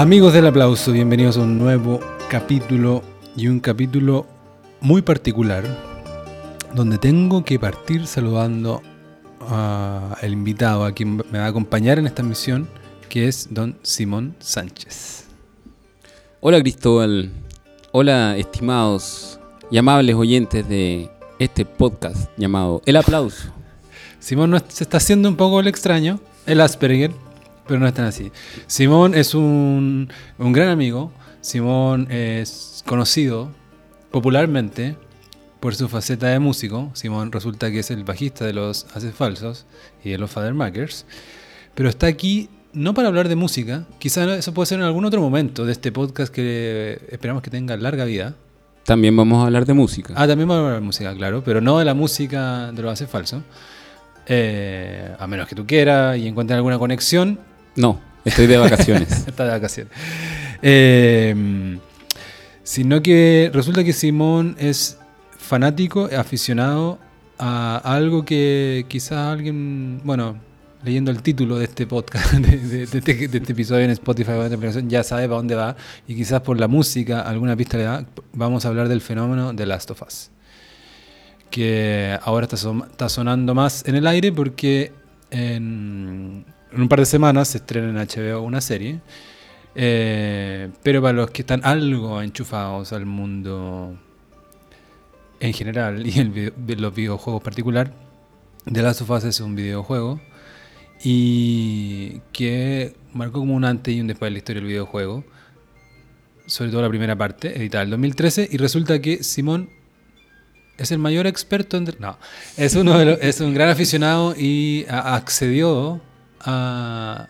Amigos del aplauso, bienvenidos a un nuevo capítulo y un capítulo muy particular donde tengo que partir saludando al invitado, a quien me va a acompañar en esta misión, que es don Simón Sánchez. Hola Cristóbal, hola estimados y amables oyentes de este podcast llamado El Aplauso. Simón se está haciendo un poco el extraño, el Asperger, pero no es tan así. Simón es un, un gran amigo, Simón es conocido popularmente por su faceta de músico. Simón resulta que es el bajista de los Haces Falsos y de los Fathermakers. Pero está aquí no para hablar de música, quizás eso puede ser en algún otro momento de este podcast que esperamos que tenga larga vida. También vamos a hablar de música. Ah, también vamos a hablar de música, claro, pero no de la música de los Haces Falsos. Eh, a menos que tú quieras y encuentres alguna conexión. No, estoy de vacaciones. Está de vacaciones. Eh, sino que resulta que Simón es fanático, aficionado a algo que quizás alguien, bueno, leyendo el título de este podcast, de, este, de, este, episodio en Spotify, ya sabe para dónde va y quizás por la música alguna pista le da, vamos a hablar del fenómeno de Last of Us. Que ahora está, está sonando más en el aire porque en, un par de semanas se estrena en HBO una serie. Eh, pero para los que están algo enchufados al mundo en general y en los videojuegos particular, The Last of Us es un videojuego y que marcó como un antes y un después de la historia del videojuego, sobre todo la primera parte, editada en 2013, y resulta que Simón es el mayor experto en... No, es, uno de es un gran aficionado y accedió a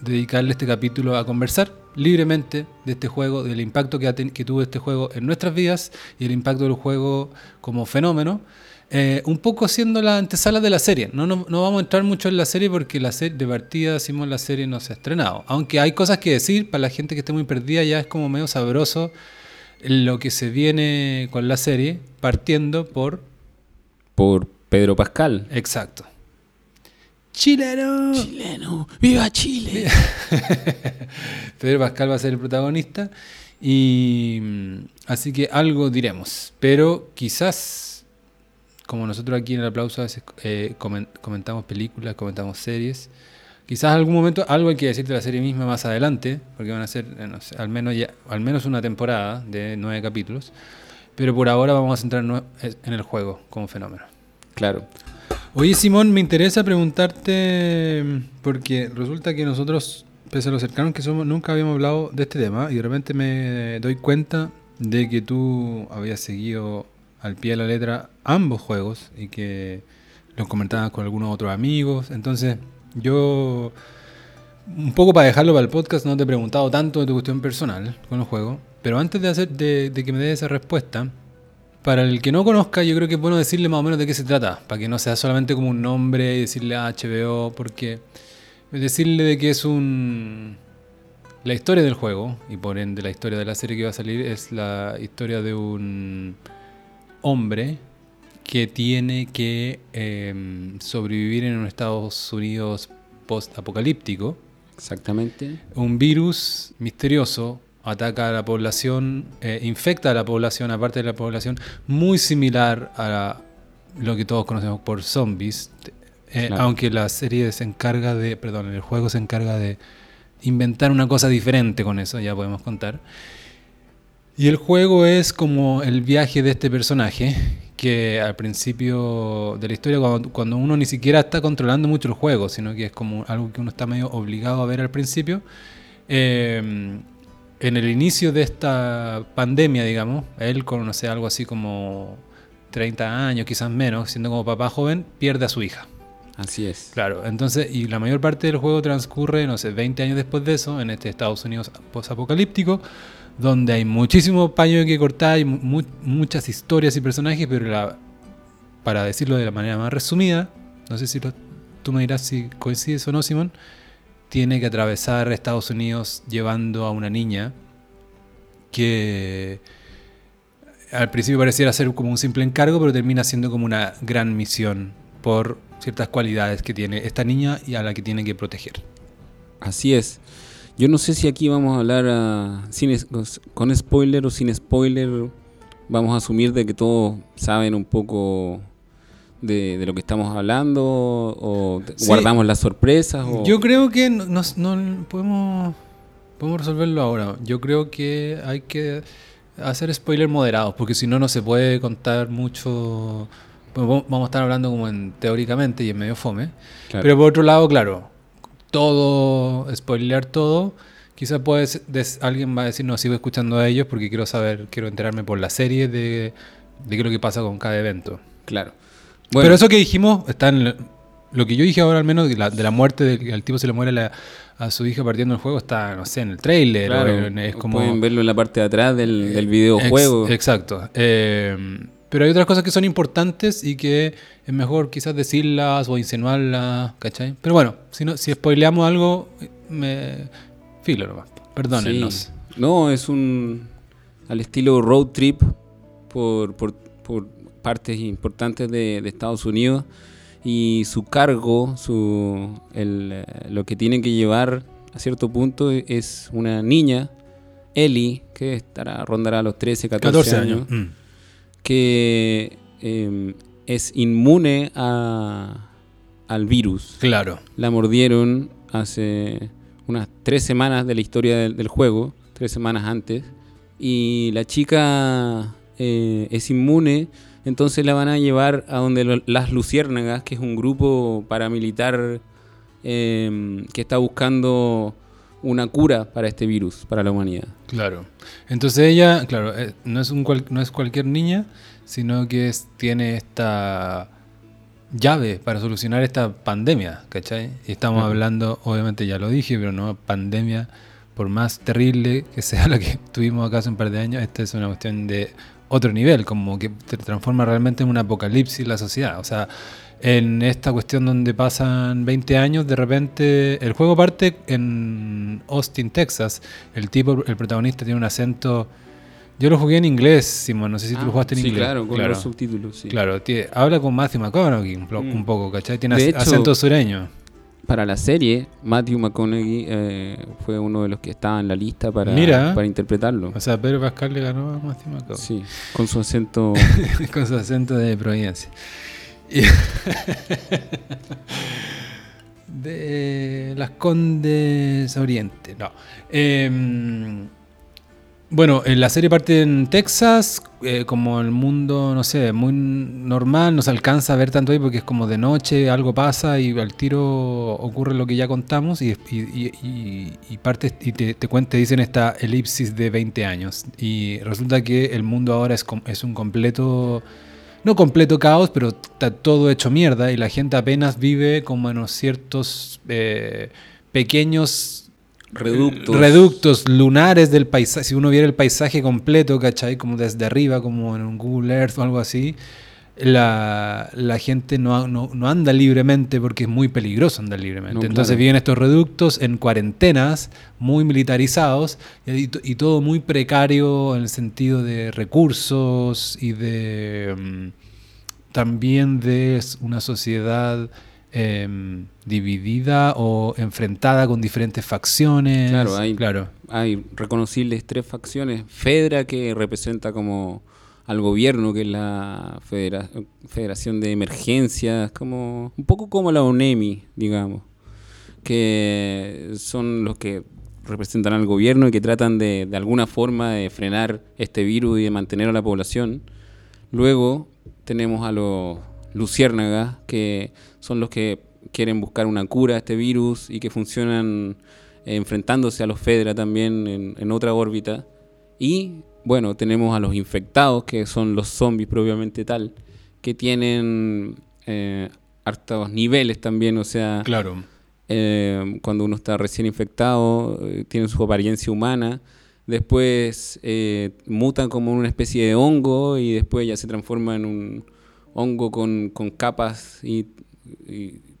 dedicarle este capítulo a conversar libremente de este juego, del impacto que, que tuvo este juego en nuestras vidas y el impacto del juego como fenómeno. Eh, un poco haciendo la antesala de la serie. No, no, vamos a entrar mucho en la serie porque la serie, de partida decimos la serie no se ha estrenado. Aunque hay cosas que decir, para la gente que esté muy perdida ya es como medio sabroso lo que se viene con la serie, partiendo por... Por Pedro Pascal. Exacto. Chileno. Chileno. Viva Chile. Pedro Pascal va a ser el protagonista. Y mm, así que algo diremos. Pero quizás, como nosotros aquí en el aplauso a veces eh, comentamos películas, comentamos series, quizás en algún momento algo hay que decir de la serie misma más adelante, porque van a ser eh, al, menos ya, al menos una temporada de nueve capítulos. Pero por ahora vamos a centrarnos en el juego como fenómeno. Claro. Oye, Simón, me interesa preguntarte, porque resulta que nosotros, pese a lo cercanos que somos, nunca habíamos hablado de este tema y de repente me doy cuenta de que tú habías seguido al pie de la letra ambos juegos y que los comentabas con algunos otros amigos. Entonces, yo, un poco para dejarlo para el podcast, no te he preguntado tanto de tu cuestión personal con los juegos, pero antes de, hacer, de, de que me des esa respuesta, para el que no conozca, yo creo que es bueno decirle más o menos de qué se trata, para que no sea solamente como un nombre y decirle HBO, porque decirle de que es un... La historia del juego, y por ende la historia de la serie que va a salir, es la historia de un hombre que tiene que em, sobrevivir en un Estados Unidos post-apocalíptico. Exactamente. Un virus misterioso ataca a la población, eh, infecta a la población, aparte de la población, muy similar a lo que todos conocemos por zombies, eh, aunque la serie se encarga de, perdón, el juego se encarga de inventar una cosa diferente con eso, ya podemos contar. Y el juego es como el viaje de este personaje, que al principio de la historia, cuando, uno ni siquiera está controlando mucho el juego, sino que es como algo que uno está medio obligado a ver al principio, eh, en el inicio de esta pandemia, digamos, él con, no sé, algo así como 30 años, quizás menos, siendo como papá joven, pierde a su hija. Así es. Claro, entonces, y la mayor parte del juego transcurre, no sé, 20 años después de eso, en este Estados Unidos posapocalíptico, donde hay muchísimo paño que cortar, hay muchas historias y personajes, pero la, para decirlo de la manera más resumida, no sé si tú me dirás si coincides o no, Simón, tiene que atravesar Estados Unidos llevando a una niña que al principio pareciera ser como un simple encargo, pero termina siendo como una gran misión por ciertas cualidades que tiene esta niña y a la que tiene que proteger. Así es. Yo no sé si aquí vamos a hablar ah, sin con spoiler o sin spoiler. Vamos a asumir de que todos saben un poco de, de lo que estamos hablando o Sí. guardamos las sorpresas. O... Yo creo que no, no podemos, podemos resolverlo ahora. Yo creo que hay que hacer spoilers moderados, porque si no, no se puede contar mucho. vamos a estar hablando como en teóricamente y en medio fome. Claro. Pero por otro lado, claro, todo, spoilear todo, quizás puede ser- des- alguien va a decir, no, sigo escuchando a ellos porque quiero saber, quiero enterarme por la serie de, de qué es lo que pasa con cada evento. Claro. Pero eso que dijimos está en lo que yo dije ahora al menos de la, de la muerte del que tipo se le muere la- a su hija partiendo el juego está no sé en el trailer claro, o en- es como pueden verlo en la parte de atrás del, del videojuego. Ex- exacto Eh, pero hay otras cosas que son importantes y que es mejor quizás decirlas o insinuarlas ¿cachai? pero bueno si no si spoileamos algo me filo nomás perdónennos Sí. No, es un. al estilo road trip por, por, por partes importantes de, de Estados Unidos. Y su cargo, su, el, eh, lo que tiene que llevar a cierto punto es una niña, Ellie, que estará, rondará los 13, 14, 14 años, años Mm. que eh, es inmune a, al virus claro la mordieron hace unas tres semanas de la historia del, del juego, tres semanas antes, y la chica eh, es inmune, entonces la van a llevar a donde lo- las Luciérnagas, que es un grupo paramilitar eh, que está buscando una cura para este virus, para la humanidad. Claro. Entonces ella, claro, eh, no es un cual- no es cualquier niña, sino que es- tiene esta llave para solucionar esta pandemia, ¿cachai? Y estamos hablando, obviamente ya lo dije, pero no pandemia, por más terrible que sea la que tuvimos acá hace un par de años, esta es una cuestión de otro nivel, como que te transforma realmente en un apocalipsis la sociedad. O sea, en esta cuestión donde pasan 20 años, de repente el juego parte en Austin, Texas. El tipo, el protagonista tiene un acento. Yo lo jugué en inglés, Simón, no sé si tú Ah, lo jugaste en sí, inglés. claro, con los subtítulos. sí. Claro, habla con Matthew McConaughey un, Mm. un poco, ¿cachai? Tiene De ac- hecho- acento sureño. Para la serie, Matthew McConaughey eh, fue uno de los que estaba en la lista para, Mira. para interpretarlo. O sea, Pedro Pascal le ganó a Matthew McConaughey. Sí, con su acento. con su acento de Providencia. De las Condes Oriente, no. Em, bueno, eh, la serie parte en Texas, eh, como el mundo, no sé, muy normal, no se alcanza a ver tanto ahí porque es como de noche, algo pasa y al tiro ocurre lo que ya contamos y, y, y- y- parte y te, te, te dicen esta elipsis de 20 años. Y resulta que el mundo ahora es, es un completo, no completo caos, pero está todo hecho mierda y la gente apenas vive como en ciertos eh, pequeños Reductos. reductos lunares del paisaje. Si uno viera el paisaje completo, ¿cachai? Como desde arriba, como en un Google Earth o algo así, la, la gente no, no, no anda libremente porque es muy peligroso andar libremente. No, Entonces claro. viven estos reductos en cuarentenas, muy militarizados y, y todo muy precario en el sentido de recursos y de mm, también de una sociedad em, dividida o enfrentada con diferentes facciones. Claro, hay- claro. Hay reconocibles tres facciones. Fedra, que representa como al gobierno, que es la federa- Federación de Emergencias, como un poco como la ONEMI, digamos, que son los que representan al gobierno y que tratan de, de alguna forma de frenar este virus y de mantener a la población. Luego tenemos a los luciérnagas, que son los que quieren buscar una cura a este virus y que funcionan eh, enfrentándose a los Fedra también en, en otra órbita. Y bueno, tenemos a los infectados, que son los zombies propiamente tal, que tienen eh, hartos niveles también, o sea, Claro. eh, cuando uno está recién infectado, eh, tiene su apariencia humana, después eh, mutan como una especie de hongo y después ya se transforma en un hongo con, con capas y,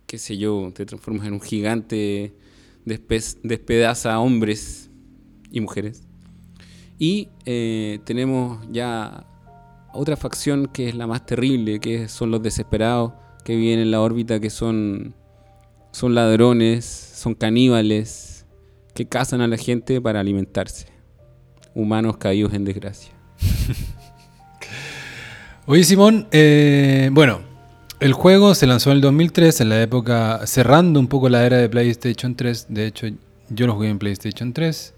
qué sé yo, te transformas en un gigante, despe- despedaza a hombres y mujeres. Y eh, tenemos ya otra facción que es la más terrible, que son los desesperados que viven en la órbita, que son, son ladrones, son caníbales, que cazan a la gente para alimentarse. Humanos caídos en desgracia. Oye, Simón, eh, bueno, el juego se lanzó en el 2003, en la época, cerrando un poco la era de PlayStation 3. De hecho, yo lo jugué en PlayStation 3.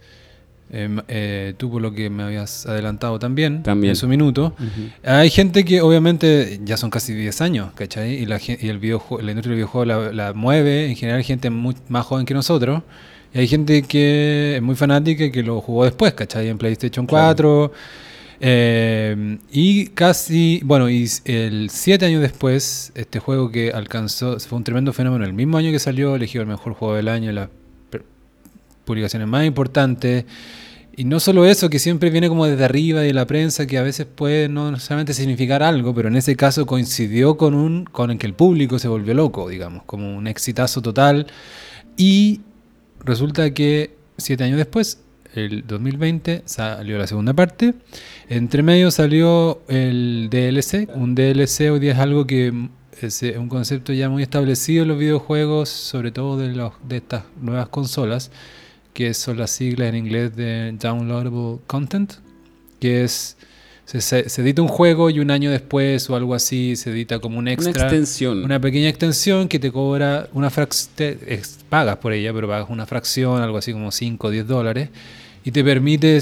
Eh, eh, tú por lo que me habías adelantado también, También. en su minuto. Hay gente que obviamente ya son casi 10 años, ¿cachai? Y la, y el videojue- la industria del videojuego la, la mueve, en general gente muy, más joven que nosotros. Y hay gente que es muy fanática y que lo jugó después, ¿cachai? En PlayStation 4. Eh, y casi, bueno, y el siete años después, este juego que alcanzó, fue un tremendo fenómeno, el mismo año que salió, elegido el mejor juego del año, las publicaciones más importantes. Y no solo eso, que siempre viene como desde arriba de la prensa, que a veces puede no necesariamente significar algo, pero en ese caso coincidió con un con el que el público se volvió loco, digamos, como un exitazo total. Y resulta que siete años después, el 2020, salió la segunda parte. Entre medio salió el DLC. Un DLC hoy día es algo que es eh, un concepto ya muy establecido en los videojuegos, sobre todo de, los, de estas nuevas consolas, que son las siglas en inglés de Downloadable Content, que es... Se, se- se edita un juego y un año después o algo así se edita como un Una extra. extensión. Una pequeña extensión que te cobra una fracción, pagas por ella, pero pagas una fracción, algo así como 5 o 10 dólares, y te permite,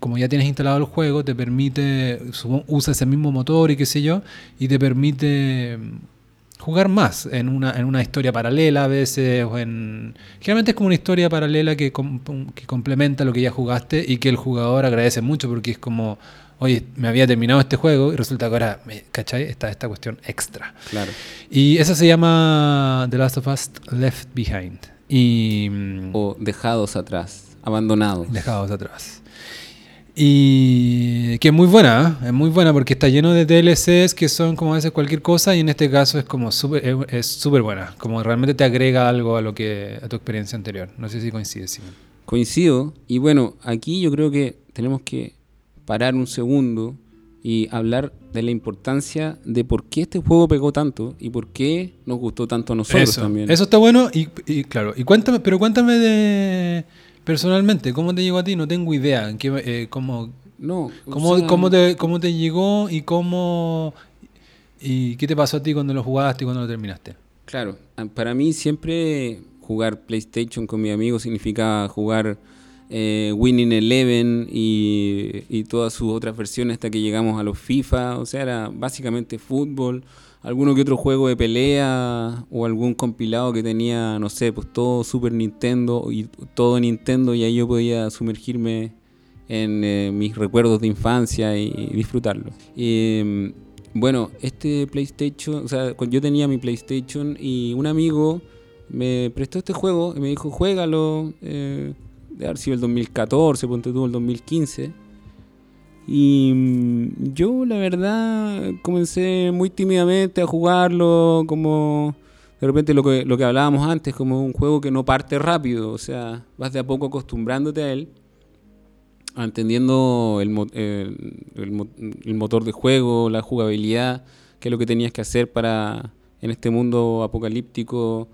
como ya tienes instalado el juego, te permite, usa ese mismo motor y qué sé yo, y te permite mm, jugar más en una, en una historia paralela a veces, o en... Generalmente es como una historia paralela que, com- que complementa lo que ya jugaste y que el jugador agradece mucho porque es como... Oye, me había terminado este juego y resulta que ahora, ¿cachai? Está esta cuestión extra. Claro. Y esa se llama The Last of Us Left Behind. Y mm, O dejados atrás, abandonados. dejados atrás. Y que es muy buena, ¿eh? es muy buena porque está lleno de DLCs que son como a veces cualquier cosa y en este caso es como súper es- súper buena, como realmente te agrega algo a lo que a tu experiencia anterior. No sé si coincides, Simón. Coincido. Y bueno, aquí yo creo que tenemos que parar un segundo y hablar de la importancia de por qué este juego pegó tanto y por qué nos gustó tanto a nosotros Eso, también. eso está bueno y, y claro, y cuéntame, pero cuéntame de personalmente, ¿cómo te llegó a ti? No tengo idea, en qué, eh, cómo, No, o ¿Cómo, sea, cómo te, ¿Cómo te llegó y cómo y qué te pasó a ti cuando lo jugaste y cuando lo terminaste? Claro, a- para mí siempre jugar PlayStation con mis amigos significaba jugar eh, Winning Eleven y, y todas sus otras versiones hasta que llegamos a los FIFA. O sea, era básicamente fútbol, alguno que otro juego de pelea o algún compilado que tenía, no sé, pues todo Super Nintendo y todo Nintendo y ahí yo podía sumergirme en eh, mis recuerdos de infancia y, disfrutarlo. Mm, bueno, este PlayStation, o sea, yo tenía mi PlayStation y un amigo me prestó este juego y me dijo, juégalo, eh, de haber sido el 2014, ponte tú el 2015. Y mm, yo la verdad comencé muy tímidamente a jugarlo, como de repente lo que, lo que hablábamos antes, como un juego que no parte rápido, o sea, vas de a poco acostumbrándote a él entendiendo el, el- el mo- el motor de juego, la jugabilidad, qué es lo que tenías que hacer para, en este mundo apocalíptico,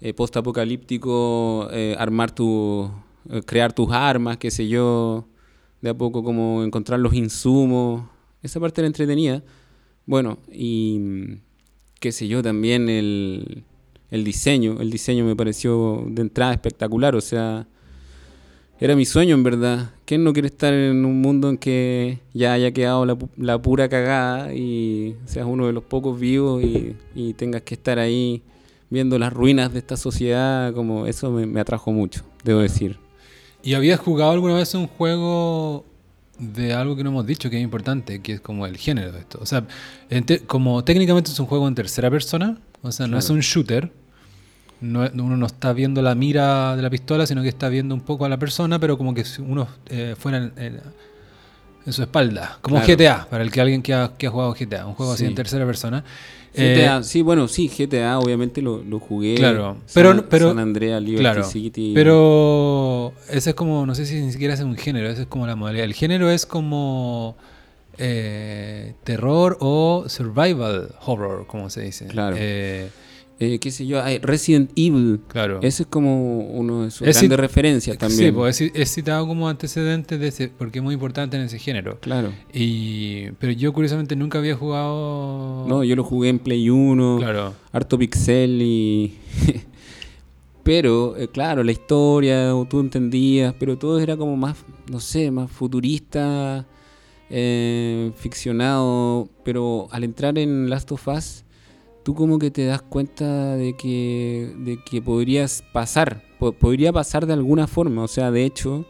eh, post-apocalíptico, eh, armar tu, crear tus armas, qué sé yo, de a poco como encontrar los insumos, esa parte era entretenida. Bueno, y mm, qué sé yo, también el, el diseño, el diseño me pareció de entrada espectacular, o sea, era mi sueño, en verdad. ¿Quién no quiere estar en un mundo en que ya haya quedado la, la pura cagada y seas uno de los pocos vivos y, tengas que estar ahí viendo las ruinas de esta sociedad? Como eso me atrajo mucho, debo decir. ¿Y habías jugado alguna vez un juego de algo que no hemos dicho que es importante, que es como el género de esto? O sea, como técnicamente es un juego en tercera persona, o sea, no es un shooter. No, uno no está viendo la mira de la pistola, sino que está viendo un poco a la persona, pero como que si uno eh, fuera en, en- en su espalda. Como Claro. GTA, para el que alguien que ha, que ha jugado GTA, un juego así Sí. en tercera persona. GTA, Eh, sí, bueno, sí, GTA obviamente lo, lo jugué. Claro, San- pero- pero- San Andreas, Liberty Claro, City. pero ese es como, no sé si ni siquiera es un género, ese es como la modalidad. El género es como eh, terror o survival horror, como se dice. Claro. Eh, eh, qué sé yo, Resident Evil. Claro. Ese es como uno de sus Es grandes referencias también. Sí, pues es, citado como antecedente de ese, porque es muy importante en ese género. Claro. Y, pero yo curiosamente nunca había jugado... No, yo lo jugué en Play 1, Claro. harto pixel y... pero, eh, claro, la historia, tú entendías, pero todo era como más, no sé, más futurista, eh, ficcionado. Pero al entrar en Last of Us, tú como que te das cuenta de que, de que podrías pasar, po- podría pasar de alguna forma. O sea, de hecho,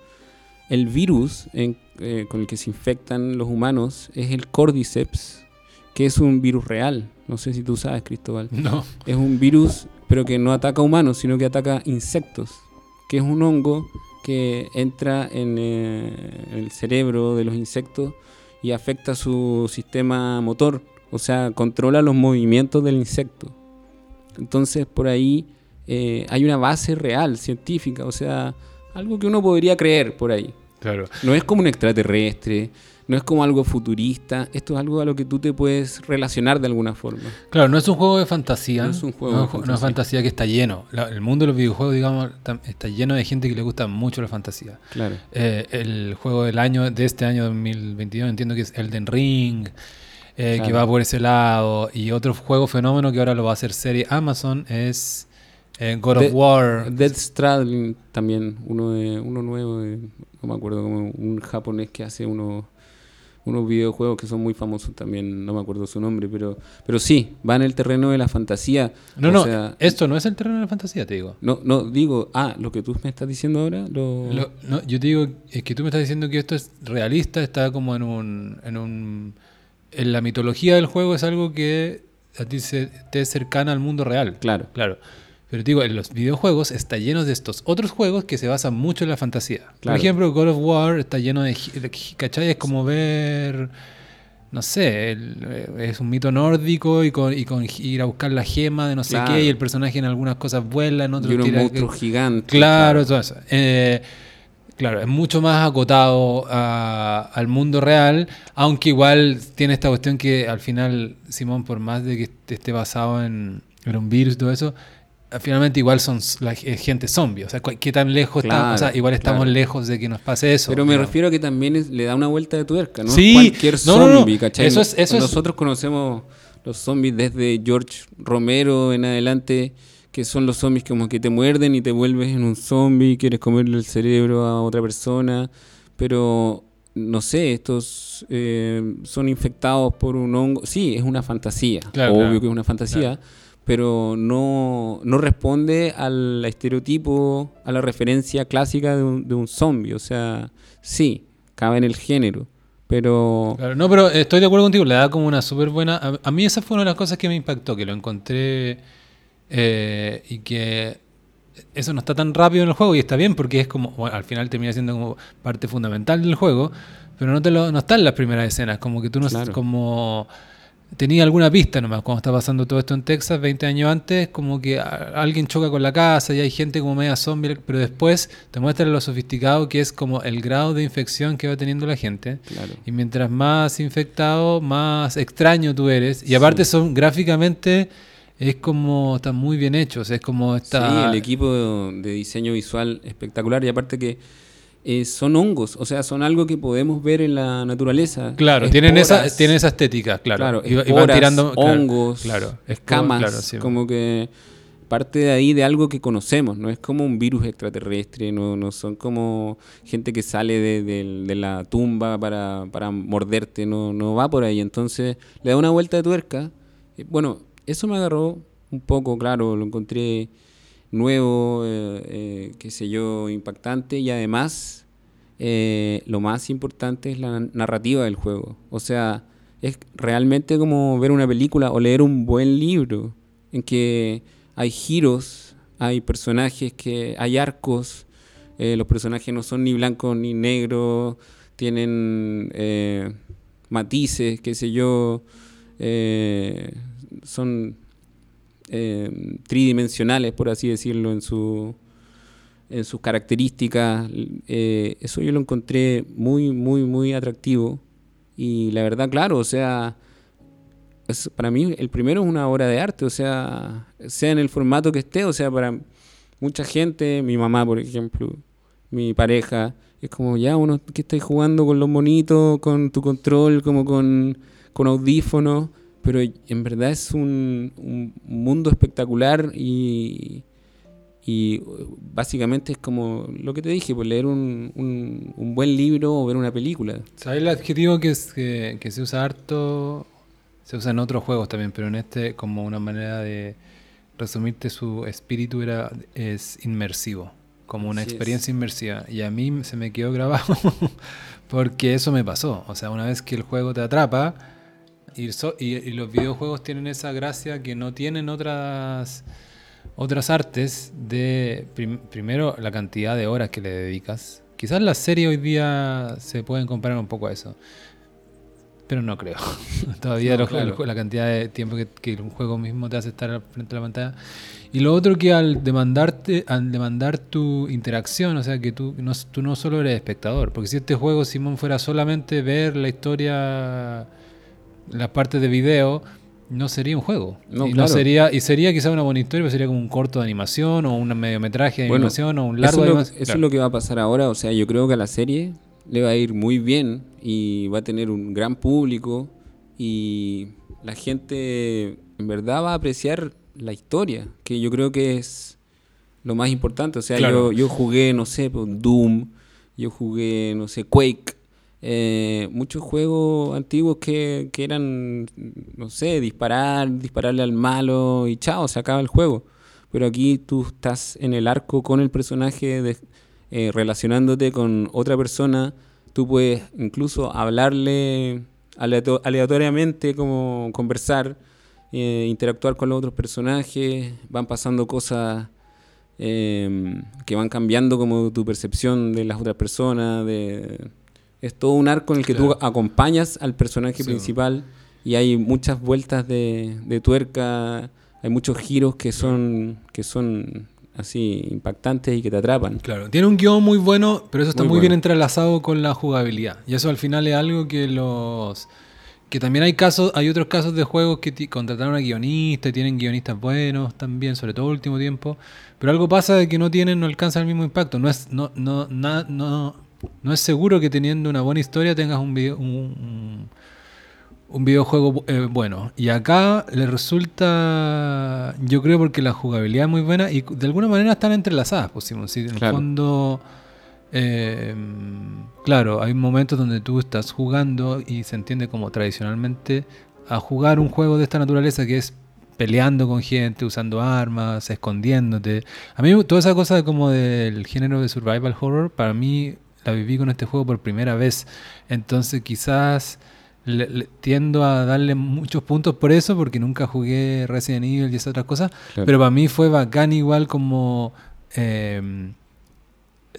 el virus en- eh, con el que se infectan los humanos es el Cordyceps, que es un virus real. No sé si tú sabes, Cristóbal. No. Es un virus, pero que no ataca humanos, sino que ataca insectos, que es un hongo que entra en, eh, en el cerebro de los insectos y afecta su sistema motor, o sea, controla los movimientos del insecto. Entonces, por ahí eh, hay una base real, científica, o sea, algo que uno podría creer por ahí. Claro. No es como un extraterrestre, no es como algo futurista, esto es algo a lo que tú te puedes relacionar de alguna forma. Claro, no es un juego de fantasía. No es un juego no de fantasía. fantasía que está lleno. La- el mundo de los videojuegos, digamos, está lleno de gente que le gusta mucho la fantasía. Claro. Eh, el juego del año, de este año 2022, entiendo que es Elden Ring, eh, que va por ese lado. Y otro juego fenómeno que ahora lo va a hacer serie Amazon es eh, God De- of War. Death Stranding también, uno de uno nuevo, de- no me acuerdo, un japonés que hace unos unos videojuegos que son muy famosos también, no me acuerdo su nombre, pero pero sí, va en el terreno de la fantasía. No, o no, sea, esto no es el terreno de la fantasía, te digo. no, no, digo, ah, lo que tú me estás diciendo ahora, lo, Lo- no, yo te digo, es que tú me estás diciendo que esto es realista, está como en un, en un... En la mitología del juego es algo que a ti se, te es cercana al mundo real. claro, Claro. Pero te digo, en los videojuegos está lleno de estos otros juegos que se basan mucho en la fantasía. Por Claro. ejemplo, God of War está lleno de... ¿Cachai? Es como ver... No sé, el- eh, es un mito nórdico y con, y con ir a buscar la gema de no sé Claro. qué y el personaje en algunas cosas vuela, en otros y unos tira- monstruos gigantes. Claro, todo eso. Eh, claro, es mucho más acotado a- al mundo real, aunque igual tiene esta cuestión que al final, Simón, por más de que est- esté basado en, en un virus y todo eso, eh, finalmente igual son la gente zombie. O sea, ¿qué tan lejos estamos? O sea, igual estamos claro. lejos de que nos pase eso. Pero me refiero a que también es- le da una vuelta de tuerca, ¿no? Sí, Cualquier no, no, no. zombie, ¿cachai? Eso es- eso es- Nosotros conocemos los zombies desde George Romero en adelante, que son los zombies como que te muerden y te vuelves en un zombie, quieres comerle el cerebro a otra persona, pero no sé, estos eh, son infectados por un hongo. Sí, es una fantasía, Claro, obvio claro. que es una fantasía. Pero no, no responde al estereotipo, a la referencia clásica de un, de un zombie. O sea, sí, cabe en el género. Pero Claro, no, pero estoy de acuerdo contigo, le da como una súper buena... A, a mí esa fue una de las cosas que me impactó, que lo encontré eh, y que eso no está tan rápido en el juego y está bien porque es como, bueno, al final termina siendo como parte fundamental del juego, pero no, te lo, no está en las primeras escenas, como que tú no Claro. como... Tenía alguna pista nomás cuando está pasando todo esto en Texas, 20 años antes, como que alguien choca con la casa y hay gente como media zombie, pero después te muestra lo sofisticado que es como el grado de infección que va teniendo la gente. claro. Y mientras más infectado, más extraño tú eres. Y aparte son gráficamente es como está muy bien hecho, o sea, es como Sí, está el equipo de diseño visual espectacular y aparte que eh, son hongos, o sea, son algo que podemos ver en la naturaleza. Claro, tienen esa tienen esa estética, claro. claro, y, va- y van tirando hongos, claro, escamas, claro, sí. como que parte de ahí de algo que conocemos, no es como un virus extraterrestre, no, no son como gente que sale de, de- de la tumba para, para morderte, no, no va por ahí, entonces le da una vuelta de tuerca. Eh, Bueno, eso me agarró un poco, claro, lo encontré nuevo, eh, eh, qué sé yo, impactante y además eh, lo más importante es la narrativa del juego. O sea, es realmente como ver una película o leer un buen libro en que hay giros, hay personajes que hay arcos, eh, los personajes no son ni blancos ni negros, tienen eh, matices, qué sé yo, eh, son eh, tridimensionales, por así decirlo, en su en sus características. eh, eso yo lo encontré muy, muy, muy atractivo. Y la verdad, claro, o sea, para mí el primero es una obra de arte, o sea, sea en el formato que esté, o sea, para mucha gente, mi mamá, por ejemplo, mi pareja, es como ya uno que está jugando con los monitos, con tu control, como con, con audífonos, pero en verdad es un, un mundo espectacular y, y básicamente es como lo que te dije, pues leer un, un, buen libro o ver una película. ¿Sabes el adjetivo que, es, que, que, se usa harto? Se usa en otros juegos también, pero en este como una manera de resumirte su espíritu era es inmersivo como una experiencia inmersiva. Y a mí se me quedó grabado porque eso me pasó. O sea, una vez que el juego te atrapa, y, y, los videojuegos tienen esa gracia que no tienen otras otras artes de primero la cantidad de horas que le dedicas. Quizás la serie hoy día se pueden comparar un poco a eso. Pero no creo. Todavía la cantidad de tiempo que, que, un juego mismo te hace estar frente a la pantalla. Y lo otro que al demandarte, al demandar tu interacción, o sea que tú no, tú no solo eres espectador, porque si este juego, Simón, fuera solamente ver la historia, las partes de video, no sería un juego. No, y, no sería, y sería quizá una buena historia, pero sería como un corto de animación, o un mediometraje de animación, o un largo eso de Eso es lo que va a pasar ahora, o sea, yo creo que a la serie le va a ir muy bien y va a tener un gran público y la gente en verdad va a apreciar la historia, que yo creo que es lo más importante. O sea, yo, yo jugué, no sé, pues, Doom, yo jugué, no sé, Quake, eh, muchos juegos antiguos que, que, eran, no sé, disparar, dispararle al malo y chao, se acaba el juego. Pero aquí tú estás en el arco con el personaje, de, eh, relacionándote con otra persona, tú puedes incluso hablarle aleatoriamente, como conversar eh, interactuar con los otros personajes, van pasando cosas que van cambiando como tu percepción de las otras personas, de... es todo un arco en el que tú acompañas al personaje principal y hay muchas vueltas de, de, tuerca, hay muchos giros que son, que son así impactantes y que te atrapan. Claro, tiene un guion muy bueno, pero eso está muy, bien entrelazado con la jugabilidad. Y eso al final es algo que los que también hay casos, hay otros casos de juegos que contrataron a guionistas y tienen guionistas buenos también, sobre todo el último tiempo. Pero algo pasa de que no tienen, no alcanzan el mismo impacto. No es, no, no, no, no es seguro que teniendo una buena historia tengas un video, un, videojuego eh, bueno. Y acá le resulta, yo creo porque la jugabilidad es muy buena y de alguna manera están entrelazadas, pues, en el fondo eh, claro, hay momentos donde tú estás jugando y se entiende como tradicionalmente a jugar un juego de esta naturaleza que es peleando con gente, usando armas, escondiéndote. A mí toda esa cosa como del género de survival horror, para mí la viví con este juego por primera vez. Entonces quizás tiendo a darle muchos puntos por eso, porque nunca jugué Resident Evil y esas otras cosas. Pero para mí fue bacán igual como... Eh,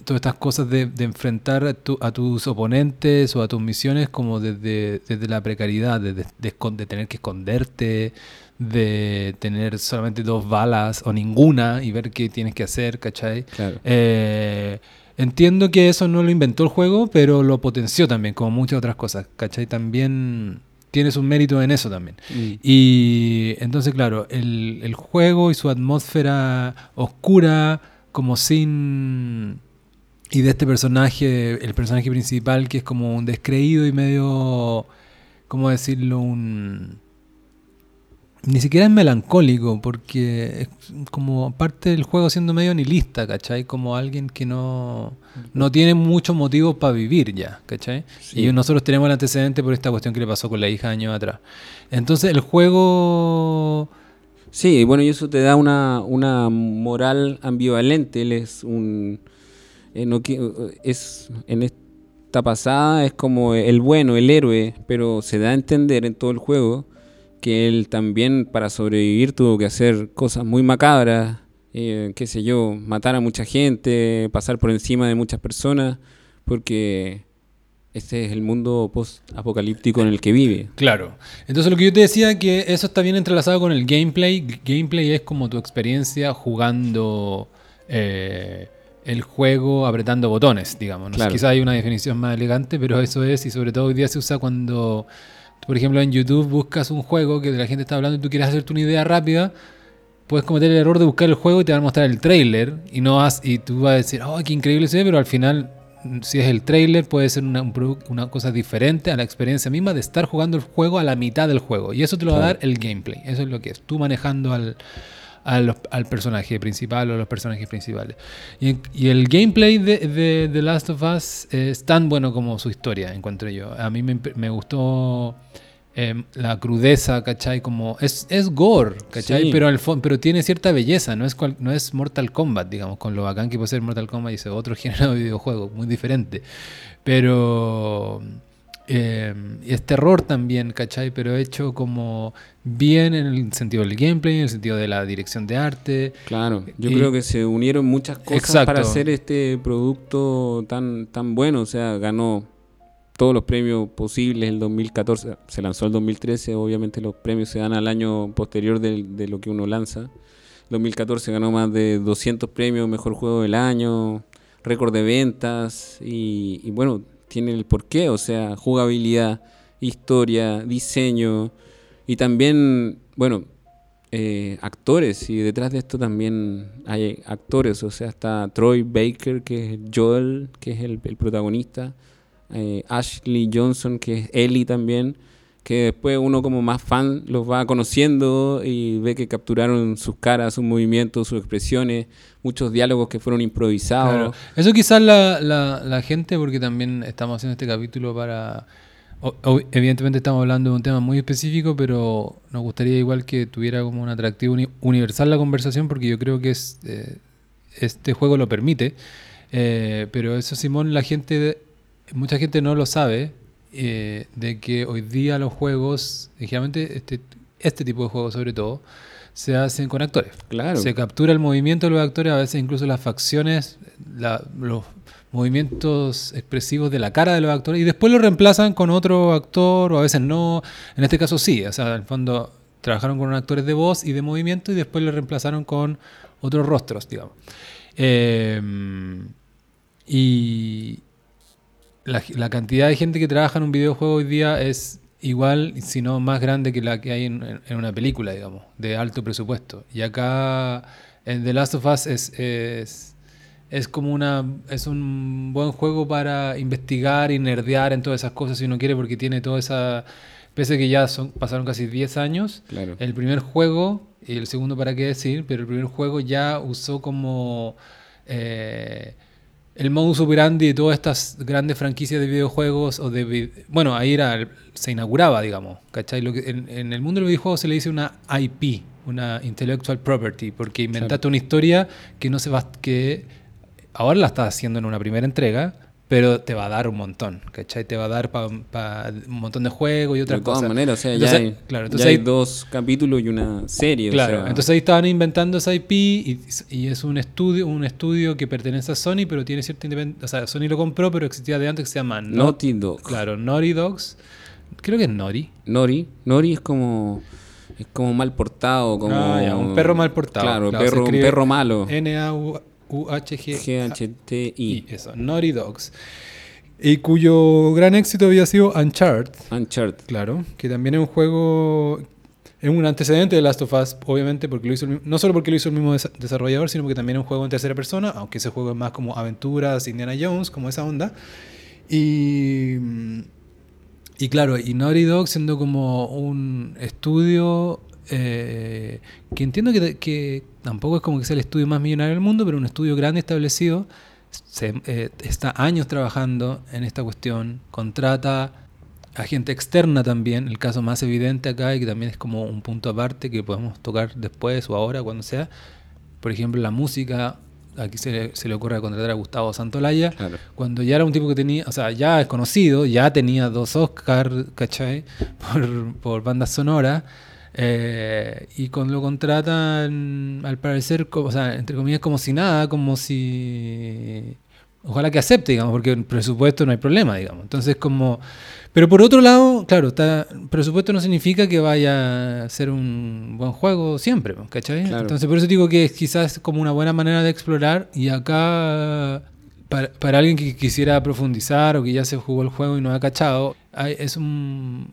todas estas cosas de, enfrentar a, tus oponentes o a tus misiones como desde, la precariedad, de, de, tener que esconderte, de tener solamente dos balas o ninguna y ver qué tienes que hacer, ¿cachai? Eh, entiendo que eso no lo inventó el juego, pero lo potenció también, como muchas otras cosas, ¿cachai? También tienes un mérito en eso también. Mm. Y entonces, claro, el, el juego y su atmósfera oscura, como sin y de este personaje, el personaje principal, que es como un descreído y medio, ¿cómo decirlo? Un... Ni siquiera es melancólico, porque es como parte del juego siendo medio nihilista, ¿cachai? Como alguien que no, no tiene muchos motivos para vivir ya, ¿cachai? Y nosotros tenemos el antecedente por esta cuestión que le pasó con la hija años atrás. Entonces el juego... Sí, bueno, y eso te da una, una moral ambivalente. Él es un eh, no, es, en esta pasada es como el bueno, el héroe, pero se da a entender en todo el juego que él también para sobrevivir tuvo que hacer cosas muy macabras, eh, qué sé yo, matar a mucha gente, pasar por encima de muchas personas, porque este es el mundo post-apocalíptico en el que vive. Claro. Entonces lo que yo te decía que eso está bien entrelazado con el gameplay. Gameplay es como tu experiencia jugando el juego apretando botones, digamos. Quizás hay una definición más elegante, pero eso es, y sobre todo hoy día se usa cuando por ejemplo, en YouTube buscas un juego que la gente está hablando y tú quieres hacerte una idea rápida, puedes cometer el error de buscar el juego y te van a mostrar el trailer y no vas, y tú vas a decir, oh, qué increíble se ve, pero al final, si es el trailer, puede ser una, una cosa diferente a la experiencia misma de estar jugando el juego a la mitad del juego. Y eso te lo va a dar el gameplay. Eso es lo que es. Tú manejando al, al, personaje principal o los personajes principales. Y, el gameplay de, The Last of Us es tan bueno como su historia, encuentro yo. A mí me, gustó em, la crudeza, ¿cachai? Como es, es gore, ¿cachai? Pero, el pero tiene cierta belleza, no es, no es Mortal Kombat, digamos, con lo bacán que puede ser Mortal Kombat y ese otro género de videojuego, muy diferente. Pero eh, y es terror también, ¿cachai? Pero hecho como bien en el sentido del gameplay, en el sentido de la dirección de arte. Claro, yo creo que se unieron muchas cosas para hacer este producto tan, tan bueno. O sea, ganó todos los premios posibles el 2014. Se lanzó el 2013, obviamente los premios se dan al año posterior de, de lo que uno lanza. 2014 ganó más de 200 premios, mejor juego del año, récord de ventas y, y bueno tiene el porqué, o sea, jugabilidad, historia, diseño y también, bueno, eh, actores. Y detrás de esto también hay actores, o sea, está Troy Baker, que es Joel, que es el, protagonista, eh, Ashley Johnson, que es Ellie también que después uno como más fan los va conociendo y ve que capturaron sus caras, sus movimientos, sus expresiones, muchos diálogos que fueron improvisados. Eso quizás la, la, gente, porque también estamos haciendo este capítulo para... evidentemente estamos hablando de un tema muy específico, pero nos gustaría igual que tuviera como un atractivo universal la conversación, porque yo creo que es, eh, este juego lo permite. Eh, pero eso, Simón, la gente, mucha gente no lo sabe, eh, de que hoy día los juegos, ligeramente este, este tipo de juegos sobre todo, se hacen con actores. Claro. Se captura el movimiento de los actores, a veces incluso las facciones, los movimientos expresivos de la cara de los actores, y después lo reemplazan con otro actor, o a veces no. En este caso sí, o sea, en el fondo trabajaron con actores de voz y de movimiento y después lo reemplazaron con otros rostros, digamos. Eh, y, la, cantidad de gente que trabaja en un videojuego hoy día es igual, si no más grande que la que hay en, una película, digamos, de alto presupuesto. Y acá en The Last of Us es, es, es, como una es un buen juego para investigar y nerdear en todas esas cosas si uno quiere, porque tiene toda esa... Pese a que ya son, pasaron casi 10 años, el primer juego, y el segundo para qué decir, pero el primer juego ya usó como... Eh, el modus operandi de todas estas grandes franquicias de videojuegos o de bueno ahí era se inauguraba digamos ¿cachai? Lo que, en, el mundo del videojuego se le dice una IP una intellectual property porque inventaste una historia que no se va que ahora la estás haciendo en una primera entrega pero te va a dar un montón, ¿cachai? Te va a dar para un montón de juegos y otras cosas. De todas maneras, o sea, ya, hay, claro, entonces hay, dos capítulos y una serie. Claro, entonces ahí estaban inventando esa IP y, y, es un estudio un estudio que pertenece a Sony, pero tiene cierta independencia. O sea, Sony lo compró, pero existía de antes que se llama Naughty Dogs. Claro, Naughty Dogs. Creo que es Nori. Nori. Nori es como es como mal portado, como ah, un perro mal portado. Claro, perro, un perro malo. N A U-H-G-H-T-I. Eso, Naughty Dogs. Y cuyo gran éxito había sido Uncharted. Uncharted. Claro, que también es un juego. Es un antecedente de Last of Us, obviamente, porque lo hizo no solo porque lo hizo el mismo desarrollador, sino porque también es un juego en tercera persona, aunque ese juego es más como aventuras, Indiana Jones, como esa onda. Y. Y claro, y Naughty Dog siendo como un estudio eh, que entiendo que, tampoco es como que sea el estudio más millonario del mundo, pero un estudio grande establecido, eh, está años trabajando en esta cuestión, contrata a gente externa también, el caso más evidente acá y que también es como un punto aparte que podemos tocar después o ahora, cuando sea, por ejemplo, la música, aquí se le, ocurre contratar a Gustavo Santolaya, cuando ya era un tipo que tenía, o sea, ya es conocido, ya tenía dos Oscars, ¿cachai? Por, por banda sonora eh, y cuando lo contratan, al parecer, o sea, entre comillas, como si nada, como si. Ojalá que acepte, digamos, porque en presupuesto no hay problema, digamos. Entonces, como. Pero por otro lado, claro, está, presupuesto no significa que vaya a ser un buen juego siempre, ¿cachai? Entonces, por eso digo que es quizás como una buena manera de explorar. Y acá, para, para alguien que quisiera profundizar o que ya se jugó el juego y no ha cachado, hay, es un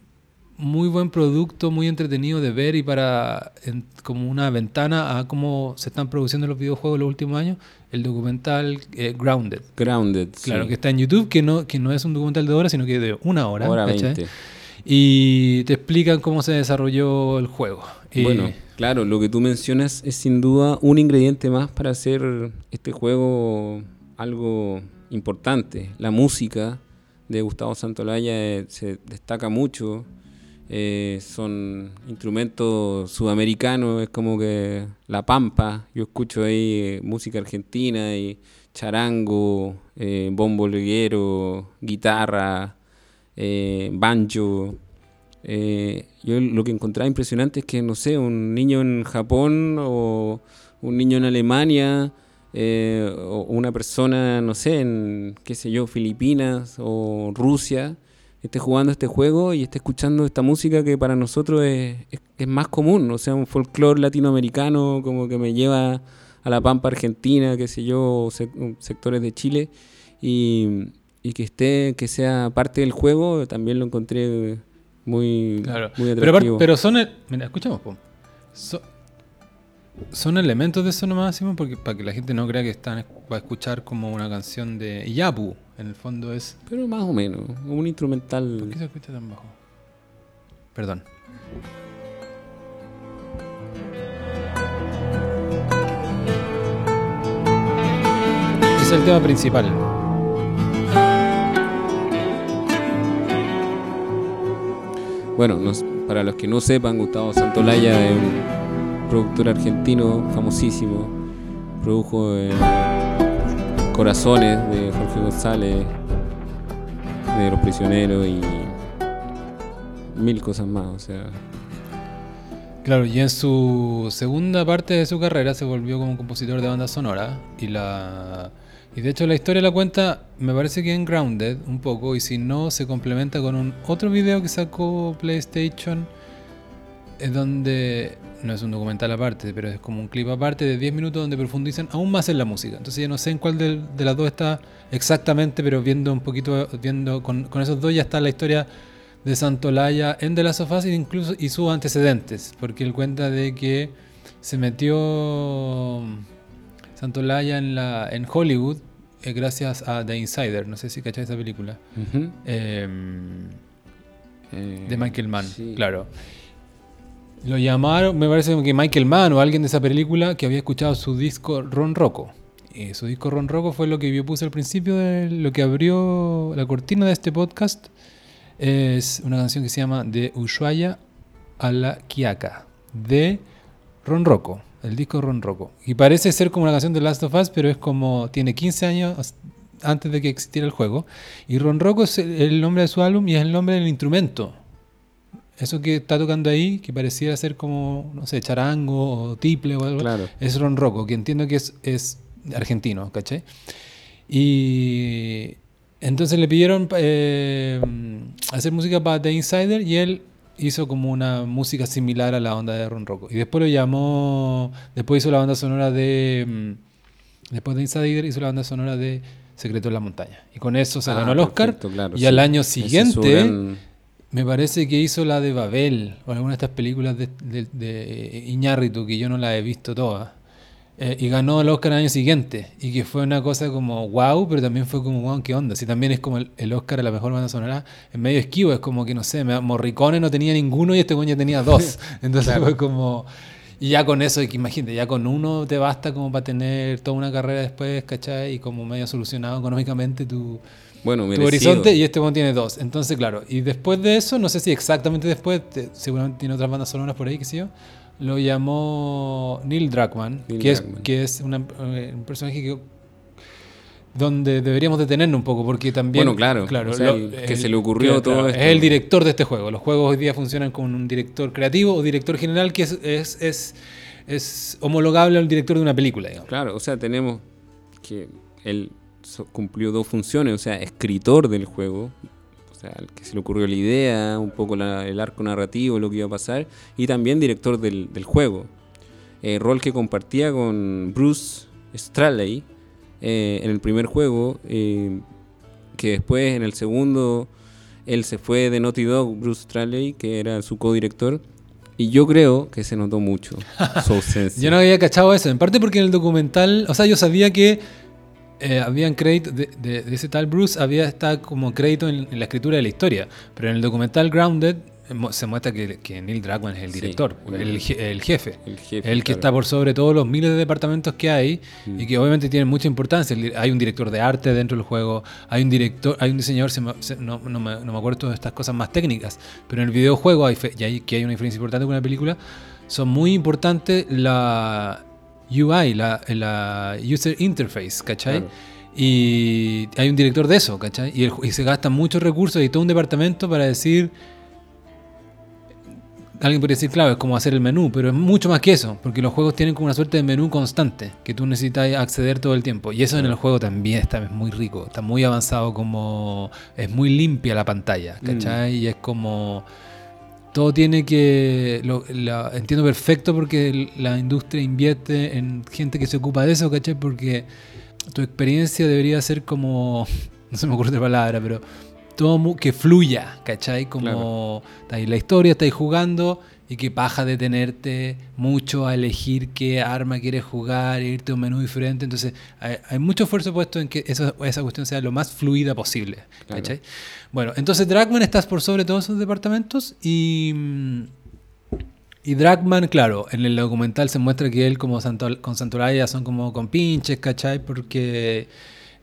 muy buen producto, muy entretenido de ver y para en- como una ventana a cómo se están produciendo los videojuegos los últimos años, el documental eh, Grounded. Grounded. Claro, sí. que está en YouTube, que no, que no es un documental de horas, sino que de una hora. Hora ¿cachai? 20. Y te explican cómo se desarrolló el juego. Bueno, claro, lo que tú mencionas es sin duda un ingrediente más para hacer este juego algo importante. La música de Gustavo Santolaya eh, se destaca mucho. Eh, son instrumentos sudamericanos, es como que la pampa. Yo escucho ahí eh, música argentina y charango, eh, bombo liguero, guitarra, eh, banjo. Eh, yo lo que encontraba impresionante es que, no sé, un niño en Japón o un niño en Alemania eh, o una persona, no sé, en, qué sé yo, Filipinas o Rusia, esté jugando este juego y esté escuchando esta música que para nosotros es, es- es más común, o sea, un folclore latinoamericano como que me lleva a la Pampa Argentina, qué sé yo, o sec- sectores de Chile y, y que esté, que sea parte del juego, también lo encontré muy, Claro. muy Pero, atractivo. pero son. el- mira, escuchamos. So- son elementos de eso nomás, Simón, porque para que la gente no crea que están va a escuchar como una canción de Yapu. En el fondo es. Pero más o menos, un ¿Por qué instrumental. se escucha tan bajo? Perdón. Es el tema principal. Bueno, nos- para los que no sepan, Gustavo Santolaya es un productor argentino famosísimo. Produjo eh, Corazones de González, de Los Prisioneros y mil cosas más. O sea, Claro, y en su segunda parte de su carrera se volvió como compositor de banda sonora y la y de hecho la historia la cuenta, me parece que en Grounded un poco y si no se complementa con un otro video que sacó PlayStation es donde no es un documental aparte, pero es como un clip aparte de 10 minutos donde profundizan aún más en la música. Entonces ya no sé en cuál de, de las dos está exactamente, pero viendo un poquito viendo con, con esos dos ya está la historia de Santolaya en The Last of Us e incluso y sus antecedentes, porque él cuenta de que se metió Santolaya en la en Hollywood eh, gracias a The Insider, no sé si cacháis esa película. Em, eh, de Michael Mann, sí. claro. Lo llamaron, me parece que Michael Mann o alguien de esa película que había escuchado su disco Ron Rocco. Y su disco Ron Rocco fue lo que yo puse al principio de lo que abrió la cortina de este podcast. Es una canción que se llama De Ushuaia a la Quiaca, de Ron Rocco, el disco Ron Rocco. Y parece ser como una canción de Last of Us, pero es como, tiene 15 años antes de que existiera el juego. Y Ron Rocco es el nombre de su álbum y es el nombre del instrumento. Eso que está tocando ahí, que pareciera ser como, no sé, charango o tiple o algo, Claro. es Ron Rocco, que entiendo que es, es argentino, ¿cachai? Y entonces le pidieron eh, hacer música para The Insider y él hizo como una música similar a la onda de Ron Rocco. Y después lo llamó, después hizo la banda sonora de... mm, Después de Insider hizo la banda sonora de Secreto en la Montaña. Y con eso se Ah, ganó el Oscar. perfecto, claro, y sí. al año siguiente... gran- Me parece que hizo la de Babel o alguna de estas películas de, de, de Iñárritu que yo no la he visto todas. Eh, y ganó el Oscar al año siguiente. Y que fue una cosa como wow, pero también fue como wow, ¿qué onda? Si también es como el, el Oscar a la mejor banda sonora, en medio esquivo, es como que no sé, Morricone no tenía ninguno y este coño tenía dos. Entonces fue como. Y ya con eso, que imagínate, ya con uno te basta como para tener toda una carrera después, ¿cachai? Y como medio solucionado económicamente tu, Bueno, tu merecido. horizonte y este one tiene dos. Entonces, claro, y después de eso, no sé si exactamente después, te- seguramente tiene otras bandas sonoras por ahí, qué sé yo, lo llamó Neil Druckmann, Neil que, es, que es una- eh, un personaje que donde deberíamos detenernos un poco, porque también... Bueno, claro, o sea, el que se le ocurrió todo Es esto. el director de este juego. Los juegos hoy día funcionan con un director creativo o director general que es, es, es, es homologable al director de una película, digamos. Claro, o sea, tenemos que so- cumplió dos funciones, o sea, escritor del juego, o sea, al que se le ocurrió la idea, un poco la- el arco narrativo, lo que iba a pasar, y también director del, del juego. Eh, rol que compartía con Bruce Straley eh, en el primer juego, eh, que después en el segundo él se fue de Naughty Dog, Bruce Straley, que era su codirector, y yo creo que se notó mucho su ausencia. Yo no había cachado eso, en parte porque en el documental, o sea, yo sabía que eh, habían crédito de, de- de ese tal Bruce, había estado como crédito en, en la escritura de la historia, pero en el documental Grounded eh, se muestra que, que Neil Druckmann es el Sí, director, el- el, el jefe. el jefe, El que claro. está por sobre todos los miles de departamentos que hay Mm. y que obviamente tienen mucha importancia. Hay un director de arte dentro del juego, hay un director, hay un diseñador, se me- se- no, no me, no me acuerdo de estas cosas más técnicas, pero en el videojuego, hay fe- y hay, que hay una diferencia importante con la película, son muy importantes la UI, la, la User Interface, ¿cachai? Claro. Y hay un director de eso, ¿cachai? Y, el y se gastan muchos recursos y todo un departamento para decir Alguien podría decir, claro, es como hacer el menú, pero es mucho más que eso, porque los juegos tienen como una suerte de menú constante, que tú necesitas acceder todo el tiempo. Y eso en el juego también está es muy rico, está muy avanzado, como es muy limpia la pantalla, ¿cachai? Y es como... Todo tiene que... lo- la- entiendo perfecto porque la industria invierte en gente que se ocupa de eso, ¿cachai? Porque tu experiencia debería ser como... No se me ocurre otra palabra, pero todo que fluya, ¿cachai? Como está ahí la historia, estáis jugando y que paja detenerte mucho a elegir qué arma quieres jugar, irte a un menú diferente. Entonces, hay, hay mucho esfuerzo puesto en que esa, esa cuestión sea lo más fluida posible, Claro. ¿cachai? Bueno, entonces Dragman estás por sobre todos esos departamentos y... Y Dragman, claro, en el documental se muestra que él como Santo- con Santolaya son como con pinches, ¿cachai? Porque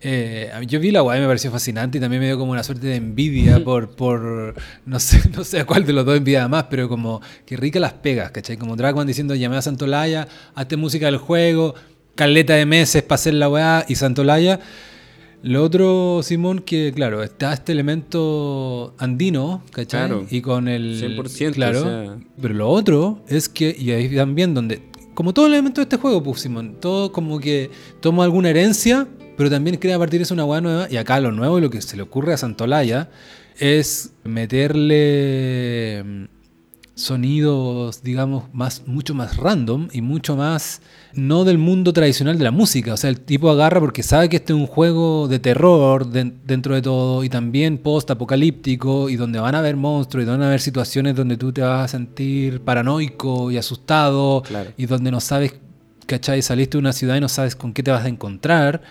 eh, yo vi la guay y me pareció fascinante y también me dio como una suerte de envidia por, por no sé, no sé a cuál de los dos envidia más, pero como que rica las pegas, ¿cachai? Como Dragman diciendo llamé a Santolaya, hazte música del juego, caleta de meses para hacer la weá y Santolaya. Lo otro, Simón, que claro, está este elemento andino, ¿cachai? Claro. Y con el... 100%, claro. o sea. Pero lo otro es que, y ahí también donde, como todo el elemento de este juego, pues Simón, todo como que toma alguna herencia, pero también crea a partir de eso una hueá nueva. Y acá lo nuevo y lo que se le ocurre a Santolaya es meterle mm, sonidos, digamos, más, mucho más random y mucho más no del mundo tradicional de la música. O sea, el tipo agarra porque sabe que este es un juego de terror den- dentro de todo y también post-apocalíptico y donde van a haber monstruos y donde van a haber situaciones donde tú te vas a sentir paranoico y asustado Claro. y donde no sabes, ¿cachai? Saliste de una ciudad y no sabes con qué te vas a encontrar.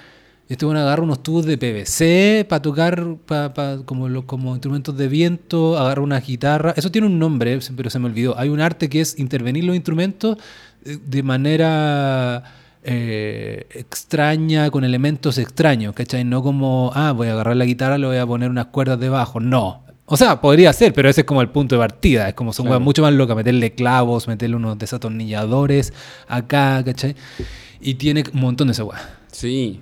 Este bueno agarra unos tubos de PVC para tocar pa- pa- como, lo- como instrumentos de viento, agarra una guitarra. Eso tiene un nombre, pero se me olvidó. Hay un arte que es intervenir los instrumentos eh, de manera eh, extraña, con elementos extraños, ¿cachai? No como, ah, voy a agarrar la guitarra, le voy a poner unas cuerdas debajo. No. O sea, podría ser, pero ese es como el punto de partida. Es como son Claro. mucho más locas, meterle clavos, meterle unos desatornilladores acá, ¿cachai? Y tiene un montón de esa weá. Sí.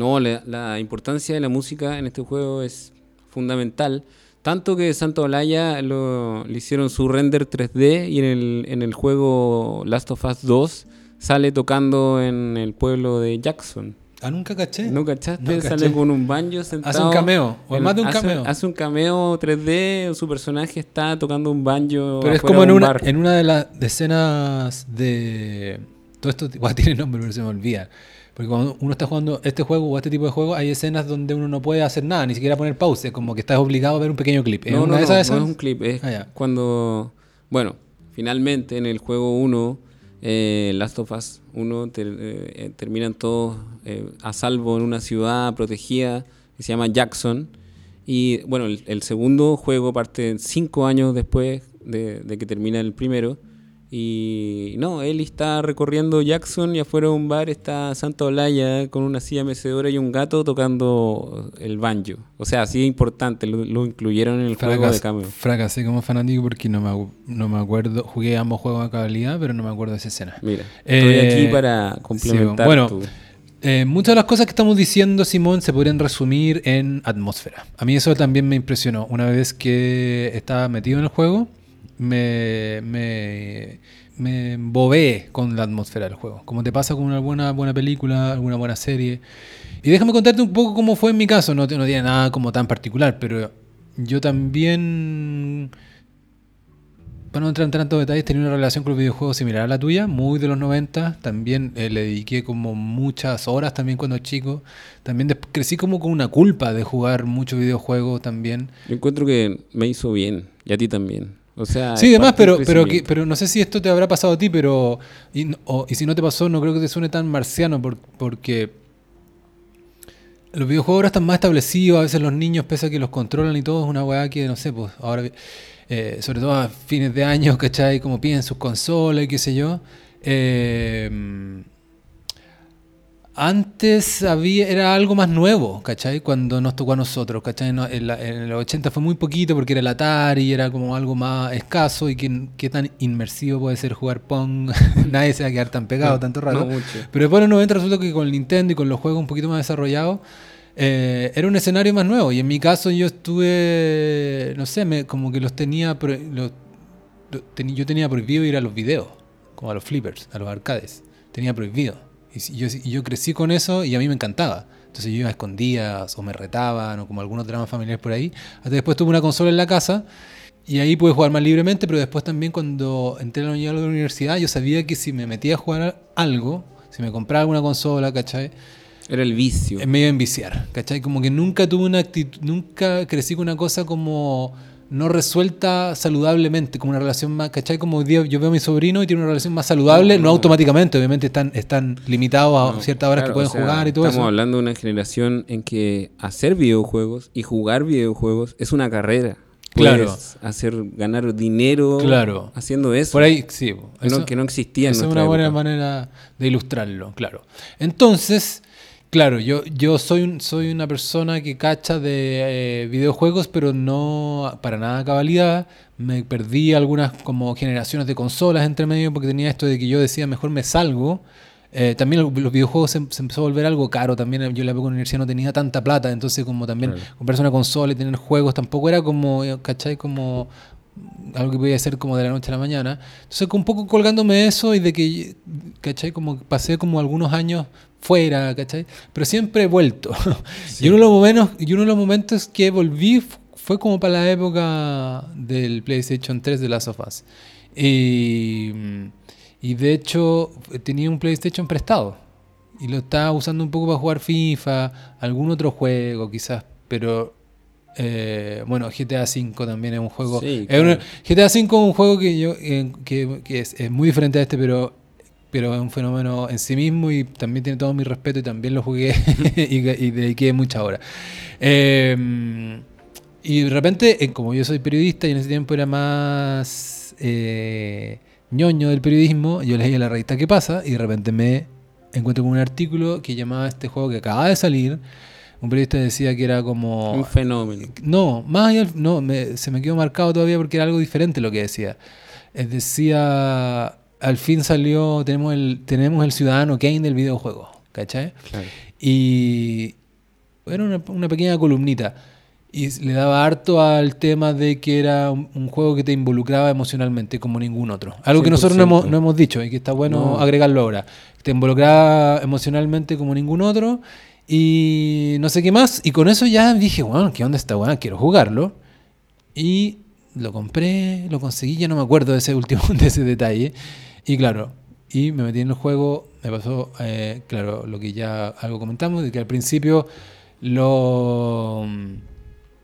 No, la, la importancia de la música en este juego es fundamental. Tanto que Santo Olaya lo, le hicieron su render 3D y en el, en el juego Last of Us 2 sale tocando en el pueblo de Jackson. Ah, nunca caché. ¿No cachaste? No caché. Sale con un banjo sentado. Hace un cameo, o en- más de un hace- cameo. Hace un cameo 3D, su personaje está tocando un banjo. Pero es como en un una, bar. en una de las escenas de. Todo esto tiene nombre, pero se me olvida. Porque cuando uno está jugando este juego o este tipo de juego, hay escenas donde uno no puede hacer nada, ni siquiera poner pause, como que estás obligado a ver un pequeño clip. ¿Es No, una no, de no, esas? no esas? es un clip, es Ah, cuando, bueno, finalmente en el juego 1, eh, Last of Us 1, ter- eh, eh, terminan todos eh, a salvo en una ciudad protegida que se llama Jackson. Y bueno, el, el segundo juego parte cinco años después de, de que termina el primero. Y no, él está recorriendo Jackson y afuera de un bar está Santa Olaya con una silla mecedora y un gato tocando el banjo. O sea, así importante, lo, lo incluyeron en el juego de Fracas- cameo. Fracasé como fanático porque no me, no me acuerdo. Jugué ambos juegos a cabalidad, pero no me acuerdo de esa escena. Mira, Eh, estoy aquí para complementar bueno, tu- Eh, muchas de las cosas que estamos diciendo, Simón, se podrían resumir en atmósfera. A mí eso también me impresionó. Una vez que estaba metido en el juego, me, me, me embobé con la atmósfera del juego. Como te pasa con una buena, buena película, alguna buena serie. Y déjame contarte un poco cómo fue en mi caso. No, no tiene nada como tan particular, pero yo también para no entrar en tantos detalles, tenía una relación con los videojuegos similar a la tuya, muy de los 90. También eh, le dediqué como muchas horas también cuando chico. También crecí como con una culpa de jugar muchos videojuegos también. Yo encuentro que me hizo bien, y a ti también. O sea, Sí, es demás, parte del pero, pero, que- pero no sé si esto te habrá pasado a ti, pero. Y, no- o- y si no te pasó, no creo que te suene tan marciano, por- porque. Los videojuegos ahora están más establecidos, a veces los niños, pese a que los controlan y todo, es una weá que, no sé, pues ahora, eh, sobre todo a fines de año, ¿cachai? Como piden sus consolas y qué sé yo. Eh, antes había, era algo más nuevo, ¿cachai? Cuando nos tocó a nosotros, ¿cachai? No, en, la- en los 80 fue muy poquito porque era el Atari, era como algo más escaso y qué tan inmersivo puede ser jugar Pong. Nadie se va a quedar tan pegado, No, tanto rato. no mucho. Pero después en los 90 resulta que con el Nintendo y con los juegos un poquito más desarrollados, eh, era un escenario más nuevo. Y en mi caso yo estuve, no sé, me, como que los tenía, pro- los- yo tenía prohibido ir a los videos, como a los flippers, a los arcades. Tenía prohibido. Y, yo, y yo crecí con eso y a mí me encantaba. Entonces yo iba a escondidas o me retaban o como algunos dramas familiares por ahí. Hasta después tuve una consola en la casa y ahí pude jugar más libremente, pero después también cuando entré a la uni- a la universidad yo sabía que si me metía a jugar algo, si me compraba alguna consola, ¿cachai? Era el vicio. Eh, Me iba a enviciar, ¿cachai? Como que nunca tuve una actitud, nunca crecí con una cosa como no resuelta saludablemente, como una relación más, ¿cachai? Como hoy día yo veo a mi sobrino y tiene una relación más saludable, no, No, no. automáticamente, obviamente están, están limitados a No, ciertas horas que pueden o sea, jugar y todo Estamos eso. hablando de una generación en que hacer videojuegos y jugar videojuegos es una carrera. Claro. Puedes hacer ganar dinero Claro. haciendo eso. Por ahí, sí. que no- eso- que no existía en Esa es una buena época. manera de ilustrarlo, claro. Entonces, claro, yo, yo soy, un- soy una persona que cacha de eh, videojuegos, pero no para nada cabalidad. Me perdí algunas como generaciones de consolas entre medio porque tenía esto de que yo decía, mejor me salgo. Eh, también lo- los videojuegos se, se empezó a volver algo caro. También yo en la época de la universidad no tenía tanta plata, entonces como también Claro. comprarse una consola y tener juegos tampoco era como, eh, ¿cachai? Como algo que podía ser como de la noche a la mañana. Entonces, un poco colgándome de eso y de que, ¿cachai? Como pasé como algunos años fuera, ¿cachai? Pero siempre he vuelto. Y, uno de los momentos, y uno de los momentos que volví fue como para la época del PlayStation 3 de Last of Us. Y, y de hecho, tenía un PlayStation prestado. Y lo estaba usando un poco para jugar FIFA, algún otro juego quizás, pero eh, bueno, GTA V también es un juego. Sí, es una- claro. GTA V es un juego que yo eh, que, que es, es muy diferente a este, pero pero es un fenómeno en sí mismo y también tiene todo mi respeto y también lo jugué y, y dediqué muchas horas. Eh, y de repente, eh, como yo soy periodista y en ese tiempo era más eh, ñoño del periodismo, yo leía la revista ¿Qué pasa? Y de repente me encuentro con un artículo que llamaba este juego que acaba de salir. Un periodista decía que era como... Un fenómeno. No, más allá, no, me- se me quedó marcado todavía porque era algo diferente lo que decía. Decía, al fin salió, tenemos el, tenemos el ciudadano Kane del videojuego, ¿cachai? Claro. Y era una, una pequeña columnita. Y le daba harto al tema de que era un, un juego que te involucraba emocionalmente como ningún otro. Algo que nosotros no hemos, 100%. no hemos dicho y que está bueno No. agregarlo ahora. Te involucraba emocionalmente como ningún otro y no sé qué más. Y con eso ya dije, bueno, ¿qué onda está bueno? Quiero jugarlo. Y lo compré, lo conseguí, ya no me acuerdo de ese último, de ese detalle. Y claro, y me metí en el juego, me pasó, eh, claro, lo que ya algo comentamos, de que al principio lo...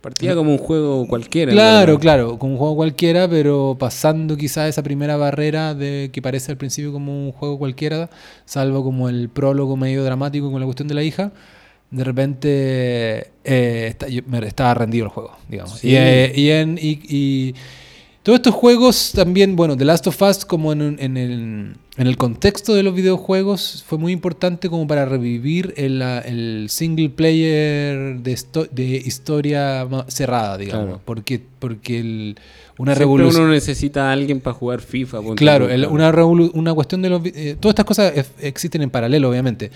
Partía como un juego cualquiera. Claro, claro, como un juego cualquiera, pero pasando quizás esa primera barrera de que parece al principio como un juego cualquiera, salvo como el prólogo medio dramático con la cuestión de la hija, de repente eh, está- yo- me estaba rendido el juego, digamos. Sí. Y, eh, y en- y- y todos estos juegos también, bueno, The Last of Us como en, en el, en el contexto de los videojuegos fue muy importante como para revivir el, el single player de, histo- de historia cerrada, digamos. Claro. Porque, porque el- una revolución... uno necesita a alguien para jugar FIFA. Claro, el- una, una cuestión de los... eh, todas estas cosas existen en paralelo, obviamente.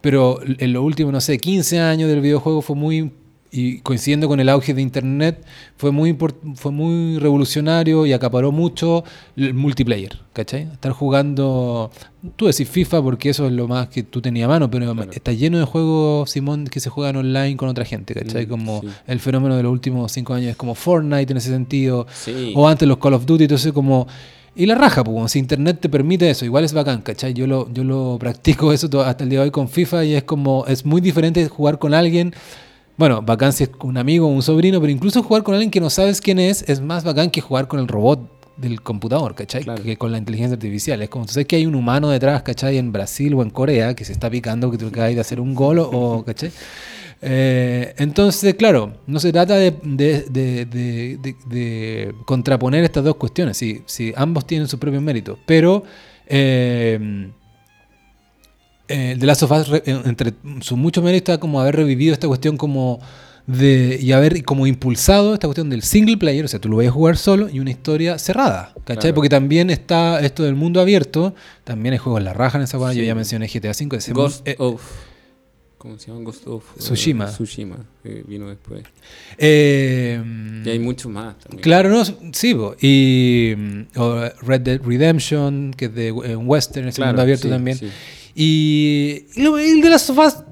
Pero en los últimos, no sé, 15 años del videojuego fue muy y coincidiendo con el auge de Internet, fue muy, fue muy revolucionario y acaparó mucho el multiplayer, ¿cachai? Estar jugando, tú decís FIFA porque eso es lo más que tú tenías a mano, pero Claro. está lleno de juegos, Simón, que se juegan online con otra gente, ¿cachai? Mm, Como sí. el fenómeno de los últimos cinco años es como Fortnite en ese sentido, Sí. o antes los Call of Duty, entonces como... Y la raja, pues, si internet te permite eso, igual es bacán, ¿cachai? Yo lo, yo lo practico eso hasta el día de hoy con FIFA y es como, es muy diferente jugar con alguien, bueno, bacán si es un amigo o un sobrino, pero incluso jugar con alguien que no sabes quién es, es más bacán que jugar con el robot del computador, ¿cachai? Claro. Que con la inteligencia artificial. Es como, tú sabes que hay un humano detrás, ¿cachai? En Brasil o en Corea que se está picando que tú acabas de hacer un gol o, ¿cachai? Eh, entonces, claro, no se trata de, de- de- de- contraponer estas dos cuestiones, si, si ambos tienen sus propios méritos, pero eh, eh, The Last of Us, re- entre sus muchos méritos, está como haber revivido esta cuestión como de y haber como impulsado esta cuestión del single player, o sea, tú lo vas a jugar solo y una historia cerrada, ¿cachai? Claro. Porque también está esto del mundo abierto, también hay juegos en la raja en esa weá, yo ya mencioné GTA V, ese Ghost eh, of. ¿Cómo se llama? Ghost of. eh, Tsushima. Tsushima, que vino después. eh, Y hay muchos más también. Claro, no, sí, po. y Red Dead Redemption, que es de un western, es Claro, mundo abierto sí, también. sí. Y, el de las sofás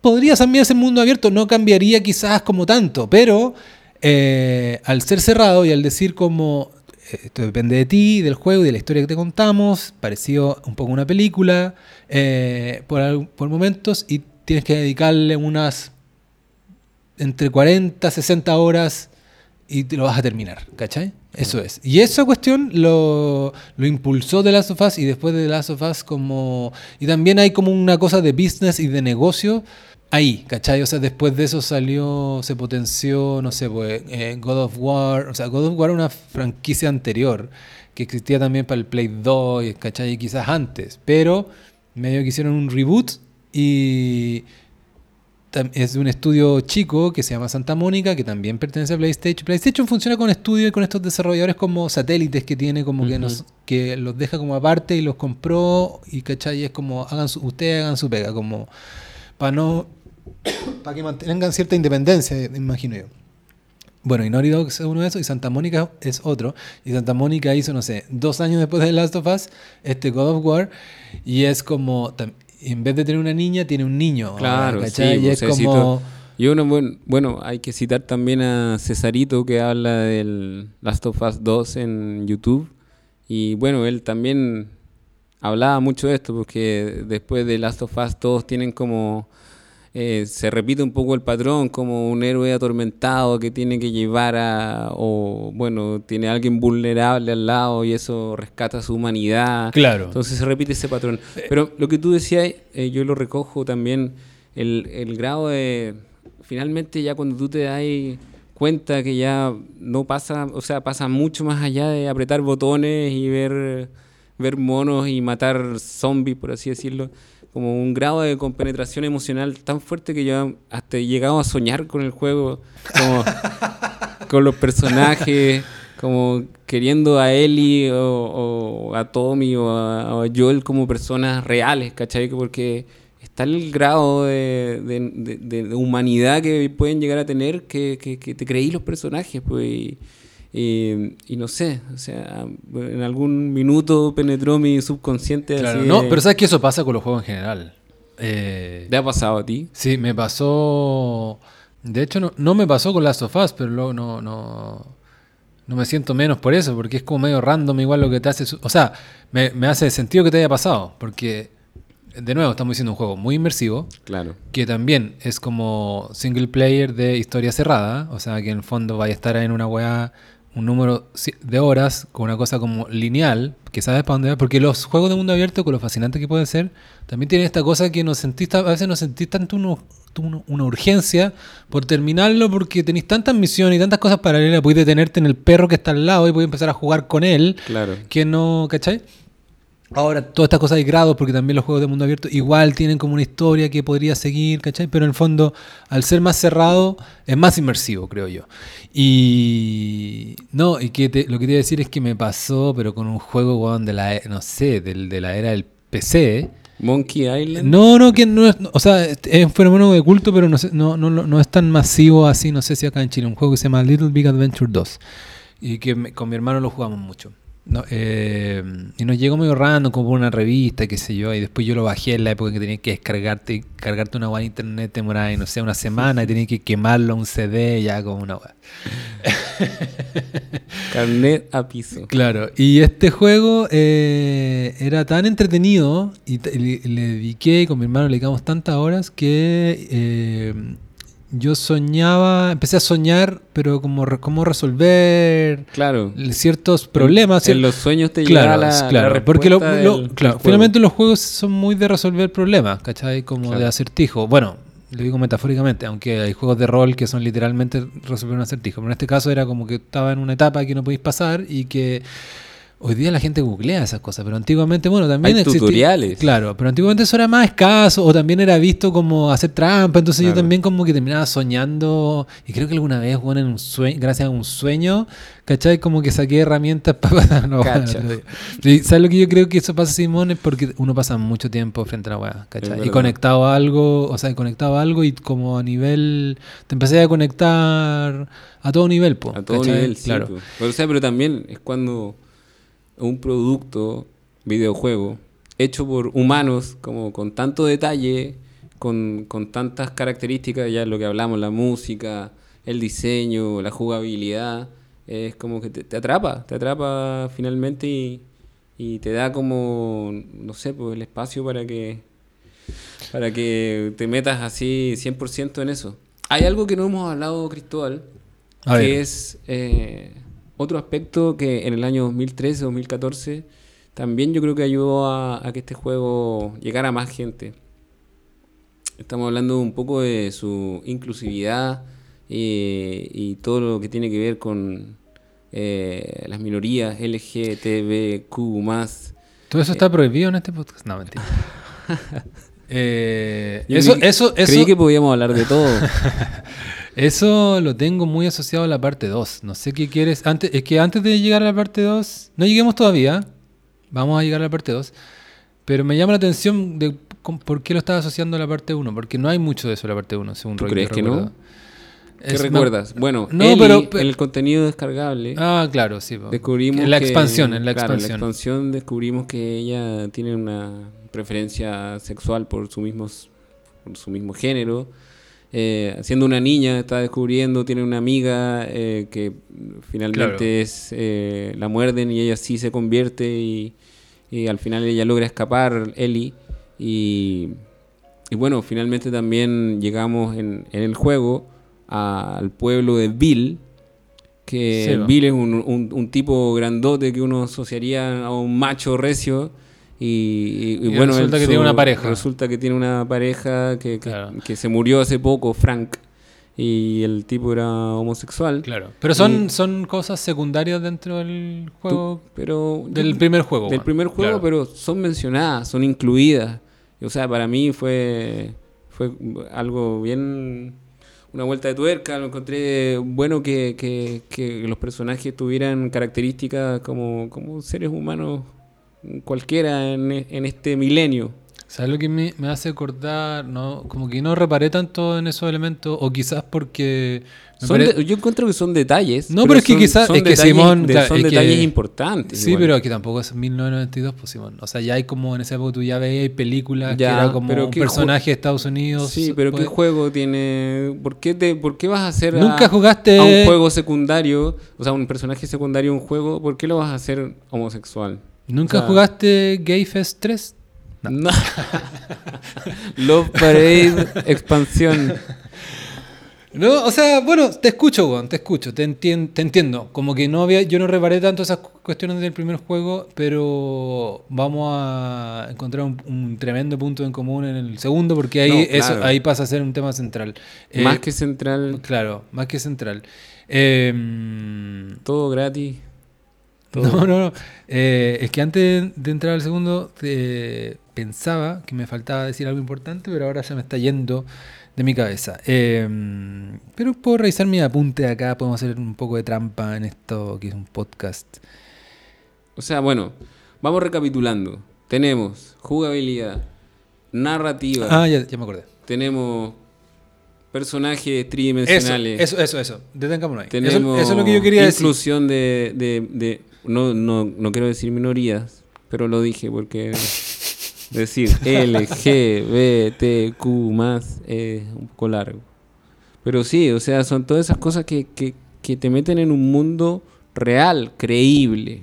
podría también ser mundo abierto, no cambiaría quizás como tanto, pero eh, al ser cerrado y al decir como eh, esto depende de ti, del juego y de la historia que te contamos, pareció un poco una película eh, por momentos y tienes que dedicarle unas entre 40, 60 horas y te lo vas a terminar, ¿cachai? Eso es. Y esa cuestión lo, lo impulsó de Last of Us y después de The Last of Us como... Y también hay como una cosa de business y de negocio ahí, ¿cachai? O sea, después de eso salió, se potenció, no sé, pues, eh, God of War. O sea, God of War era una franquicia anterior que existía también para el Play 2, y, ¿cachai? Y quizás antes. Pero medio que hicieron un reboot y es de un estudio chico que se llama Santa Mónica, que también pertenece a PlayStation. PlayStation funciona con estudios y con estos desarrolladores como satélites que tiene, como que nos que los deja como aparte y los compró y ¿cachai? es como hagan su, ustedes hagan su pega, como para no para que mantengan cierta independencia, imagino yo. Bueno, y Naughty Dog es uno de esos y Santa Mónica es otro. Y Santa Mónica hizo, no sé, dos años después de Last of Us, este God of War, y es como, en vez de tener una niña, tiene un niño. Claro, ¿cachai? sí, y pues, es se como... Y uno, bueno, bueno, hay que citar también a Cesarito que habla del Last of Us 2 en YouTube. Y bueno, él también hablaba mucho de esto porque después de Last of Us todos tienen como... eh, se repite un poco el patrón como un héroe atormentado que tiene que llevar a... o bueno, tiene a alguien vulnerable al lado y eso rescata su humanidad. Claro. Entonces se repite ese patrón. Pero lo que tú decías, eh, yo lo recojo también, el, el grado de... Finalmente ya cuando tú te das cuenta que ya no pasa, o sea, pasa mucho más allá de apretar botones y ver, ver monos y matar zombies, por así decirlo, como un grado de compenetración emocional tan fuerte que yo hasta he llegado a soñar con el juego, como con los personajes, como queriendo a Ellie o, o a Tommy o a, o a Joel como personas reales, ¿cachai? Porque está el grado de, de- de- de- de humanidad que pueden llegar a tener que, que- que te creí los personajes, pues. Y, y- y no sé, o sea, en algún minuto penetró mi subconsciente Claro, así no, de- pero sabes que eso pasa con los juegos en general. Eh, ¿Te ha pasado a ti? sí, me pasó. De hecho, no, no me pasó con Last of Us, pero luego no, no, no me siento menos por eso, porque es como medio random igual lo que te hace. O sea, me, me hace sentido que te haya pasado, porque, de nuevo, estamos diciendo un juego muy inmersivo, Claro. que también es como single player de historia cerrada, o sea que en el fondo vaya a estar en una weá un número de horas con una cosa como lineal, que sabes para dónde va, porque los juegos de mundo abierto, con lo fascinante que pueden ser, también tienen esta cosa que nos sentís, ta- a veces nos sentís tanto uno- uno- una urgencia por terminarlo porque tenéis tantas misiones y tantas cosas paralelas, podéis detenerte en el perro que está al lado y podéis empezar a jugar con él, Claro. que no, ¿cachai? Ahora, todas estas cosas hay grados, porque también los juegos de mundo abierto igual tienen como una historia que podría seguir, ¿cachai? Pero en el fondo, al ser más cerrado, es más inmersivo, creo yo. Y no, y que te- lo que te iba a decir es que me pasó, pero con un juego weón, de la, e- no sé, del, de la era del PC, Monkey Island. No, no, que no es. O sea, es un fenómeno de culto, pero no, sé- no, no, no es tan masivo así. No sé si acá en Chile. Un juego que se llama Little Big Adventure 2. Y que me- con mi hermano lo jugamos mucho. No, eh, y nos llegó medio random, como por una revista, qué sé yo. Y después yo lo bajé en la época que tenías que descargarte, cargarte una web en internet, demoraba, no sé, una semana. Y tenías que quemarlo a un CD, ya como una web. Carnet a piso. Claro, y este juego eh, era tan entretenido y le, le dediqué, con mi hermano le dedicamos tantas horas que eh, yo soñaba, empecé a soñar, pero como re- cómo resolver Claro. ciertos problemas. En cier- los sueños te Claro, llega la, claro, la porque lo- respuesta lo- del- claro, del finalmente juego. los juegos son muy de resolver problemas, ¿cachai? Como Claro. de acertijo. Bueno, lo digo metafóricamente, aunque hay juegos de rol que son literalmente resolver un acertijo. Pero en este caso era como que estaba en una etapa que no podéis pasar y que hoy día la gente googlea esas cosas, pero antiguamente, bueno, también Hay existía- tutoriales. Claro, pero antiguamente eso era más escaso o también era visto como hacer trampa, entonces yo Claro. también como que terminaba soñando y creo que alguna vez, bueno, en un sueño, gracias a un sueño, ¿cachai? Como que saqué herramientas para... No, bueno, Sí, ¿Sabes lo que yo creo que eso pasa, Simón? Es porque uno pasa mucho tiempo frente a la weá, ¿cachai? Y conectado a algo, o sea, conectado a algo y como a nivel... Te empecé a conectar a todo nivel, po, A todo ¿cachai? nivel, sí, Claro. po. Pero, o sea, pero también es cuando un producto, videojuego, hecho por humanos, como con tanto detalle, con, con tantas características, ya lo que hablamos, la música, el diseño, la jugabilidad, es como que te, te atrapa, te atrapa finalmente y, y te da como, no sé, pues el espacio para que para que te metas así 100% en eso. Hay algo que no hemos hablado, Cristóbal, A ver. que es eh, otro aspecto que en el año 2013-2014 también yo creo que ayudó a, a que este juego llegara a más gente. Estamos hablando un poco de su inclusividad eh, y todo lo que tiene que ver con eh, las minorías LGTBQ+. Todo eso está prohibido en este podcast. No, mentira. Eh, eso, creí- eso, eso, Creí que podíamos hablar de todo. Eso lo tengo muy asociado a la parte 2. No sé qué quieres. Antes, es que antes de llegar a la parte 2, no lleguemos todavía. Vamos a llegar a la parte 2. Pero me llama la atención de por qué lo estás asociando a la parte 1. Porque no hay mucho de eso en la parte 1, según ¿Tú re- crees que no? recuerdo. ¿Qué Es- recuerdas? Bueno, No, Eli, pero- pero- en el contenido descargable Ah, claro, sí. descubrimos En la que- expansión, en la claro, expansión. expansión descubrimos que ella tiene una preferencia sexual por su mismo, por su mismo género. Eh, siendo una niña, está descubriendo, tiene una amiga eh, que finalmente Claro. es eh, la muerden y ella sí se convierte y, y al final ella logra escapar, Ellie. Y, y bueno, finalmente también llegamos en, en el juego a- al pueblo de Bill, que. Bill es un, un- un tipo grandote que uno asociaría a un macho recio. Y, y- y Y bueno, resulta él que tiene una pareja. Resulta que tiene una pareja que, que- Claro. que se murió hace poco, Frank. Y el tipo era homosexual. Claro. Pero son, son cosas secundarias dentro del Tú- juego. pero del primer juego. del bueno. primer juego, Claro. pero son mencionadas, son incluidas. O sea, para mí fue, fue algo bien. Una vuelta de tuerca. Lo encontré bueno que, que- que los personajes tuvieran características como, como seres humanos cualquiera en, en este milenio. ¿Sabes lo que me, me hace acordar? No, como que no reparé tanto en esos elementos, o quizás porque... Son de- yo encuentro que son detalles. No, pero es que son- quizás- son es que detalles- Simón, de- claro, son es que- detalles importantes. Sí, igual. pero aquí tampoco es 1992, pues Simón. O sea, ya hay como en esa época tú ya veías películas que Ya, era como pero un ¿qué personaje de Estados Unidos. Sí, pero ¿qué juego tiene? ¿Por qué, te, por qué vas a hacer a- Nunca jugaste... a un juego secundario, o sea, un personaje secundario un juego, ¿por qué lo vas a hacer homosexual? ¿Nunca o sea- jugaste Gay Fest 3? No. Love Parade expansión. No, o sea, bueno, te escucho, weón, te escucho, te, entien- te entiendo. Como que no había, yo no reparé tanto esas cu- cuestiones del primer juego, pero vamos a encontrar un, un tremendo punto en común en el segundo, porque ahí, No, eso, ahí pasa a ser un tema central. Eh, Más que central, Claro, más que central. Eh, todo gratis. Todo. no, no, no. Eh, es que antes de entrar al segundo eh, pensaba que me faltaba decir algo importante, pero ahora ya me está yendo de mi cabeza. Eh, pero puedo revisar mi apunte acá, podemos hacer un poco de trampa en esto que es un podcast. O sea, bueno, vamos recapitulando. Tenemos jugabilidad, narrativa. Ah, ya, ya me acordé. Tenemos personajes Eso, tridimensionales. eso, eso, eso. Detengámonos ahí. Eso, Tenemos eso es lo que yo quería decir. inclusión de, de, de- no, no, no quiero decir minorías, pero lo dije porque decir L, G, B, T, Q más es un poco largo. Pero sí, o sea, son todas esas cosas que, que, que te meten en un mundo real, creíble.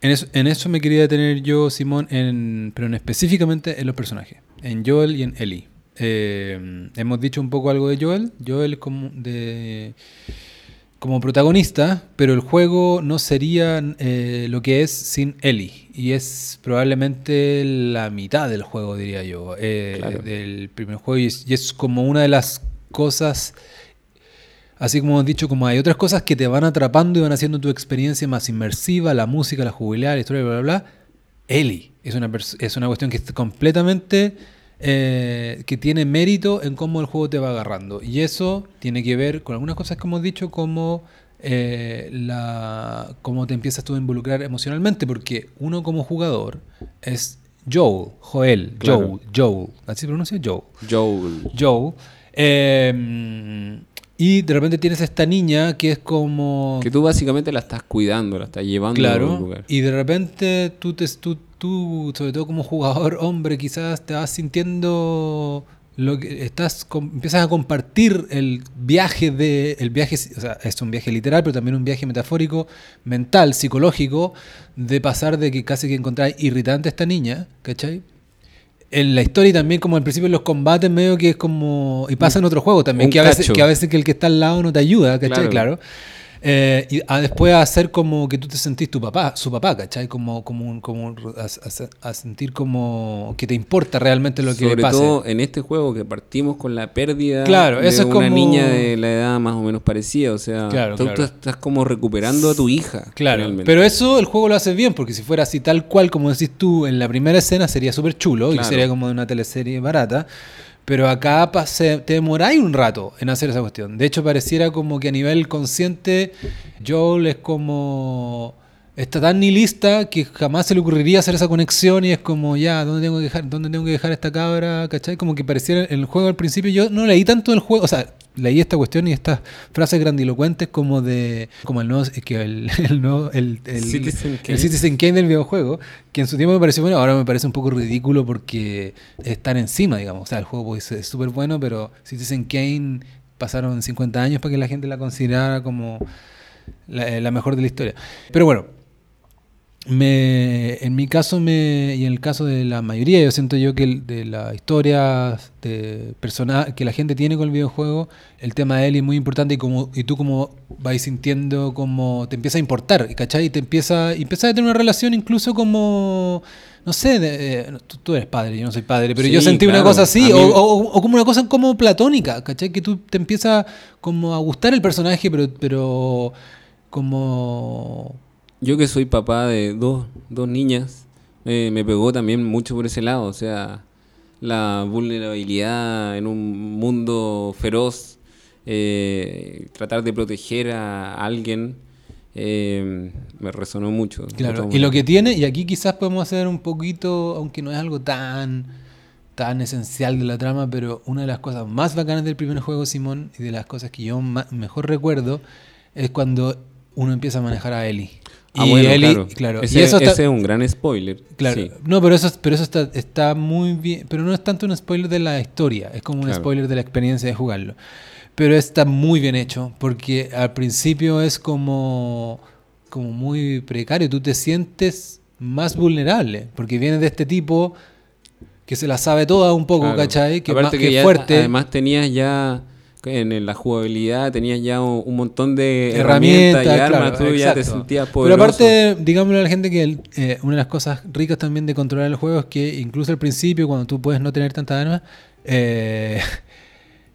En eso, en eso me quería detener yo, Simón, en, pero en específicamente en los personajes, en Joel y en Ellie. Eh, hemos dicho un poco algo de Joel. Joel es como, de, como protagonista, pero el juego no sería eh, lo que es sin Ellie. Y es probablemente la mitad del juego, diría yo, eh, Claro. del primer juego. Y es, y es como una de las cosas Así como hemos dicho, como hay otras cosas que te van atrapando y van haciendo tu experiencia más inmersiva, la música, la jubilada, la historia, bla, bla, bla. Eli es una, es una cuestión que es completamente, eh, que tiene mérito en cómo el juego te va agarrando. Y eso tiene que ver con algunas cosas que hemos dicho, como eh, la, cómo te empiezas tú a involucrar emocionalmente, porque uno como jugador es Joel, Joel, Claro. Joel, Joel, así se pronuncia Joel. Joel. Joe. Eh, y de repente tienes esta niña que es como... Que tú básicamente la estás cuidando, la estás llevando a un claro. lugar. Y de repente tú, te, tú, tú, sobre todo como jugador hombre, quizás te vas sintiendo... Lo que estás com- empiezas a compartir el viaje de el viaje o sea es un viaje literal pero también un viaje metafórico mental psicológico de pasar de que casi que encontrar irritante a esta niña ¿cachai? en la historia y también como al principio en los combates medio que es como y pasa en otros juegos también que a veces que a veces que el que está al lado no te ayuda ¿cachai? Claro. claro, Eh, y a después a hacer como que tú te sentís tu papá su papá ¿cachai? como como un- como un- a, a- a sentir como que te importa realmente lo que Sobre le pase todo en este juego que partimos con la pérdida Claro, de eso es una como- niña de la edad más o menos parecida. O sea, Claro, tú claro. estás como recuperando a tu hija. Claro, realmente. pero eso el juego lo hace bien, porque si fuera así tal cual como decís tú en la primera escena sería súper chulo y sería como de una teleserie barata. Pero acá pa- se- te demoráis un rato en hacer esa cuestión. De hecho, pareciera como que a nivel consciente, Joel es como. Está tan nihilista que jamás se le ocurriría hacer esa conexión y es como, ya, ¿dónde tengo que dejar, dónde tengo que dejar esta cabra? ¿Cachai? Como que pareciera el juego al principio. Yo no leí tanto el juego, o sea, leí esta cuestión y estas frases grandilocuentes como de. como el nuevo. que el, el nuevo. El, el- Citizen Kane. Citizen Kane del videojuego, que en su tiempo me pareció bueno, ahora me parece un poco ridículo porque están encima, digamos. O sea, el juego pues, es súper bueno, pero Citizen Kane pasaron 50 años para que la gente la considerara como la, la mejor de la historia. Pero bueno, me, en mi caso me, y en el caso de la mayoría, yo siento yo que el- de las historias de persona, que la gente tiene con el videojuego, el tema de él es muy importante y, como, y tú como vais sintiendo como te empieza a importar, ¿cachai? Y te empieza, y empiezas a tener una relación incluso como, no sé, de- eh, tú, tú eres padre, yo no soy padre, pero yo Sí, sentí una claro. cosa así, A o, mí- o- o como una cosa como platónica, ¿cachai? Que tú te empieza como a gustar el personaje, pero, pero como... Yo que soy papá de dos, dos niñas, eh, me pegó también mucho por ese lado. O sea, la vulnerabilidad en un mundo feroz, eh, tratar de proteger a alguien, eh, me resonó mucho. Claro, y lo que tiene, y aquí quizás podemos hacer un poquito, aunque no es algo tan, tan esencial de la trama, pero una de las cosas más bacanas del primer juego, Simón, y de las cosas que yo mejor recuerdo, es cuando uno empieza a manejar a Ellie. Ah, y bueno, claro. claro, Ese, y eso está- ese es un gran spoiler. Claro, sí. no, pero eso, pero eso está, está muy bien, pero no es tanto un spoiler de la historia, es como un Claro. spoiler de la experiencia de jugarlo. Pero está muy bien hecho, porque al principio es como, como muy precario, tú te sientes más vulnerable, porque vienes de este tipo que se la sabe toda un poco, Claro. ¿cachai? Que, más, que que ya, fuerte. además tenías ya en la jugabilidad tenías ya un, montón de herramientas, herramientas y armas, claro, tú ya te sentías Pero poderoso. aparte, digámosle a la gente que el- eh, una de las cosas ricas también de controlar el juego es que incluso al principio, cuando tú puedes no tener tantas armas, eh,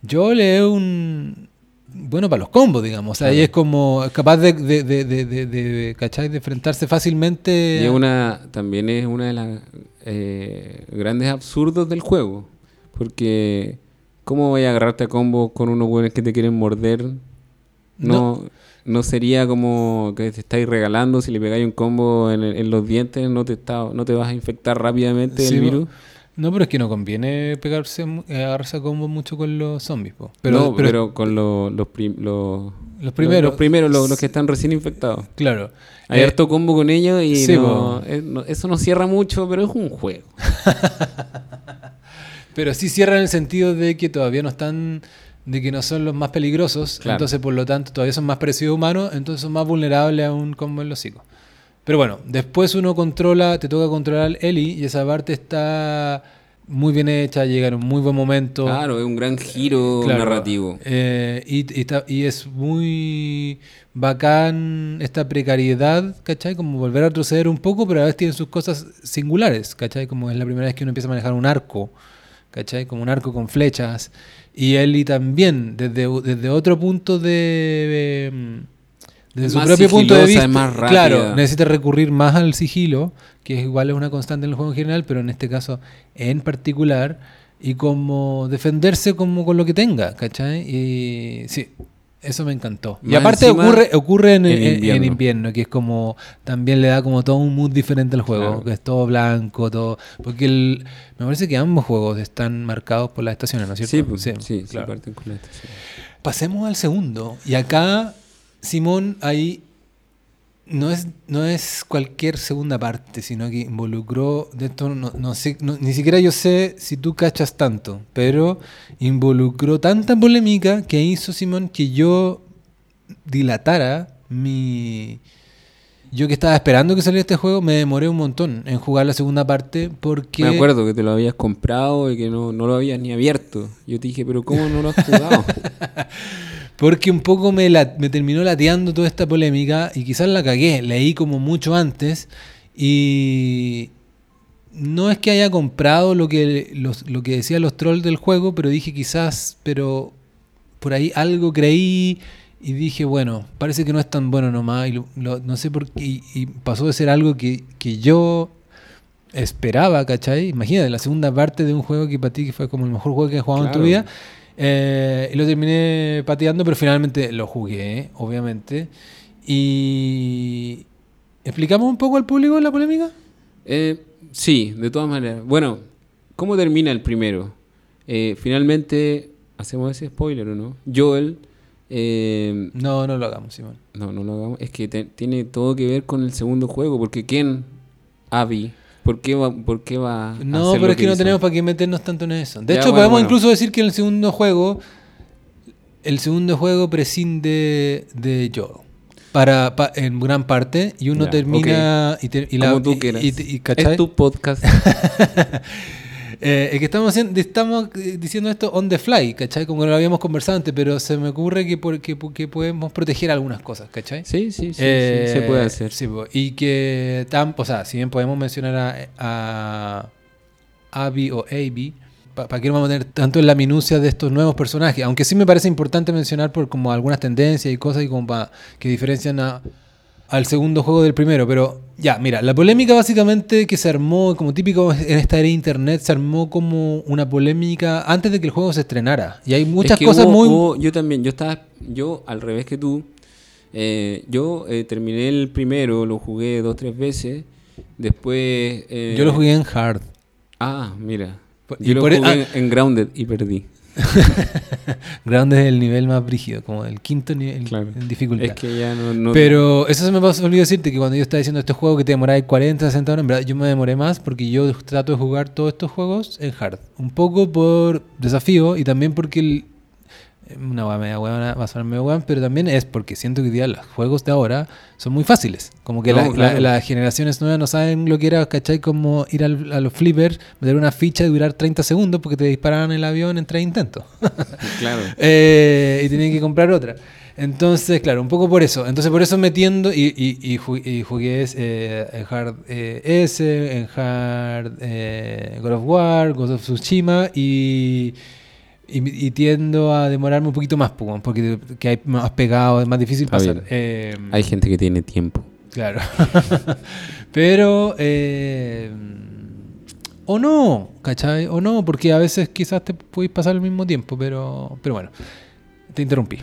yo le doy un bueno para los combos, digamos. O sea, Claro. y es como capaz de, de, de, de, enfrentarse fácilmente. Y es una, también es una de las eh, grandes absurdos del juego. Porque, ¿cómo voy a agarrarte a combo con unos buenos que te quieren morder No, no sería como que te estáis regalando si le pegáis un combo en, en los dientes, no te está, no te vas a infectar rápidamente Sí, del po. virus. No, pero es que no conviene pegarse, eh, agarrarse a combo mucho con los zombies, po. Pero, no, pero, pero, con los, los, prim- los, los primeros. los, primeros, los, los que están recién infectados. Claro. Hay Eh, harto combo con ellos y sí, no- eh, no- eso no cierra mucho, pero es un juego. Pero sí cierra en el sentido de que todavía no están, de que no son los más peligrosos, Claro. entonces por lo tanto todavía son más parecidos humanos, entonces son más vulnerables a un combo en los hocico. Pero bueno, después uno controla, te toca controlar al Eli y esa parte está muy bien hecha, llega en un muy buen momento. Claro, es un gran giro Claro, narrativo. eh, y, y está- y es muy bacán esta precariedad, ¿cachai? Como volver a retroceder un poco, pero a veces tiene sus cosas singulares, ¿cachai? Como es la primera vez que uno empieza a manejar un arco, ¿cachai? Como un arco con flechas. Y Ellie también, desde, desde otro punto de... de- desde Es su propio punto de vista, más claro, necesita recurrir más al sigilo, que es igual es una constante en el juego en general, pero en este caso en particular, y como defenderse como con lo que tenga, ¿cachai? Y sí, eso me encantó. y aparte ocurre, ocurre en, en invierno. que es como, también le da como todo un mood diferente al juego, Claro. que es todo blanco, todo... Porque el, me parece que ambos juegos están marcados por las estaciones, ¿no es cierto? Sí, pues, sí, sí, claro. la estación. Pasemos al segundo. Y acá, Simón, ahí no es, no es cualquier segunda parte, sino que involucró, de esto no, no sé, no- ni siquiera yo sé si tú cachas tanto, pero involucró tanta polémica que hizo Simón que yo dilatara mi... Yo que estaba esperando que saliera este juego, me demoré un montón en jugar la segunda parte porque... Me acuerdo que te lo habías comprado y que no, no lo habías ni abierto. Yo te dije, pero ¿cómo no lo has jugado? Porque un poco me, la- me terminó lateando toda esta polémica y quizás la cagué. Leí como mucho antes y no es que haya comprado lo que, los, lo que decían los trolls del juego, pero dije quizás, pero por ahí algo creí y dije, bueno, parece que no es tan bueno nomás. Y lo- lo- no sé por qué. Y, y pasó de ser algo que, que yo esperaba, ¿cachai? Imagínate, la segunda parte de un juego que para ti fue como el mejor juego que has jugado en tu vida. Eh, y lo terminé pateando, pero finalmente lo jugué, obviamente. Y. ¿Explicamos un poco al público la polémica? Eh, sí, de todas maneras. Bueno, ¿cómo termina el primero? Eh, finalmente, hacemos ese spoiler, ¿o no? Joel, eh, No, no lo hagamos, Simón. no, no lo hagamos, es que te- tiene todo que ver con el segundo juego, porque Ken, Abby, ¿por qué va, por qué va a No, hacer pero lo es que no hizo? tenemos para qué meternos tanto en eso. De Ya, hecho, bueno, podemos bueno. incluso decir que en el segundo juego, el segundo juego prescinde de Joel. Para, pa- en gran parte, y uno Ya, termina y, y la- Como tú y- quieras. y- y- ¿cachai? es tu podcast. Eh, es que estamos, haciendo, estamos eh, diciendo esto on the fly, ¿cachai? Como lo habíamos conversado antes, pero se me ocurre que, por- que, que podemos proteger algunas cosas, ¿cachai? sí, sí, sí, sí, Eh, se puede hacer. sí, y que, o sea, si bien podemos mencionar a, a Abby o Abby, ¿para qué nos vamos a meter tanto en la minucia de estos nuevos personajes? Aunque sí me parece importante mencionar por como algunas tendencias y cosas y como para que diferencian a- al segundo juego del primero. Pero ya, mira, la polémica básicamente que se armó, como típico en esta era de internet, se armó como una polémica antes de que el juego se estrenara. Y hay muchas Es que cosas hubo- muy... hubo- yo también, yo estaba, yo al revés que tú, eh, yo eh, terminé el primero, lo jugué dos, tres veces, después... eh, Yo lo jugué en hard. Ah, mira. Y Yo lo por e- jugué en Grounded y perdí. Ground es el nivel más brígido, como el quinto nivel Claro. en dificultad. Es que ya no... no- Pero eso se me pasó, olvidó decirte que cuando yo estaba diciendo este juego que te demoraba 40, 60 horas, en verdad yo me demoré más porque yo trato de jugar todos estos juegos en hard. Un poco por desafío y también porque el- una hueá media hueá va a sonar medio hueón, pero también es porque siento que hoy día los juegos de ahora son muy fáciles. Como que No, la- la- claro. las generaciones nuevas no saben lo que era, ¿cachai? Como ir al- a los flippers, meter una ficha y durar 30 segundos porque te disparaban el avión en tres intentos. Claro. Eh, y tenía que comprar otra. Entonces, claro, un poco por eso. Entonces, por eso metiendo y, y, y ju- y jugué eh, en Hard eh, S, en Hard eh, God of War, God of Tsushima y, y, y tiendo a demorarme un poquito más, porque que hay más pegado, es más difícil pasar. Eh, Hay gente que tiene tiempo. Claro. Pero, eh, o no, ¿cachai? O no, porque a veces quizás te podéis pasar al mismo tiempo, pero, pero bueno, te interrumpí.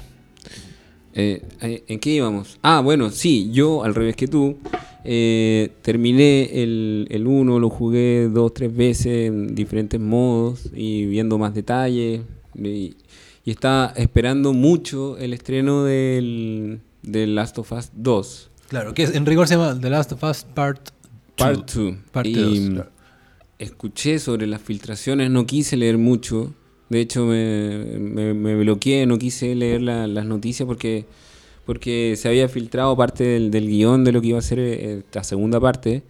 Eh, eh, ¿En qué íbamos? Ah, bueno, sí, yo al revés que tú, eh, terminé el, el 1, lo jugué dos, tres veces en diferentes modos y viendo más detalles. Y, y estaba esperando mucho el estreno del, del Last of Us 2. Claro, que en rigor se llama The Last of Us Part 2. Part 2. Parte Y dos, claro. escuché sobre las filtraciones, no quise leer mucho. De hecho, me, me- me bloqueé, no quise leer la- las noticias porque, porque se había filtrado parte del, del guion de lo que iba a ser eh, la segunda parte.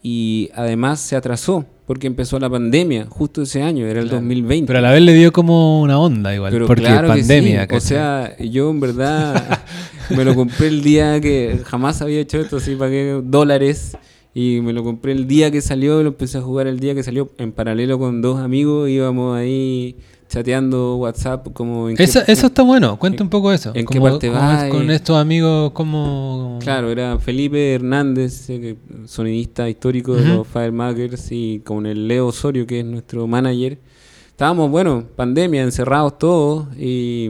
Y además se atrasó porque empezó la pandemia justo ese año, era el Claro. 2020. Pero a la vez le dio como una onda igual, Pero porque claro que pandemia, sí. O sea, yo en verdad me lo compré el día que jamás había hecho esto, así pagué dólares y me lo compré el día que salió, lo empecé a jugar el día que salió en paralelo con dos amigos, íbamos ahí chateando WhatsApp como en qué- Esa- eso está bueno, cuenta un poco eso. en qué Como- parte como va es con estos amigos como... Claro, era Felipe Hernández, eh, sonidista histórico de los Firemakers, y con el Leo Osorio, que es nuestro manager. Estábamos, bueno, pandemia, encerrados todos, y,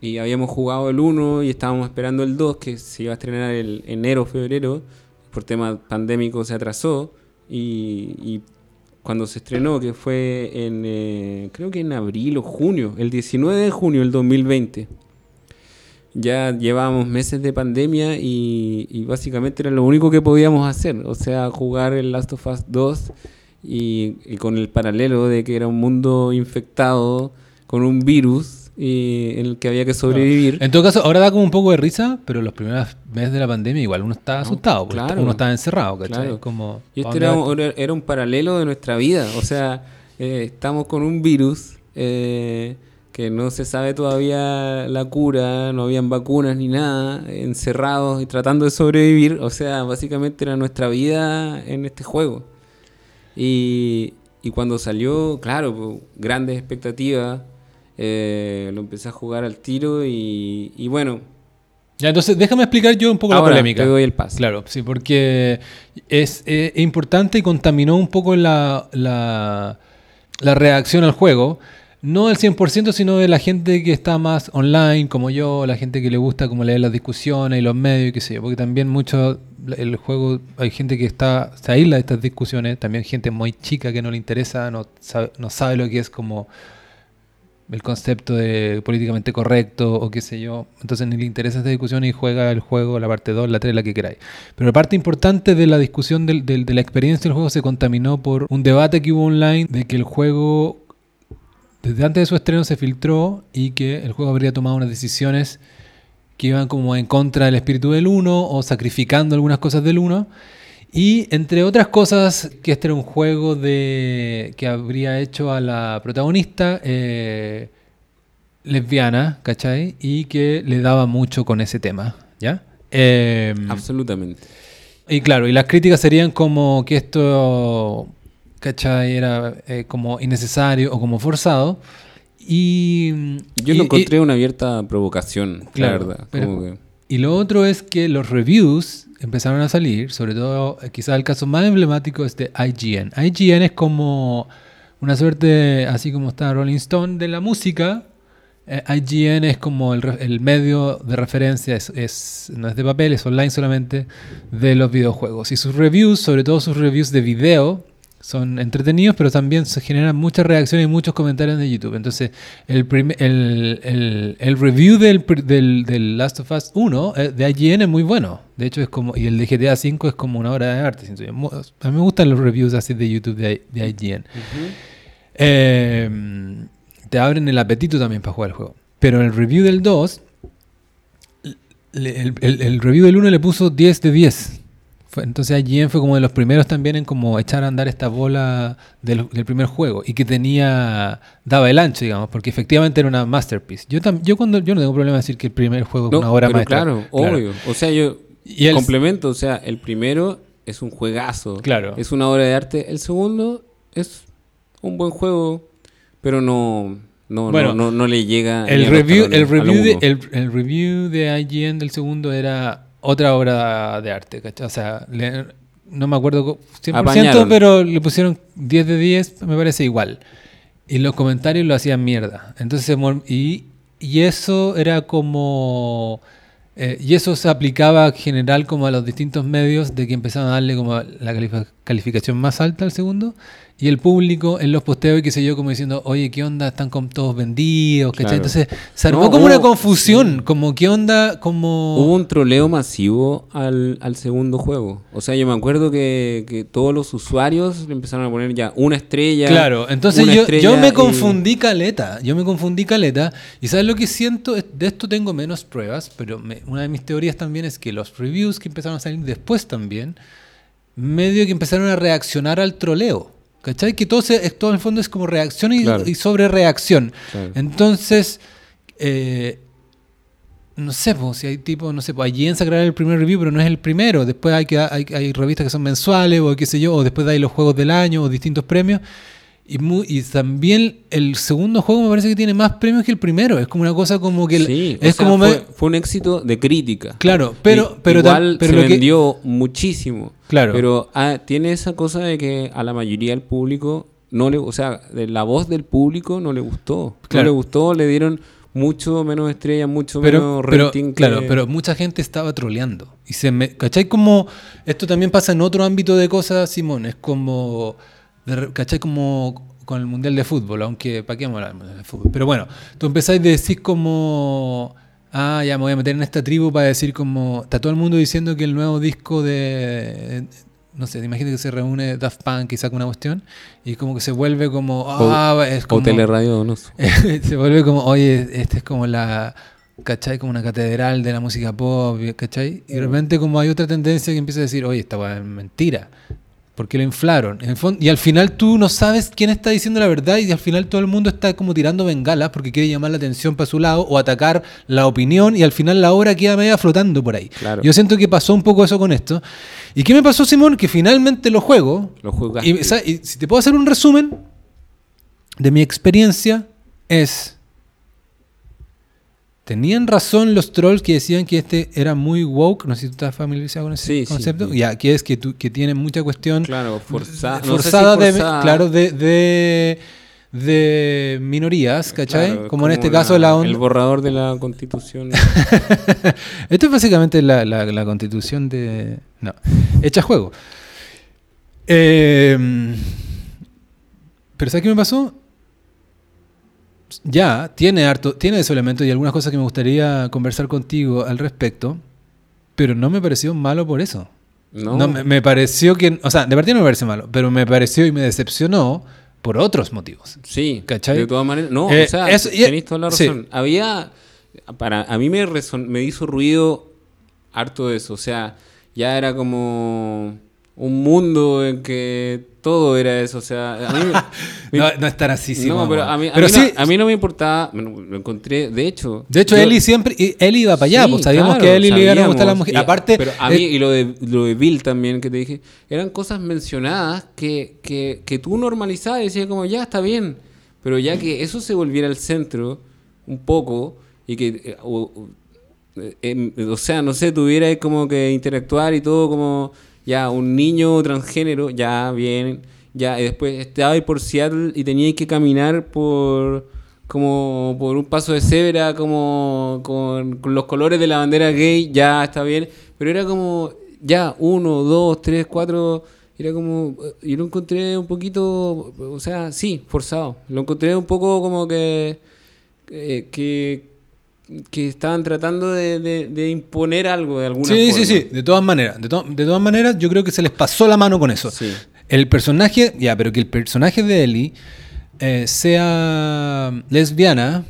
y habíamos jugado el 1 y estábamos esperando el 2, que se iba a estrenar el enero, febrero. Por tema pandémico se atrasó, y, y cuando se estrenó, que fue en, eh, creo que en abril o junio, el 19 de junio del 2020 ya llevábamos meses de pandemia y, y básicamente era lo único que podíamos hacer, o sea, jugar el Last of Us 2 y, y con el paralelo de que era un mundo infectado con un virus y en el que había que sobrevivir. En todo caso, ahora da como un poco de risa, pero los primeros meses de la pandemia igual uno estaba asustado, porque claro. uno estaba encerrado, ¿cachai? Claro. Como, Y ¿pa' este era, un- era- era un paralelo de nuestra vida. O sea, eh, estamos con un virus eh, que no se sabe todavía la cura, no habían vacunas ni nada, encerrados y tratando de sobrevivir. O sea, básicamente era nuestra vida en este juego. Y, y cuando salió, claro, pues, grandes expectativas. Eh, lo empecé a jugar al tiro y, y bueno, Ya, entonces déjame explicar yo un poco la polémica. te doy el paso. Claro, sí, porque es eh, importante y contaminó un poco la, la, la reacción al juego. No del 100%, sino de la gente que está más online, como yo, la gente que le gusta como leer las discusiones y los medios y qué sé yo. Porque también mucho el juego, hay gente que está se aísla de estas discusiones, también gente muy chica que no le interesa, no sabe, no sabe lo que es como el concepto de políticamente correcto o qué sé yo. Entonces ni le interesa esta discusión y juega el juego, la parte 2, la 3, la que queráis. Pero la parte importante de la discusión del- del- de la experiencia del juego se contaminó por un debate que hubo online de que el juego, desde antes de su estreno, se filtró y que el juego habría tomado unas decisiones que iban como en contra del espíritu del 1 o sacrificando algunas cosas del 1. Y entre otras cosas, que este era un juego de que habría hecho a la protagonista eh, lesbiana, ¿cachai? Y que le daba mucho con ese tema, ¿ya? Eh, Absolutamente. y claro, y las críticas serían como que esto, ¿cachai? Era eh, como innecesario o como forzado. Y, Yo y- lo y- encontré una abierta provocación, Claro, la verdad. pero- como que- Y lo otro es que los reviews empezaron a salir, sobre todo eh, quizás el caso más emblemático es de IGN. IGN es como una suerte, así como está Rolling Stone de la música. eh, IGN es como el, el medio de referencia, es- no es de papel, es online solamente, de los videojuegos. Y sus reviews, sobre todo sus reviews de video, son entretenidos, pero también se generan muchas reacciones y muchos comentarios de YouTube. Entonces, el, el, el- el review del, del, del Last of Us 1 eh, de IGN es muy bueno. De hecho, es como. Y el de GTA 5 es como una obra de arte. A mí me gustan los reviews así de YouTube de, de IGN. Eh, te abren el apetito también para jugar el juego. Pero el review del 2, le- el, el- el review del 1 le puso 10 de 10. Fue- entonces IGN fue como de los primeros también en como echar a andar esta bola del, del primer juego y que tenía daba el ancho, digamos, porque efectivamente era una masterpiece. Yo tam- yo cuando yo no tengo problema en decir que el primer juego es una obra pero maestra. Claro, obvio. O sea, yo Y el- complemento, o sea, el primero es un juegazo. Claro. Es una obra de arte. El segundo es un buen juego, pero no, no, Bueno, no, no, no le llega. El review, el, review de, el, el review de IGN del segundo era otra obra de arte, ¿cachai? O sea, le- no me acuerdo co- 100%, Apañaron. pero le pusieron 10 de 10, me parece igual. Y los comentarios lo hacían mierda. Entonces, y, y eso era como Eh, y eso se aplicaba en general como a los distintos medios de que empezaban a darle como la califa- calificación más alta al segundo y el público en los posteos y qué sé yo como diciendo, oye, ¿qué onda? Están como todos vendidos, ¿cachai? Claro. Entonces se armó No, como una confusión, como ¿qué onda? Como... Hubo un troleo masivo al, al segundo juego. O sea, yo me acuerdo que, que todos los usuarios le empezaron a poner ya una estrella. Claro, entonces yo, yo me y- confundí caleta, yo me confundí caleta, y ¿sabes lo que siento? De esto tengo menos pruebas, pero me- una de mis teorías también es que los reviews que empezaron a salir después también, medio que empezaron a reaccionar al troleo, ¿cachai? Que todo, se, todo en el fondo es como reacción y, Claro. y sobre reacción. Claro. Entonces, eh, no sé, pues, si hay tipo, no sé, pues allí en sacar el primer review, pero no es el primero. Después hay, que, hay, hay revistas que son mensuales o qué sé yo, o después hay los juegos del año o distintos premios. Y, también el segundo juego me parece que tiene más premios que el primero. Es como una cosa como que... el- Sí, o es sea, como... me- fue, un éxito de crítica. Claro, pero... Y- pero igual pero se lo que- vendió muchísimo. Claro. Pero ah, tiene esa cosa de que a la mayoría del público no le, o sea, de la voz del público no le gustó. Claro. No le gustó, le dieron mucho menos estrellas, mucho pero, menos pero, rating. que- claro, pero mucha gente estaba troleando. Y se me, ¿Cachai? Como esto también pasa en otro ámbito de cosas, Simón. Es como, ¿cachai? Como con el Mundial de Fútbol, aunque ¿para qué vamos a hablar del Mundial de Fútbol? Pero bueno, tú empezáis a decir como, ah, ya me voy a meter en esta tribu para decir como, está todo el mundo diciendo que el nuevo disco de... No sé, imagínate que se reúne Daft Punk y saca una cuestión y como que se vuelve como... Ah, es o como, Teleradio Donoso. se vuelve como, oye, este es como la, ¿cachai? Como una catedral de la música pop, ¿cachai? Y de repente como hay otra tendencia que empieza a decir, oye, esta weá es mentira. ¿Por qué lo inflaron? En y al final tú no sabes quién está diciendo la verdad y al final todo el mundo está como tirando bengalas porque quiere llamar la atención para su lado o atacar la opinión y al final la obra queda media flotando por ahí. Claro. Yo siento que pasó un poco eso con esto. ¿Y qué me pasó, Simón? Que finalmente lo juego Lo jugaste. y, y si te puedo hacer un resumen de mi experiencia, es. Tenían razón los trolls que decían que este era muy woke. No sé si tú estás familiarizado con ese Sí, sí, concepto. sí. Ya, que es que, tú, que tiene mucha cuestión Claro, forza- no sé si forzada, de, forzada. claro, de, de, de minorías, ¿cachai? Claro, como, en este caso la El borrador de la constitución. Esto es básicamente la, la- la constitución de. No, hecha juego. Eh, pero ¿sabes qué me pasó? Ya, tiene harto, tiene esos elementos y algunas cosas que me gustaría conversar contigo al respecto, pero no me pareció malo por eso. No, No, me, me pareció que. O sea, de partida no me parece malo, pero me pareció y me decepcionó por otros motivos. Sí, ¿Cachai? de todas maneras. No, Eh, o sea, eso- y- tenéis toda la sí. razón. Había. Para, a mí me, reson- me hizo ruido harto de eso. O sea, ya era como un mundo en que todo era eso. O sea, a mí. me- No, no es tan así, sí, no, mamá. pero a mí, a Pero mí sí, no, a mí no me importaba. Lo encontré, de hecho. De hecho, yo- Eli siempre. Eli iba para allá, Sí, pues sabíamos claro, que a Eli le iban a gustar las mujeres. Aparte. Pero a mí, eh, y lo de, lo de Bill también que te dije, eran cosas mencionadas que, que, que tú normalizabas y decías como, ya está bien. Pero ya que eso se volviera el centro un poco y que. eh, o, o- eh, o sea, no sé, tuviera como que interactuar y todo como. Ya, un niño transgénero, ya, bien. Ya, y después estaba por Seattle y tenía que caminar por como por un paso de cebra, como con, los colores de la bandera gay, ya está bien, pero era como, ya, uno, dos, tres, cuatro, era como, yo lo encontré un poquito, o sea, sí, forzado, lo encontré un poco como que, eh, que, que estaban tratando de, de- de imponer algo de alguna Sí, forma. sí, sí, de todas maneras. De, to- de todas maneras, yo creo que se les pasó la mano con eso. Sí. El personaje, ya, pero que el personaje de Ellie eh, sea lesbiana,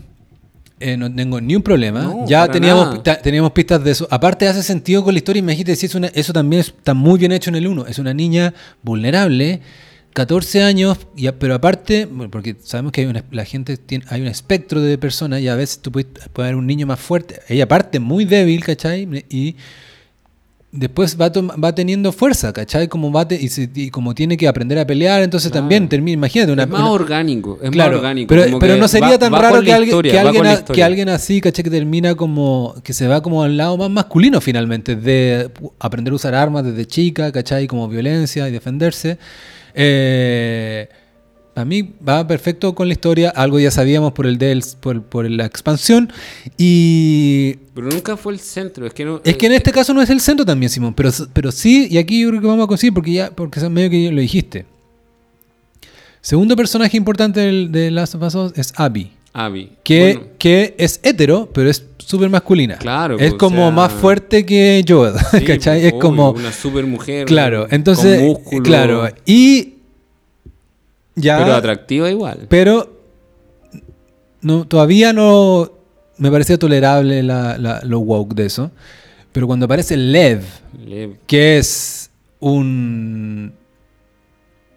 eh, no tengo ni un problema. No, ya teníamos, teníamos pistas de eso. Aparte, hace sentido con la historia. Imagínate si es una, eso también está muy bien hecho en el 1. Es una niña vulnerable. 14 años, y pero aparte, porque sabemos que hay una- la gente tiene, hay un espectro de personas y a veces tú puedes, puede haber un niño más fuerte. Ella parte muy débil, ¿cachai? Y después va, tom- va teniendo fuerza, ¿cachai? Como va te- y, se- y como tiene que aprender a pelear, entonces Claro. también termina, imagínate, una, es más una- orgánico, es Claro, más orgánico. pero, no sería va- tan va raro que alguien, historia, que, alguien, a- que alguien así, ¿cachai? Que termina como, que se va como al lado más masculino finalmente, de aprender a usar armas desde chica, ¿cachai? Como violencia y defenderse. Eh, A mí va perfecto con la historia, algo ya sabíamos por el por, por la expansión. Y Pero nunca fue el centro. Es que, no, es que en eh, este caso no es el centro también, Simón, pero, pero sí, y aquí yo creo que vamos a conseguir, porque ya, porque es medio que lo dijiste. Segundo personaje importante de Last of Us 2 es Abby, Abby. que, Bueno, que es hetero, pero es súper masculina. Claro, Es pues, como o sea, más fuerte que Joel, sí, ¿cachai? pues, Es como... Una super mujer. Claro, entonces... Con músculo, Claro, y... Ya... Pero atractiva igual. Pero no, todavía no me parecía tolerable la, la- lo woke de eso. Pero cuando aparece Lev, Le- que es un,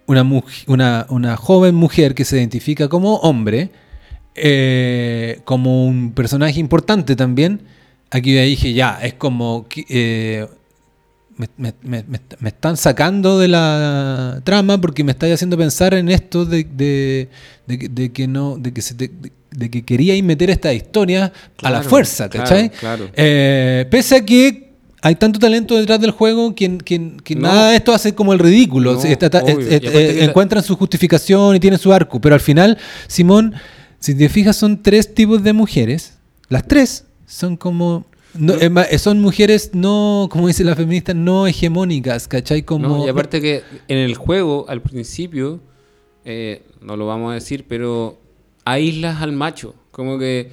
una, una, una joven mujer que se identifica como hombre, eh, como un personaje importante también, aquí ya dije, ya, es como... eh, me, me- me- me- me están sacando de la trama porque me estáis haciendo pensar en esto de, de- de que- de que no de que se de, que queríais meter esta historia a la fuerza, ¿cachai? claro. Eh, pese a que hay tanto talento detrás del juego que, que- que No. nada de esto hace como el ridículo. No, está- eh, encuentran su justificación y tienen su arco. Pero al final, Simón, si te fijas, son tres tipos de mujeres. Las tres son como. no, son mujeres no, como dice la feminista, no hegemónicas, ¿cachai? Como, No, y aparte que en el juego, al principio, eh, no lo vamos a decir, pero aíslas al macho. Como que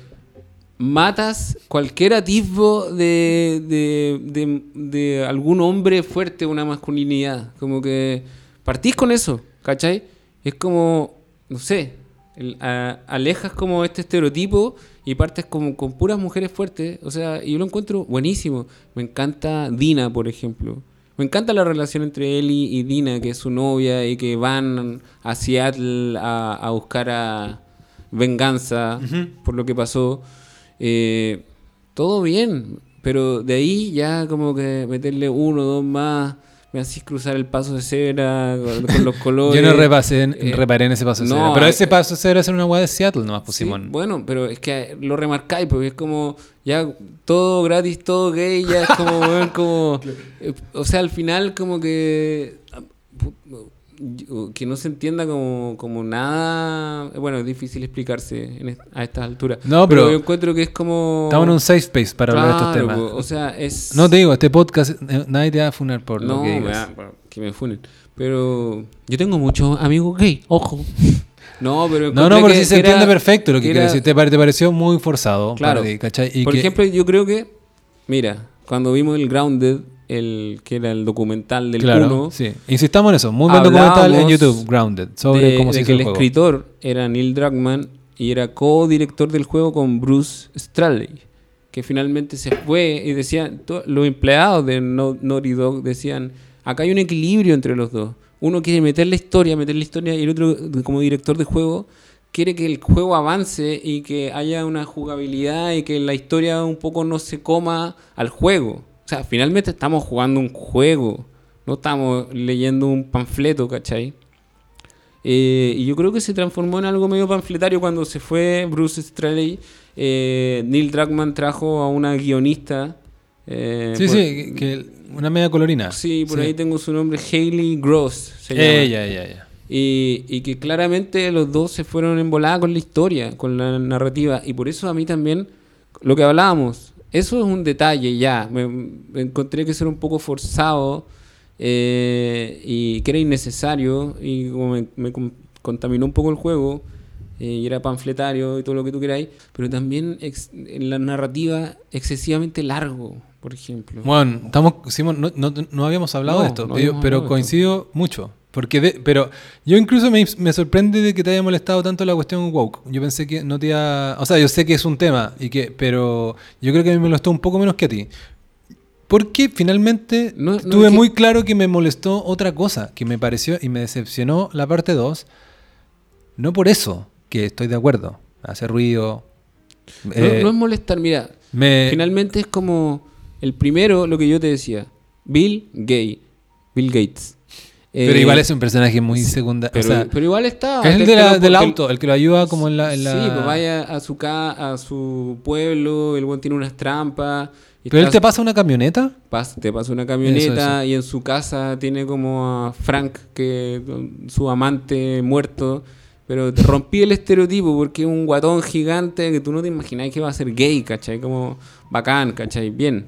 matas cualquier atisbo de, de, de- de algún hombre fuerte, una masculinidad. Como que partís con eso, ¿cachai? Es como, no sé, el- a- alejas como este estereotipo y partes como con puras mujeres fuertes. O sea, y yo lo encuentro buenísimo. Me encanta Dina, por ejemplo. Me encanta la relación entre Ellie y Dina, que es su novia, y que van a Seattle a, a buscar a venganza por lo que pasó. Eh, todo bien, pero de ahí ya como que meterle uno o dos más, me hacís cruzar el paso de cebra con, con los colores. Yo no repasé, Eh, reparé en ese paso de no, cebra. Pero hay- ese paso de cebra es una weá de Seattle nomás, pues, Sí, Simón. bueno, pero es que lo remarcáis, porque es como ya todo gratis, todo gay, ya es como, como. eh, o sea, al final, como que. ah, Que no se entienda como, como nada. Bueno, es difícil explicarse en est- a estas alturas. No, pero- yo encuentro que es como. Estamos en un safe space para hablar de estos Claro, temas. O sea, es. No te digo, este podcast, eh, nadie te va a funar por No, lo que me digas. da- bueno, que me funen. Pero yo tengo muchos amigos gay, ojo. No, pero No, no, pero sí se era- entiende perfecto lo que, que quieres era- decir. Te pareció muy forzado. Claro. para ti, ¿cachai? Y Por que- ejemplo, yo creo que, mira, cuando vimos el Grounded, el que era el documental del claro, 1, sí. Insistamos en eso. Muy buen documental en YouTube, Grounded, sobre de, cómo se de hizo que el el juego. escritor era Neil Druckmann y era co-director del juego con Bruce Straley, que finalmente se fue y decían, los empleados de No- Naughty Dog decían, acá hay un equilibrio entre los dos. Uno quiere meter la historia, meter la historia y el otro, como director de juego, quiere que el juego avance y que haya una jugabilidad y que la historia un poco no se coma al juego. O sea, finalmente estamos jugando un juego, no estamos leyendo un panfleto, ¿cachai? Eh, y yo creo que se transformó en algo medio panfletario cuando se fue Bruce Straley. eh, Neil Druckmann trajo a una guionista. eh, Sí, por- sí, que, una media colorina. Sí, por ahí tengo su nombre, Hayley Gross. Se llama. Ella, ella, ella. Y, y que claramente los dos se fueron en volada con la historia, con la narrativa. Y por eso a mí también, lo que hablábamos, eso es un detalle ya. Me, me encontré que eso era un poco forzado eh, y que era innecesario. Y como me, me con- contaminó un poco el juego, eh, y era panfletario y todo lo que tú queráis, pero también ex- en la narrativa excesivamente largo, por ejemplo. Bueno, estamos, Simón, no, no- no habíamos hablado No, de esto, pero, habíamos pero coincido mucho. Porque de- pero yo incluso me, me sorprende de que te haya molestado tanto la cuestión woke. Yo pensé que no te iba... O sea, yo sé que es un tema, y que, pero yo creo que a mí me molestó un poco menos que a ti. Porque finalmente No- no, tuve es que- muy claro que me molestó otra cosa, que me pareció y me decepcionó la parte 2. No por eso, que estoy de acuerdo. Hace ruido. No, eh, no es molestar, mira, me, Finalmente es como el primero, lo que yo te decía, Bill Gay, Bill Gates. Pero Eh, igual es un personaje muy secundario. pero, o sea, pero igual está. Es el de la- del auto, el que lo ayuda como en la... en la- Sí, pues vaya a su ca a su pueblo, el buen tiene unas trampas. Pero él te pasa una camioneta. pas- te pasa una camioneta Eso, y en su casa tiene como a Frank, que su amante muerto, Pero te rompí el estereotipo porque es un guatón gigante que tú no te imaginás que va a ser gay, ¿cachai? Como bacán, ¿cachai? Bien.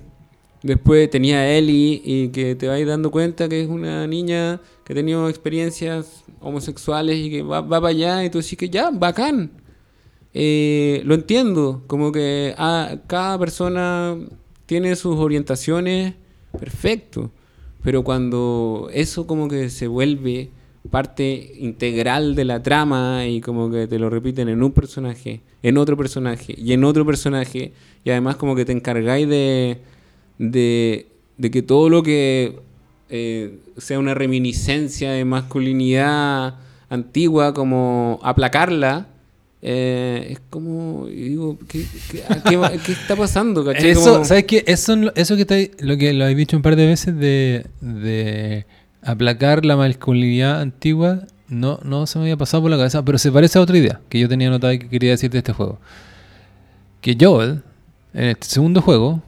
Después tenía a Ellie y que te vais dando cuenta que es una niña que ha tenido experiencias homosexuales y que va, va para allá y tú decís que ya, bacán. Eh, lo entiendo, como que ah, cada persona tiene sus orientaciones, perfecto. Pero cuando eso como que se vuelve parte integral de la trama y como que te lo repiten en un personaje, en otro personaje y en otro personaje y además como que te encargáis de, de, de que todo lo que eh, sea una reminiscencia de masculinidad antigua, como aplacarla, eh, es como, digo, ¿qué, qué, qué, qué está pasando? ¿cachai? Eso, Como- ¿sabes qué? Eso, eso que ahí- lo que lo he dicho un par de veces de, de aplacar la masculinidad antigua, no, no se me había pasado por la cabeza, pero se parece a otra idea que yo tenía anotada y que quería decir de este juego. Que Joel, en este segundo juego,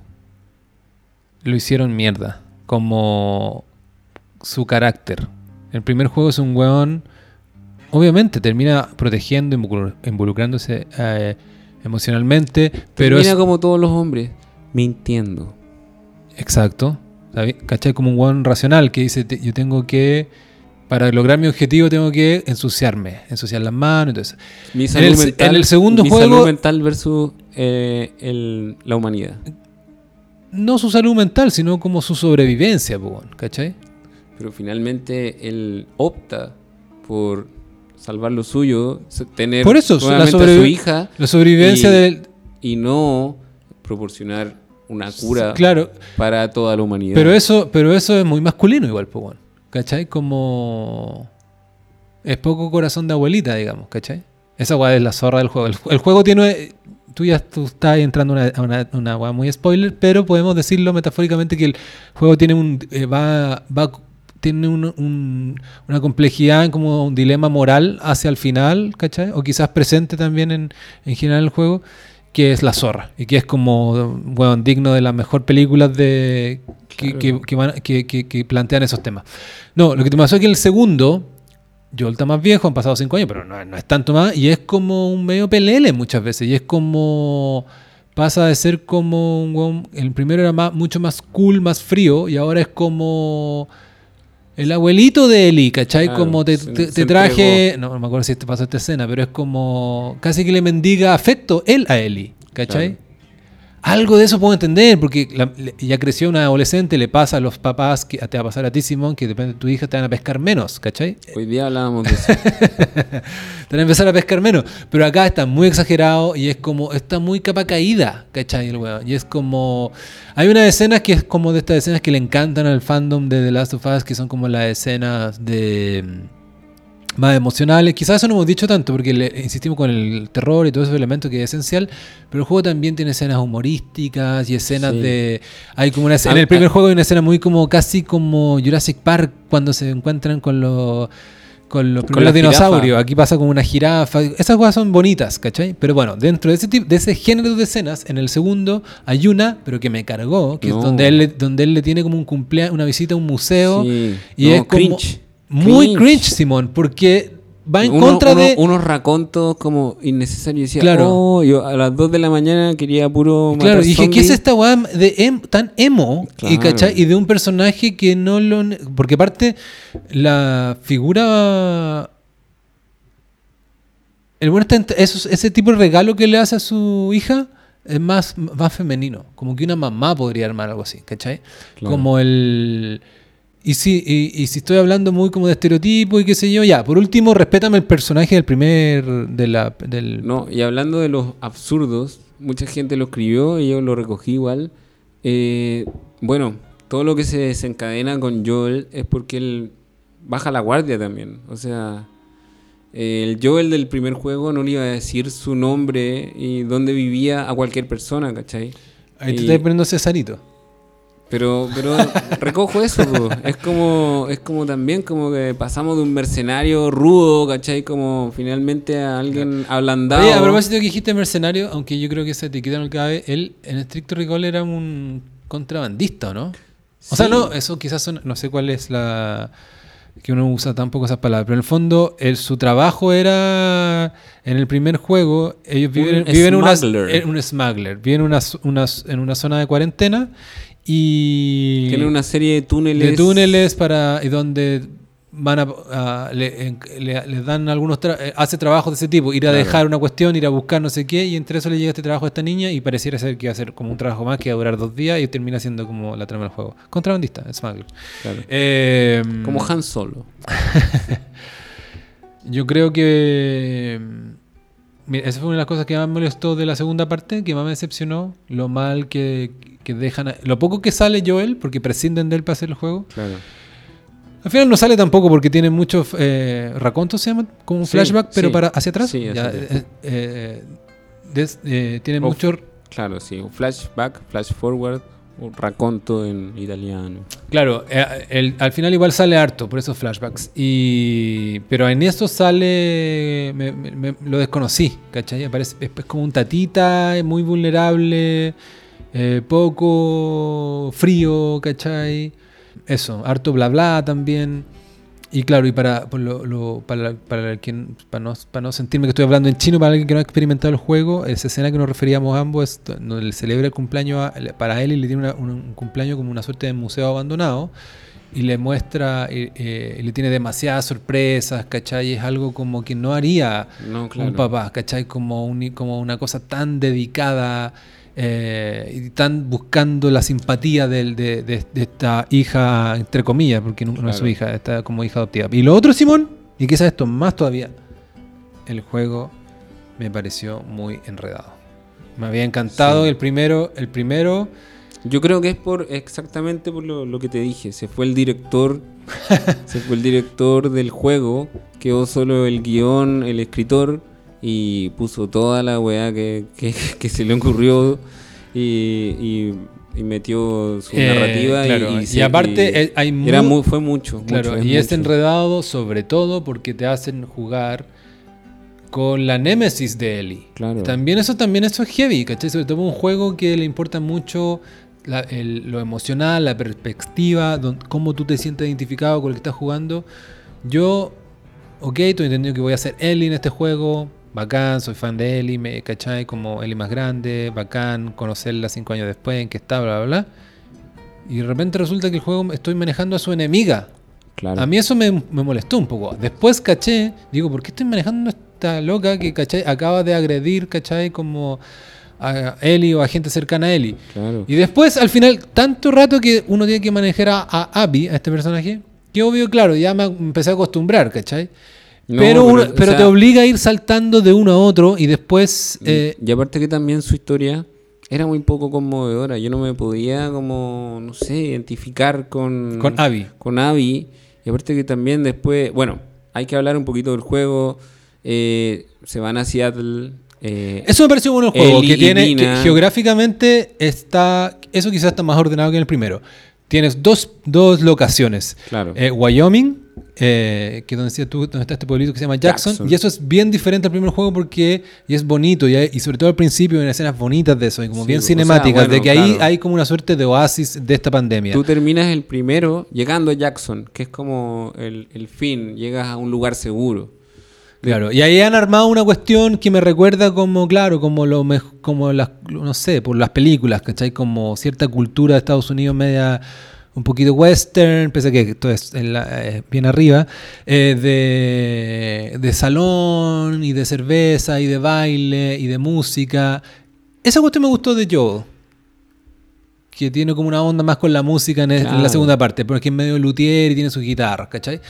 lo hicieron mierda, como su carácter. El primer juego es un weón, obviamente termina protegiendo, involucr- involucrándose eh, emocionalmente, pero Termina es como todos los hombres, mintiendo. Exacto. ¿Cachai? Como un weón racional que dice, yo tengo que, para lograr mi objetivo, tengo que ensuciarme, ensuciar las manos. Entonces, Mi En salud el mental, en el segundo mi juego- salud mental versus eh, el- la humanidad. No su salud mental, sino como su sobrevivencia, ¿cachai? Pero finalmente él opta por salvar lo suyo, tener Por eso, la a su hija La sobrevivencia Y- del... y no proporcionar una cura Claro, para toda la humanidad. pero eso, pero eso es muy masculino igual, weón, ¿cachai? Como... Es poco corazón de abuelita, digamos, ¿cachai? Esa weá es la zorra del juego. El, el juego tiene... Tú ya tú estás entrando a una, una, una muy spoiler, pero podemos decirlo metafóricamente que el juego tiene un... eh, va, va, tiene un- un- una complejidad, como un dilema moral hacia el final, ¿cachai? O quizás presente también en, en general el juego, que es la zorra. Y que es como, bueno, digno de las mejores películas de, que, Claro. que- que van- que- que- que plantean esos temas. No, lo que te pasó es que el segundo, Joel está más viejo, han pasado cinco años, pero no, no es tanto más, y es como un medio pelele muchas veces, y es como pasa de ser como un el primero era más, mucho más cool, más frío, y ahora es como el abuelito de Eli, ¿cachai? Claro, como te, se- te- se te traje, no, no me acuerdo si te pasó esta escena, pero es como casi que le mendiga afecto él a Eli, ¿cachai? Claro. Algo de eso puedo entender, porque la- ya creció una adolescente, le pasa a los papás, que te va a pasar a ti, Simón, que depende de tu hija, te van a pescar menos, ¿cachai? Hoy día hablábamos de eso. Te van a empezar a pescar menos. Pero acá está muy exagerado y es como, está muy capa caída, ¿cachai? El weón. Y es como, hay unas escenas que es como de estas escenas que le encantan al fandom de The Last of Us, que son como las escenas de más emocionales. Quizás eso no hemos dicho tanto porque le insistimos con el terror y todos esos elementos que es esencial, pero el juego también tiene escenas humorísticas y escenas Sí. de hay como una escena- Ah, en el primer ah. juego hay una escena muy como casi como Jurassic Park cuando se encuentran con los con los Con jirafa. dinosaurios. Aquí pasa como una jirafa. Esas cosas son bonitas, ¿cachai? Pero bueno, dentro de ese tipo, de ese género de escenas, en el segundo hay una, pero que me cargó, que No. es donde él, donde él le tiene como un cumpleaños, una visita a un museo. Sí. Y No, es como cringe. Muy cringe. Simón, porque va en Uno- contra uno- de. unos racontos como innecesarios. Decía, Claro. "Oh, yo a las 2 de la mañana quería puro Claro, y dije, ¿qué es zombies". esta weá de em- tan emo? Y, Claro. ¿cachai? y de un personaje que no lo... Porque aparte, la figura... El bueno está en- esos- ese tipo de regalo que le hace a su hija es más, más femenino. Como que una mamá podría armar algo así, ¿cachai? Claro. Como el... Y si, y, y si estoy hablando muy como de estereotipo y qué sé yo, ya, por último, respétame el personaje del primer... De la, del, No, y hablando de los absurdos, mucha gente lo escribió y yo lo recogí igual. Eh, bueno, todo lo que se desencadena con Joel es porque él baja la guardia también. O sea, el Joel del primer juego no le iba a decir su nombre y dónde vivía a cualquier persona, ¿cachai? Ahí te Y- estás poniendo Cesarito. Pero, pero recojo eso, po. es como, es como también como que pasamos de un mercenario rudo, ¿cachai? Como finalmente a alguien ablandado. Oye, a propósito que dijiste mercenario, aunque yo creo que esa etiqueta no cabe, él en estricto rigor era un contrabandista, ¿o no? O sea, no, eso quizás son, no sé cuál es la, que uno usa tampoco esas palabras, pero en el fondo el, su trabajo era en el primer juego, ellos viven, Un viven una- smuggler. en un smuggler, viven en una, una- en una zona de cuarentena y Tiene una serie de túneles. de túneles para y donde van a, a- le, le- les dan algunos tra- eh, hace trabajos de ese tipo ir a Claro. dejar una cuestión ir a buscar no sé qué y entre eso le llega este trabajo a esta niña y pareciera ser que iba a ser como un trabajo más que iba a durar dos días y termina siendo como la trama del juego contrabandista smuggler Claro. Eh, Como Han Solo. yo creo que. Mira, esa fue una de las cosas que más me molestó de la segunda parte, que más me decepcionó. Lo mal que, que dejan. a- lo poco que sale Joel, porque prescinden de él para hacer el juego. Claro. Al final no sale tampoco porque tiene muchos. Eh, ¿Racontos se llama? Como un Sí, flashback, pero sí. para hacia atrás. Sí, Ya, eh, eh, des- eh, tiene mucho. Claro, sí. Un flashback, flash forward, un raconto en italiano. Claro, eh, al final igual sale harto por esos flashbacks. Y, pero en esto sale. me- me- lo desconocí, ¿cachai? Aparece, es, como un tatita, muy vulnerable, eh, poco frío, ¿cachai? Eso, harto bla bla también. Y claro, y para, por lo- lo- para, para, quien, para, no, para no sentirme que estoy hablando en chino, para alguien que no ha experimentado el juego, esa escena que nos referíamos ambos es donde le celebra el cumpleaños a- para él y le tiene una- un, un cumpleaños como una suerte de museo abandonado y le muestra, y, eh, y le tiene demasiadas sorpresas, ¿cachai? Es algo como que no haría No, claro. un papá, ¿cachai? Como, un, como una cosa tan dedicada eh, y tan buscando la simpatía del- de, de- de esta hija, entre comillas, porque no, no es su Claro. hija, está como hija adoptiva. Y lo otro, Simón, y quizás esto más todavía, el juego me pareció muy enredado. Me había encantado Sí. el primero, el primero, Yo creo que es por exactamente por lo, lo que te dije. Se fue el director. se fue el director del juego. Quedó solo el guion, el escritor. Y puso toda la weá que, que, que se le ocurrió. Y, y- y metió su Eh, narrativa. y- claro, y, y se- aparte, eh, hay era mu- muy, fue mucho. Claro, mucho, y es enredado sobre todo porque te hacen jugar con la némesis de Ellie. Claro. También eso también eso es heavy, ¿cachai? Sobre todo un juego que le importa mucho la- el- lo emocional, la perspectiva, don- cómo tú te sientes identificado con el que estás jugando. Yo, ok, estoy entendiendo que voy a ser Ellie en este juego. Bacán, soy fan de Ellie, me, ¿cachai? Como Ellie más grande, bacán, conocerla cinco años después, en qué está, bla, bla, bla. Y de repente resulta que el juego estoy manejando a su enemiga. Claro. A mí eso me, me molestó un poco. Después caché, digo, ¿por qué estoy manejando a esta loca que ¿cachai? acaba de agredir, ¿cachai? Como a Eli o a gente cercana a Eli? claro. Y después, al final, tanto rato que uno tiene que manejar a, a Abby, a este personaje, que obvio, claro, ya me empecé a acostumbrar, ¿cachai? No, pero sea, te obliga a ir saltando de uno a otro y después... eh, y aparte que también su historia era muy poco conmovedora. Yo no me podía como, no sé, identificar con... con Abby. con Abby. Y aparte que también después, bueno, hay que hablar un poquito del juego. Eh, se van a Seattle. eh, Eso me pareció bueno el juego, que tiene que geográficamente está, eso quizás está más ordenado que en el primero. Tienes dos, dos locaciones. claro. Eh, Wyoming, eh, que donde, decías tú, donde está este pueblito que se llama Jackson, Jackson. y eso es bien diferente al primer juego porque y es bonito, y, hay- y sobre todo al principio hay escenas bonitas de eso, y como Sí, bien o sea, cinemáticas, de que ahí hay como una suerte de oasis de esta pandemia. Tú terminas el primero llegando a Jackson, que es como el, el fin. Llegas a un lugar seguro. Claro, y ahí han armado una cuestión que me recuerda como, claro, como lo como las, no sé, por las películas, ¿cachai? Como cierta cultura de Estados Unidos media un poquito western, pese a que esto es en la- eh, bien arriba, eh, de, de salón y de cerveza y de baile y de música. Esa cuestión me gustó de Joel. Que tiene como una onda más con la música en, en la segunda parte, porque es medio luthier y tiene sus guitarras, ¿cachai?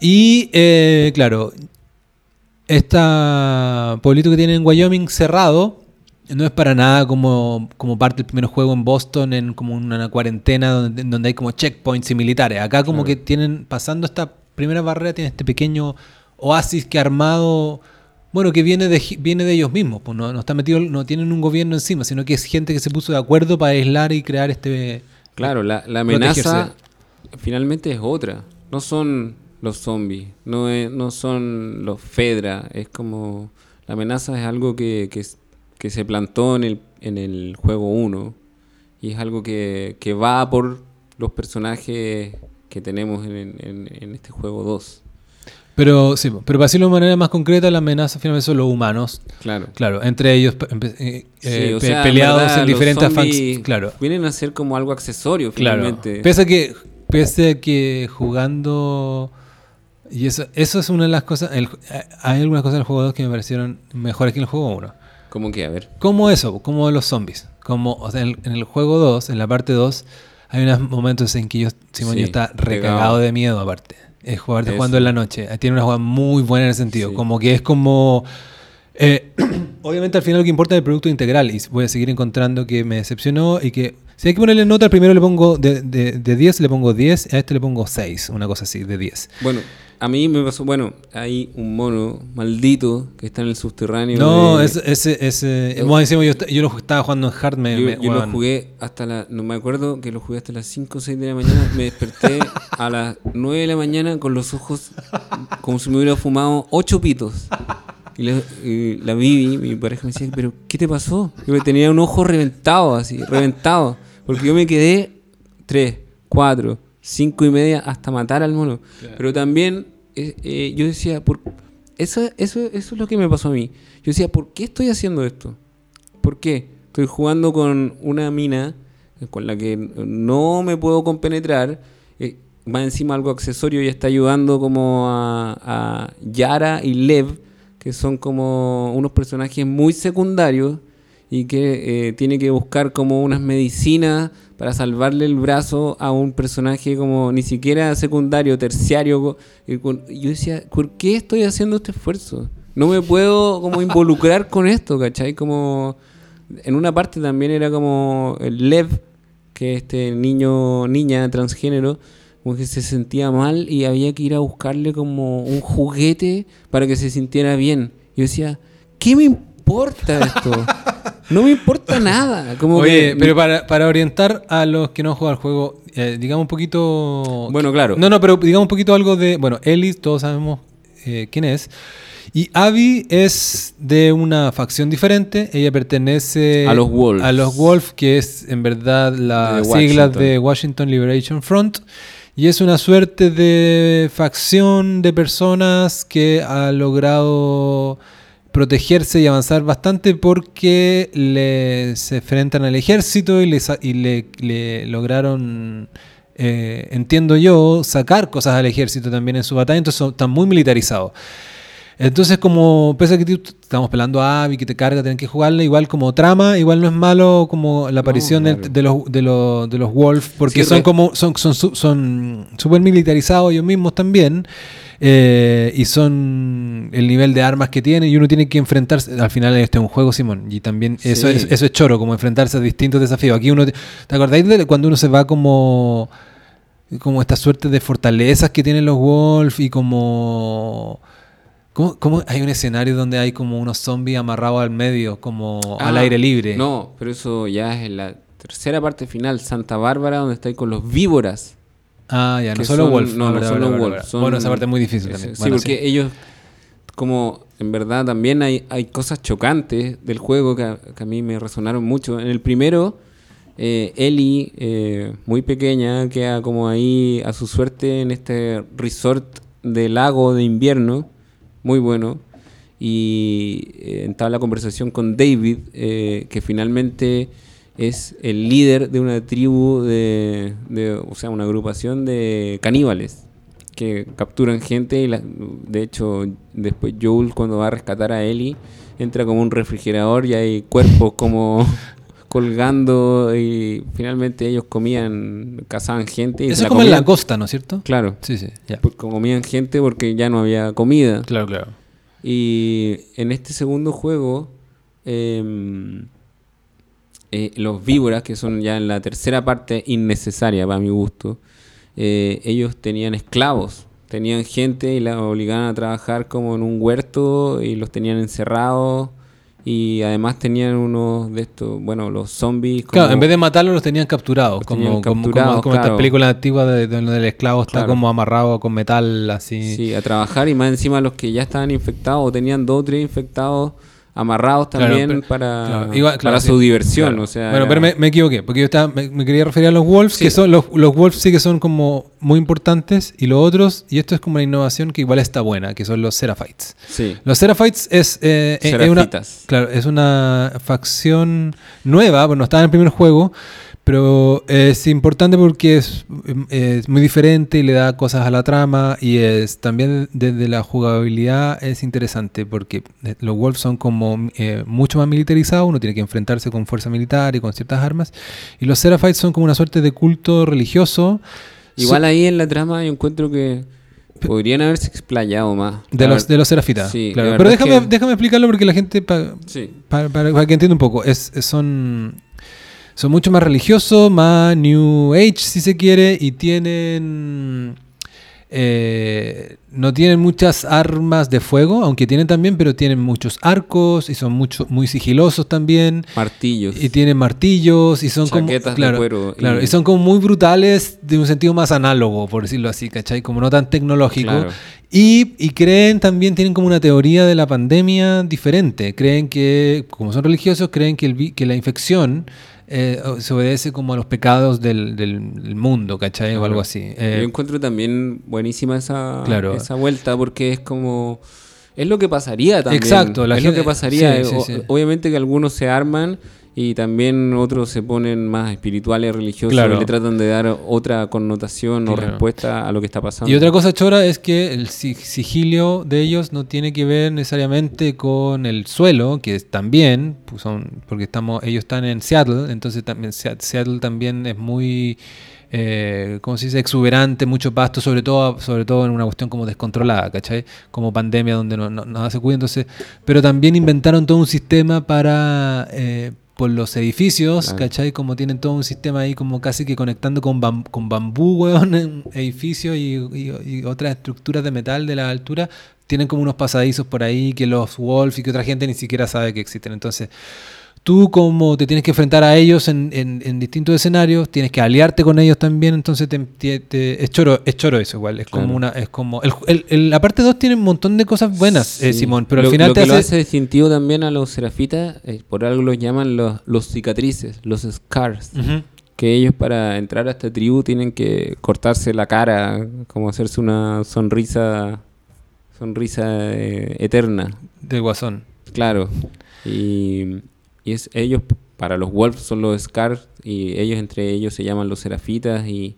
Y eh, claro, este pueblito que tiene en Wyoming cerrado no es para nada como, como parte del primer juego en Boston, en como una cuarentena donde, donde hay como checkpoints y militares. Acá como que tienen, pasando esta primera barrera, tiene este pequeño oasis que ha armado, bueno, que viene de, viene de ellos mismos, pues no, no está metido, no tienen un gobierno encima, sino que es gente que se puso de acuerdo para aislar y crear este... Claro, la, la amenaza finalmente es otra. No son los zombies, no, es- no son los Fedra. Es como. La amenaza es algo que, que, que se plantó en el, en el juego 1 y es algo que, que va por los personajes que tenemos en, en- en este juego 2. Pero sí, pero para decirlo de manera más concreta, la amenaza finalmente son los humanos. Claro. Claro, entre ellos eh, Sí, eh, o pe- sea, en peleados verdad, en diferentes facciones. Claro, Vienen a ser como algo accesorio, claro. finalmente. Pese a que, pese a que jugando. Y eso, eso es una de las cosas. el- eh, hay algunas cosas del juego 2 que me parecieron mejores que en el juego 1. Como que, a ver. Como eso, como los zombies. Como, o sea, en, en el juego 2, en la parte 2, hay unos momentos en que yo, Simón, Sí, yo está pegado. recagado de miedo aparte. Es jugar jugando en la noche. Tiene una jugada muy buena en ese sentido. Sí. Como que es como... eh, obviamente al final lo que importa es el producto integral y voy a seguir encontrando que me decepcionó y que si hay que ponerle nota, al primero le pongo de, de, de 10, le pongo 10, a este le pongo 6, una cosa así, de 10. Bueno, a mí me pasó, bueno, hay un mono maldito que está en el subterráneo. No, de- ese, ese, ese Yo- encima yo, est- yo lo estaba jugando en hard, me, yo, me- yo lo jugué hasta la, no me acuerdo que lo jugué hasta las 5 o 6 de la mañana, me desperté a las 9 de la mañana con los ojos como si me hubiera fumado 8 pitos. Y la, y la Vivi, mi pareja, me decía, pero ¿qué te pasó? Yo tenía un ojo reventado, así, reventado. Porque yo me quedé 3, 4, 5 y media hasta matar al mono. Pero también eh, eh, yo decía, por, eso, eso, eso es lo que me pasó a mí. Yo decía, ¿por qué estoy haciendo esto? ¿Por qué? Estoy jugando con una mina con la que no me puedo compenetrar. eh, más encima algo accesorio y está ayudando como a, a Yara y Lev, que son como unos personajes muy secundarios y que eh, tiene que buscar como unas medicinas para salvarle el brazo a un personaje como ni siquiera secundario, terciario. yo decía, ¿por qué estoy haciendo este esfuerzo? No me puedo como involucrar con esto, ¿cachai? Como en una parte también era como el Lev, que este niño, niña transgénero, como que se sentía mal y había que ir a buscarle como un juguete para que se sintiera bien. Yo decía, ¿qué me importa esto? No me importa nada. Como Oye, que- pero para, para orientar a los que no juegan al juego, eh, digamos un poquito... Bueno, claro. No, no, pero digamos un poquito algo de... Bueno, Ellie, todos sabemos eh, quién es. Y Abby es de una facción diferente. Ella pertenece A los Wolves. A los Wolves, que es en verdad la sigla de Washington Liberation Front. Y es una suerte de facción de personas que ha logrado protegerse y avanzar bastante porque le, se enfrentan al ejército y le, sa- y le, le lograron, eh, entiendo yo, sacar cosas al ejército también en su batalla, entonces son- están muy militarizados. Entonces, como pese a que estamos pelando a Abby, que te carga, tienen que jugarle, igual como trama, igual no es malo como la aparición claro. de, los, de, los, de los Wolf, porque Sí, son como son son son súper militarizados ellos mismos también. Eh, y son el nivel de armas que tienen y uno tiene que enfrentarse al final este es un juego Simón y también eso es eso es choro como enfrentarse a distintos desafíos aquí uno te, ¿te acordáis de cuando uno se va como como esta suerte de fortalezas que tienen los Wolf y como ¿Cómo, cómo hay un escenario donde hay como unos zombies amarrados al medio, como al Ah, aire libre? No, pero eso ya es en la tercera parte final, Santa Bárbara, donde está ahí con los víboras. Ah, ya, no solo son- Wolf. No, Ah, no verdad, son verdad, Wolf. verdad. son- Bueno, esa parte es muy difícil Ese- también. Sí, Bueno, porque ellos, como en verdad también hay, hay cosas chocantes del juego que a, que a mí me resonaron mucho. En el primero, eh, Ellie, eh, muy pequeña, queda como ahí a su suerte en este resort de lago de invierno, muy bueno. Y eh, entabla conversación con David, eh, que finalmente es el líder de una tribu de, de- o sea, una agrupación de caníbales que capturan gente y la- de hecho después Joel cuando va a rescatar a Ellie entra como un refrigerador y hay cuerpos como colgando y finalmente ellos comían, cazaban gente y Eso es como en la costa, ¿no es cierto? Claro, Sí, sí, ya. por- comían gente porque ya no había comida. Claro, claro. Y en este segundo juego, em, eh, los víboras, que son ya en la tercera parte innecesaria para mi gusto, eh, ellos tenían esclavos, tenían gente y la obligaban a trabajar como en un huerto y los tenían encerrados. Y además tenían unos de estos, bueno, los zombies. Claro, como- en vez de matarlos los tenían capturados. Los como, tenían como, como- capturados, como estas claro. películas antiguas de, de donde el esclavo está Claro. como amarrado con metal así. Sí, a trabajar y más encima los que ya estaban infectados o tenían dos o tres infectados, amarrados Claro, también pero- para, claro, igual- claro, para sí, su diversión. O sea, bueno, pero me, me equivoqué, porque yo estaba, me, me quería referir a los Wolves, Sí. que son los, los Wolves sí que son como muy importantes, y los otros, y esto es como una innovación que igual está buena, que son los Seraphites. sí, Los Seraphites es, eh, es- es una, claro, es una facción nueva, bueno, estaba en el primer juego, pero es importante porque es, es muy diferente y le da cosas a la trama y es también desde la jugabilidad es interesante porque los Wolves son como eh, mucho más militarizados, uno tiene que enfrentarse con fuerza militar y con ciertas armas y los Seraphites son como una suerte de culto religioso Igual ahí en la trama yo encuentro que podrían haberse explayado más. de los, de los Serafitas. Sí, claro. la Pero déjame, que- déjame explicarlo porque la gente... pa- sí. para, que entienda un poco, es- son, son mucho más religiosos, más New Age si se quiere, y tienen... eh, no tienen muchas armas de fuego, aunque tienen también, pero tienen muchos arcos y son mucho, muy sigilosos también. Martillos. Y tienen martillos y son como... Chaquetas de Claro, cuero claro, y- y son como muy brutales de un sentido más análogo, por decirlo así, ¿cachai? Como no tan tecnológico. Claro. Y, y creen también, tienen como una teoría de la pandemia diferente. Creen que, como son religiosos, creen que, el, que la infección eh, se obedece como a los pecados del, del- mundo, ¿cachai? O algo así. Eh, Yo encuentro también buenísima esa, Claro. esa vuelta porque es como... Es lo que pasaría también. Exacto, la es gente- lo que pasaría. sí, sí, O- sí. Obviamente que algunos se arman y también otros se ponen más espirituales, religiosos Claro. y le tratan de dar otra connotación o respuesta a lo que está pasando. Y otra cosa chora es que el si- sigilio de ellos no tiene que ver necesariamente con el suelo, que también, pues son, porque estamos, ellos están en Seattle, entonces también Sea- Seattle también es muy, eh, ¿cómo se dice? Exuberante, mucho pasto, sobre todo, sobre todo en una cuestión como descontrolada, ¿cachai? Como pandemia donde no, no- nada se cuida, entonces, pero también inventaron todo un sistema para... eh, por los edificios, Claro. ¿cachai? Como tienen todo un sistema ahí como casi que conectando con, bam- con bambú, weón, edificios y, y- y otras estructuras de metal de la altura, tienen como unos pasadizos por ahí que los Wolf y que otra gente ni siquiera sabe que existen. Entonces, tú como te tienes que enfrentar a ellos en, en- en distintos escenarios, tienes que aliarte con ellos también, entonces te, te- te- es choro, es choro eso igual, es como una, es como, el, el- el- la parte 2 tiene un montón de cosas buenas, eh. Simón, pero lo, al final lo te que lo hace- hace distintivo también a los serafitas, eh, por algo los llaman los, los cicatrices, los scars. Que ellos para entrar a esta tribu tienen que cortarse la cara, como hacerse una sonrisa, sonrisa eh, eterna. de Guasón. Claro. Y, y es ellos, para los Wolves son los Scars y ellos entre ellos se llaman los Serafitas y,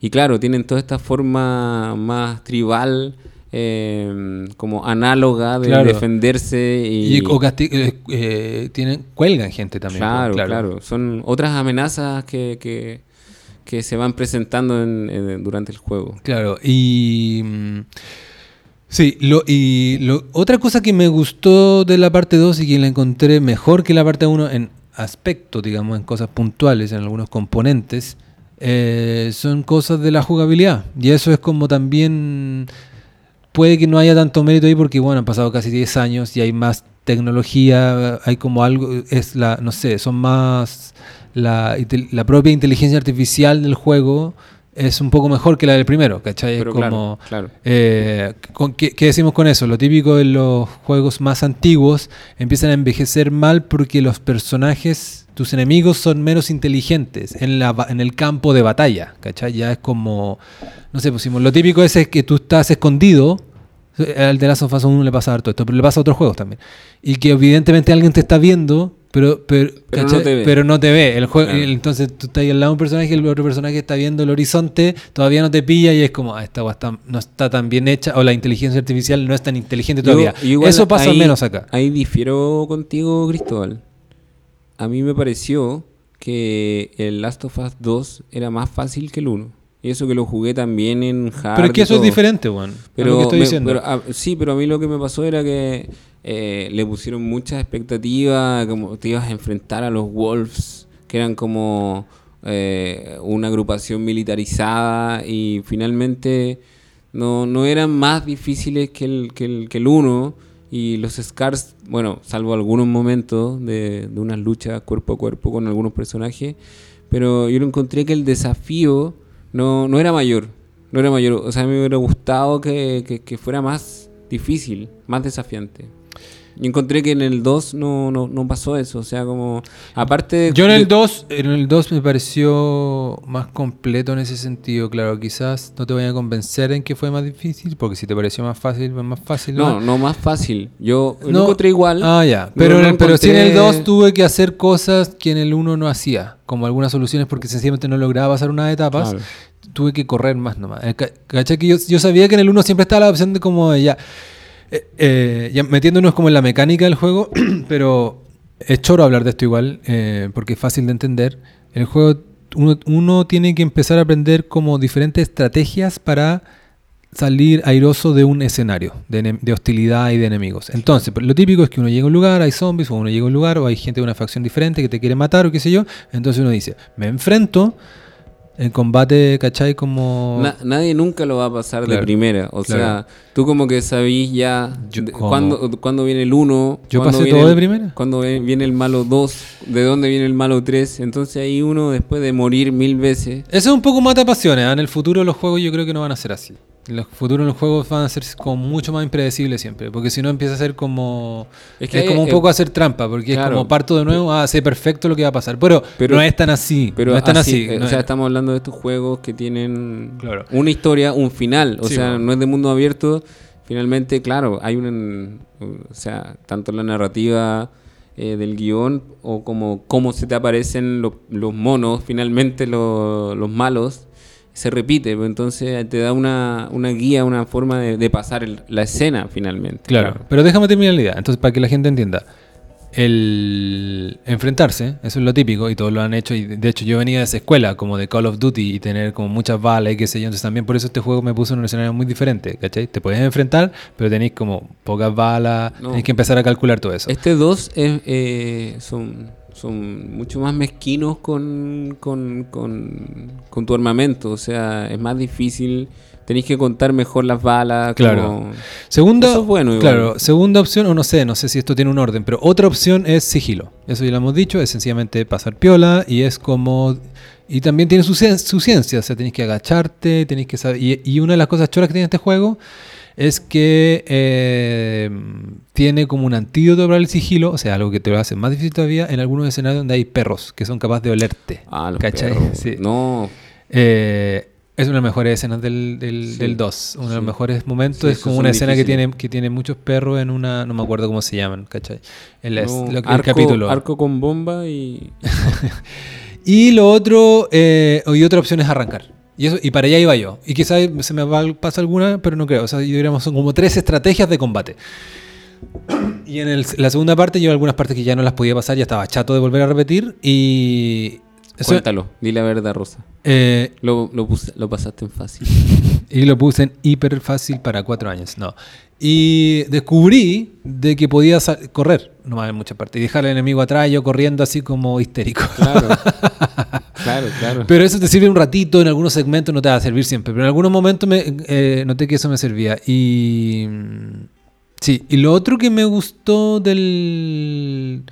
y claro, tienen toda esta forma más tribal, eh, como análoga de Claro. defenderse y... Y, o casti- eh, eh, tienen, cuelgan gente también. claro, claro, Son otras amenazas que, que, que se van presentando en- en- durante el juego. Claro, y. Sí, lo, y lo, otra cosa que me gustó de la parte 2 y que la encontré mejor que la parte 1 en aspecto, digamos, en cosas puntuales, en algunos componentes, eh, son cosas de la jugabilidad. Y eso es como también. Puede que no haya tanto mérito ahí porque, bueno, han pasado casi 10 años y hay más tecnología, hay como algo, es la, no sé, son más. La, la propia inteligencia artificial del juego es un poco mejor que la del primero, ¿cachai? Es como. claro, claro. Eh, con- ¿qué, qué decimos con eso? Lo típico de los juegos más antiguos empiezan a envejecer mal porque los personajes, tus enemigos son menos inteligentes en, la, en el campo de batalla, ¿cachai? Ya es como, no sé, pusimos, lo típico es que tú estás escondido, al de Last of Us 1 le pasa harto esto, pero le pasa a otros juegos también, y que evidentemente alguien te está viendo, pero, pero, Pero no te ve. Pero no te ve. El juego, Claro. entonces tú estás ahí al lado de un personaje y el otro personaje está viendo el horizonte, todavía no te pilla y es como, ah, esta está- no está tan bien hecha o la inteligencia artificial no es tan inteligente Yo- todavía. igual Eso pasa ahí- menos acá. Ahí difiero contigo, Cristóbal. A mí me pareció que el Last of Us 2 era más fácil que el 1. Y eso que lo jugué también en hard. Pero es que eso es diferente, weón. Pero, lo que estoy me- diciendo. pero, ah, sí, pero a mí lo que me pasó era que eh, le pusieron muchas expectativas, como te ibas a enfrentar a los Wolves, que eran como eh, una agrupación militarizada y finalmente no, no eran más difíciles que el, que el, uno. Y los Scars, bueno, salvo algunos momentos de, de unas luchas cuerpo a cuerpo con algunos personajes, pero yo lo encontré que el desafío no, no era mayor. No era mayor. O sea, me hubiera gustado que- que fuera más difícil, más desafiante. Yo encontré que en el 2 no, no, no pasó eso. O sea, como. Aparte. Yo en el 2, en el 2 me pareció más completo en ese sentido, claro, quizás no te vaya a convencer en que fue más difícil, porque si te pareció más fácil, fue más fácil. No, no más fácil. Yo lo No. encontré igual. Ah, ya. Pero, no pero sí en el encontré- 2 tuve que hacer cosas que en el 1 no hacía, como algunas soluciones porque sencillamente no lograba pasar unas etapas. Claro. Tuve que correr más nomás. Eh, ca- ¿Cachai? Que yo, yo sabía que en el 1 siempre estaba la opción de como de ya, eh, eh, metiéndonos como en la mecánica del juego, pero es choro hablar de esto igual, eh, porque es fácil de entender. El juego, uno, tiene que empezar a aprender como diferentes estrategias para salir airoso de un escenario de, de hostilidad y de enemigos. Entonces, lo típico es que uno llega a un lugar, hay zombies, o uno llega a un lugar, o hay gente de una facción diferente que te quiere matar, o qué sé yo. Entonces uno dice, me enfrento en combate, ¿cachai? Como... Na- nadie nunca lo va a pasar de primera. O claro. sea, tú como que sabís ya Yo cuándo, cuándo viene el 1. Yo pasé viene todo el- de primera. Cuándo viene el malo 2, de dónde viene el malo 3. Entonces ahí uno, después de morir mil veces, Eso es un poco mata pasiones. ¿ah? En el futuro los juegos yo creo que no van a ser así. Los juegos van a ser como mucho más impredecibles siempre. Porque si no empieza a ser como... Es Es, que hay- como un eh, poco hacer trampa. Porque claro. es como parto de nuevo, ah, sé perfecto lo que va a pasar. Pero, Pero- no es tan así. Pero no es tan así. eh, o sea, es- estamos hablando de estos juegos que tienen Claro. una historia, un final. O Sí, sea, bueno. no es de mundo abierto. Finalmente, claro, hay un... O sea, tanto la narrativa eh, del guion o como cómo se te aparecen lo- los monos, finalmente lo- los malos, se repite. pues, Entonces te da una, una guía, una forma de, de pasar el- la escena finalmente. Claro, pero déjame terminar la idea. Entonces, para que la gente entienda. El enfrentarse, eso es lo típico y todos lo han hecho. Y de hecho, yo venía de esa escuela, como de Call of Duty, y tener como muchas balas y qué sé yo. Entonces, también por eso este juego me puso en un escenario muy diferente, ¿cachai? Te puedes enfrentar, pero tenéis como pocas balas, No. tenéis que empezar a calcular todo eso. Este 2 es, eh, son, son mucho más mezquinos con, con, con, con tu armamento. O sea, es más difícil. Tenéis que contar mejor las balas. Claro. como- Segunda, Eso es bueno igual. claro, segunda opción, o no sé, no sé si esto tiene un orden, pero otra opción es sigilo. Eso ya lo hemos dicho, es sencillamente pasar piola y es como... Y también tiene su, su ciencia, o sea, tenéis que agacharte, tenéis que saber... Y, y una de las cosas choras que tiene este juego es que eh, tiene como un antídoto para el sigilo, o sea, algo que te lo hace más difícil todavía en algunos escenarios donde hay perros que son capaces de olerte. Ah, los ¿cachai? perros. Sí. No, Eh, es una de las mejores escenas del, del, Sí, del 2. Uno de los mejores momentos Sí, es como una escena que tiene, que tiene muchos perros en una. No me acuerdo cómo se llaman, ¿cachai? El, es- no, lo que- el arco, capítulo. arco con bomba y. Y lo otro, eh, y otra opción es arrancar. Y, eso, y para allá iba yo. Y quizás se me va, pasa alguna, pero no creo. O sea, yo diríamos, son como tres estrategias de combate. Y en el- la segunda parte, yo algunas partes que ya no las podía pasar, ya estaba chato de volver a repetir. Y. eso- Cuéntalo, di la verdad, Rosa. eh, Lo, lo, puse- lo pasaste en fácil. Y lo puse en hiper fácil para cuatro años. No. Y descubrí de que podía correr, nomás en muchas partes, y dejar al enemigo atrás, yo corriendo así como histérico. Claro. claro, claro. Pero eso te sirve un ratito, en algunos segmentos no te va a servir siempre, pero en algunos momentos me, eh, noté que eso me servía. Y mm, sí, y lo otro que me gustó del...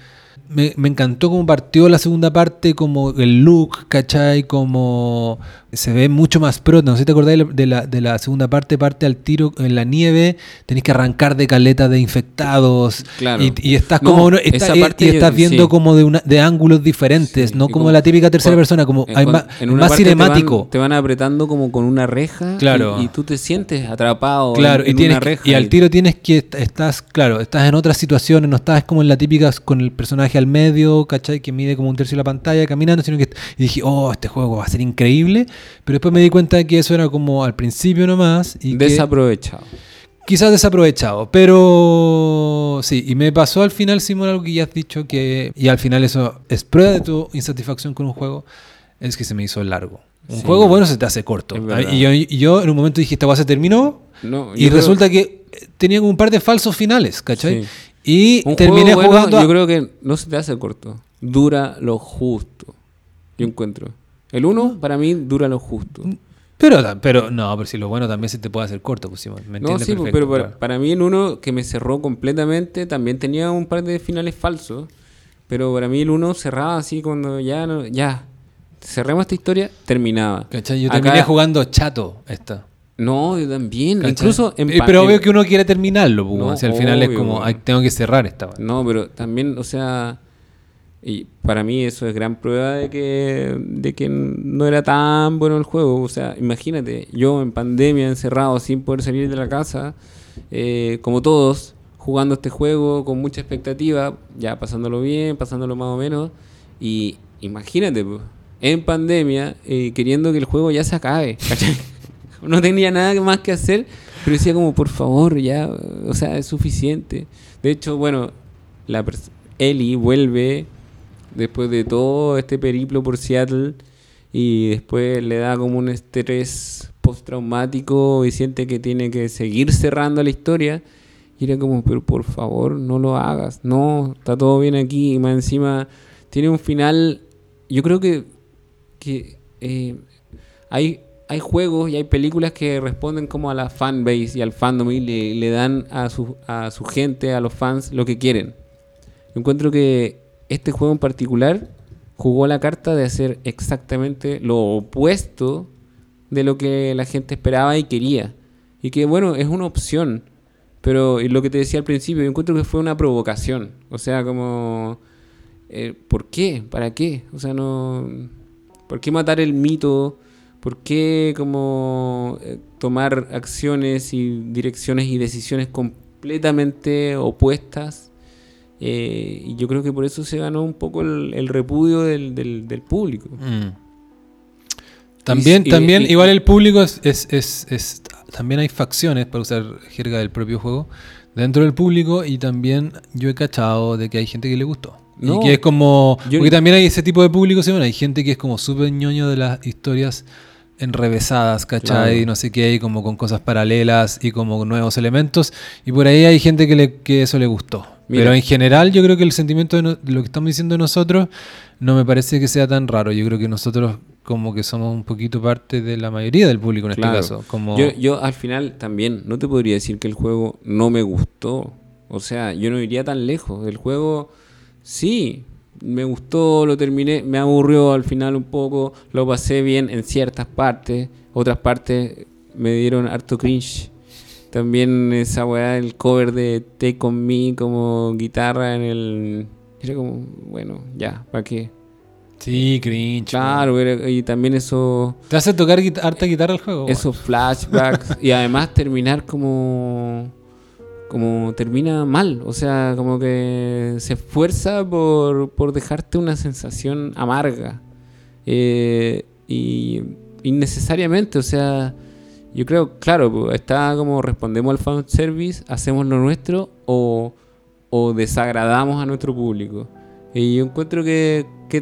Me, me encantó cómo partió la segunda parte, como el look, ¿cachai? Como se ve mucho más pro. No sé si te acordáis de la- de la, segunda parte, parte al tiro en la nieve, tenés que arrancar de caleta de infectados. Claro. Y, y estás No, como uno- está- y- yo- estás viendo sí. como de, una, de ángulos diferentes, Sí, no como, como- la típica tercera persona, como eh, hay más, en una más parte te van- cinemático. Te van, apretando como con una reja. Claro. Y, tú te sientes atrapado Claro, en, y, en tienes una reja. y al tiro tienes que est- estás, claro, estás en otras situaciones, no estás como en la típica con el personaje al medio, ¿cachai? Que mide como un tercio de la pantalla caminando, sino que y dije, oh, este juego va a ser increíble, pero después me di cuenta de que eso era como al principio nomás y que Desaprovechado. quizás desaprovechado, pero sí, y me pasó al final, Simón, algo que ya has dicho que, y al final eso es prueba de tu insatisfacción con un juego, es que se me hizo largo. Un Sí. juego bueno se te hace corto. Verdad. Y yo, y yo en un momento dije, esta cosa se terminó, No, y resulta que eh, tenía como un par de falsos finales, ¿cachai? Sí. Y Un terminé juego bueno, jugando. a- Yo creo que no se te hace corto. Dura lo justo. Yo encuentro. El uno, para mí, dura lo justo. Pero, pero no, pero si lo bueno también se te puede hacer corto, pues Simón. ¿me No, sí, pues, Perfecto, pero para, claro. para mí el uno que me cerró completamente también tenía un par de finales falsos. Pero para mí el uno cerraba así cuando ya, no, ya, cerremos esta historia, terminaba. ¿Cachai? Yo Acá- terminé jugando chato esta. No, yo también. ¿cachai? Incluso en Eh, pero obvio que uno quiere terminarlo, pues, No, o sea, al final es como, weón. "Ay, tengo que cerrar esta. weá". No, pero también, o sea, y para mí eso es gran prueba de que, de que no era tan bueno el juego. O sea, imagínate, yo en pandemia, encerrado, sin poder salir de la casa, eh, como todos, jugando este juego con mucha expectativa, ya pasándolo bien, pasándolo más o menos, y imagínate, po, en pandemia, eh, queriendo que el juego ya se acabe. No tenía nada más que hacer, pero decía como, por favor, ya, o sea, es suficiente. De hecho, bueno, la Ellie vuelve después de todo este periplo por Seattle y después le da como un estrés postraumático y siente que tiene que seguir cerrando la historia. Y era como, pero por favor, no lo hagas. No, está todo bien aquí. Y más encima tiene un final. Yo creo que, que eh, hay, hay juegos y hay películas que responden como a la fanbase y al fandom y le, dan a su, a su gente, a los fans, lo que quieren. Yo encuentro que este juego en particular jugó la carta de hacer exactamente lo opuesto de lo que la gente esperaba y quería. Y que bueno, es una opción. Pero lo que te decía al principio, yo encuentro que fue una provocación. O sea, como... eh, ¿Por qué? ¿Para qué? O sea, no... ¿Por qué matar el mito? ¿Por qué como eh, tomar acciones y direcciones y decisiones completamente opuestas? Eh, y yo creo que por eso se ganó un poco el, el repudio del, del- del público. Mm. También, y- también y- igual el público es, es, es- es- También hay facciones, para usar jerga del propio juego, dentro del público y también yo he cachado de que hay gente que le gustó. No, y que es como... yo- porque también hay ese tipo de público, Simón, hay gente que es como súper ñoño de las historias enrevesadas, ¿cachai? Claro. No sé qué, y como con cosas paralelas y como nuevos elementos. Y por ahí hay gente que, le, que eso le gustó. Mira. Pero en general yo creo que el sentimiento de no- lo que estamos diciendo nosotros no me parece que sea tan raro. Yo creo que nosotros como que somos un poquito parte de la mayoría del público en Claro. este caso. Como... Yo, yo al final también no te podría decir que el juego no me gustó. O sea, yo no iría tan lejos. El juego sí, me gustó, lo terminé, me aburrió al final un poco, lo pasé bien en ciertas partes, otras partes me dieron harto cringe. También esa weá, el cover de Take On Me como guitarra en el... Era como, bueno, ya, ¿para qué? Sí, cringe. Claro, era- y también eso... ¿Te hace tocar guita- harta guitarra el juego? esos flashbacks y además terminar como como termina mal o sea como que se esfuerza por, por dejarte una sensación amarga Eh, y innecesariamente o sea yo creo claro está como respondemos al fanservice hacemos lo nuestro o, o desagradamos a nuestro público y yo encuentro que, que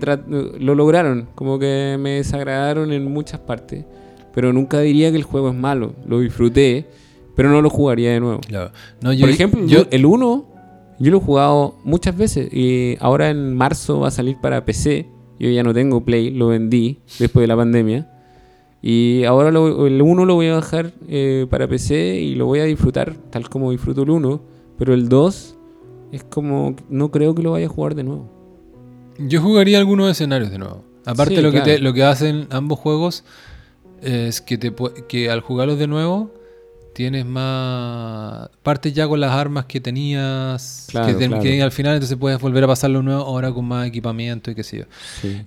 lo lograron como que me desagradaron en muchas partes pero nunca diría que el juego es malo. Lo disfruté, pero no lo jugaría de nuevo. Claro. No, yo- Por ejemplo, yo, el 1 yo lo he jugado muchas veces y ahora en marzo va a salir para PC. Yo ya no tengo Play, lo vendí después de la pandemia. Y ahora lo- el 1 lo voy a bajar eh, para PC y lo voy a disfrutar tal como disfruto el 1. Pero el 2 es como, no creo que lo vaya a jugar de nuevo. yo jugaría algunos escenarios de nuevo. Aparte Sí, lo, que te- lo que hacen ambos juegos es que, te, que al jugarlos de nuevo tienes más... Partes ya con las armas que tenías, Claro, que, te- claro. que al final entonces puedes volver a pasarlo nuevo ahora con más equipamiento y qué sé yo.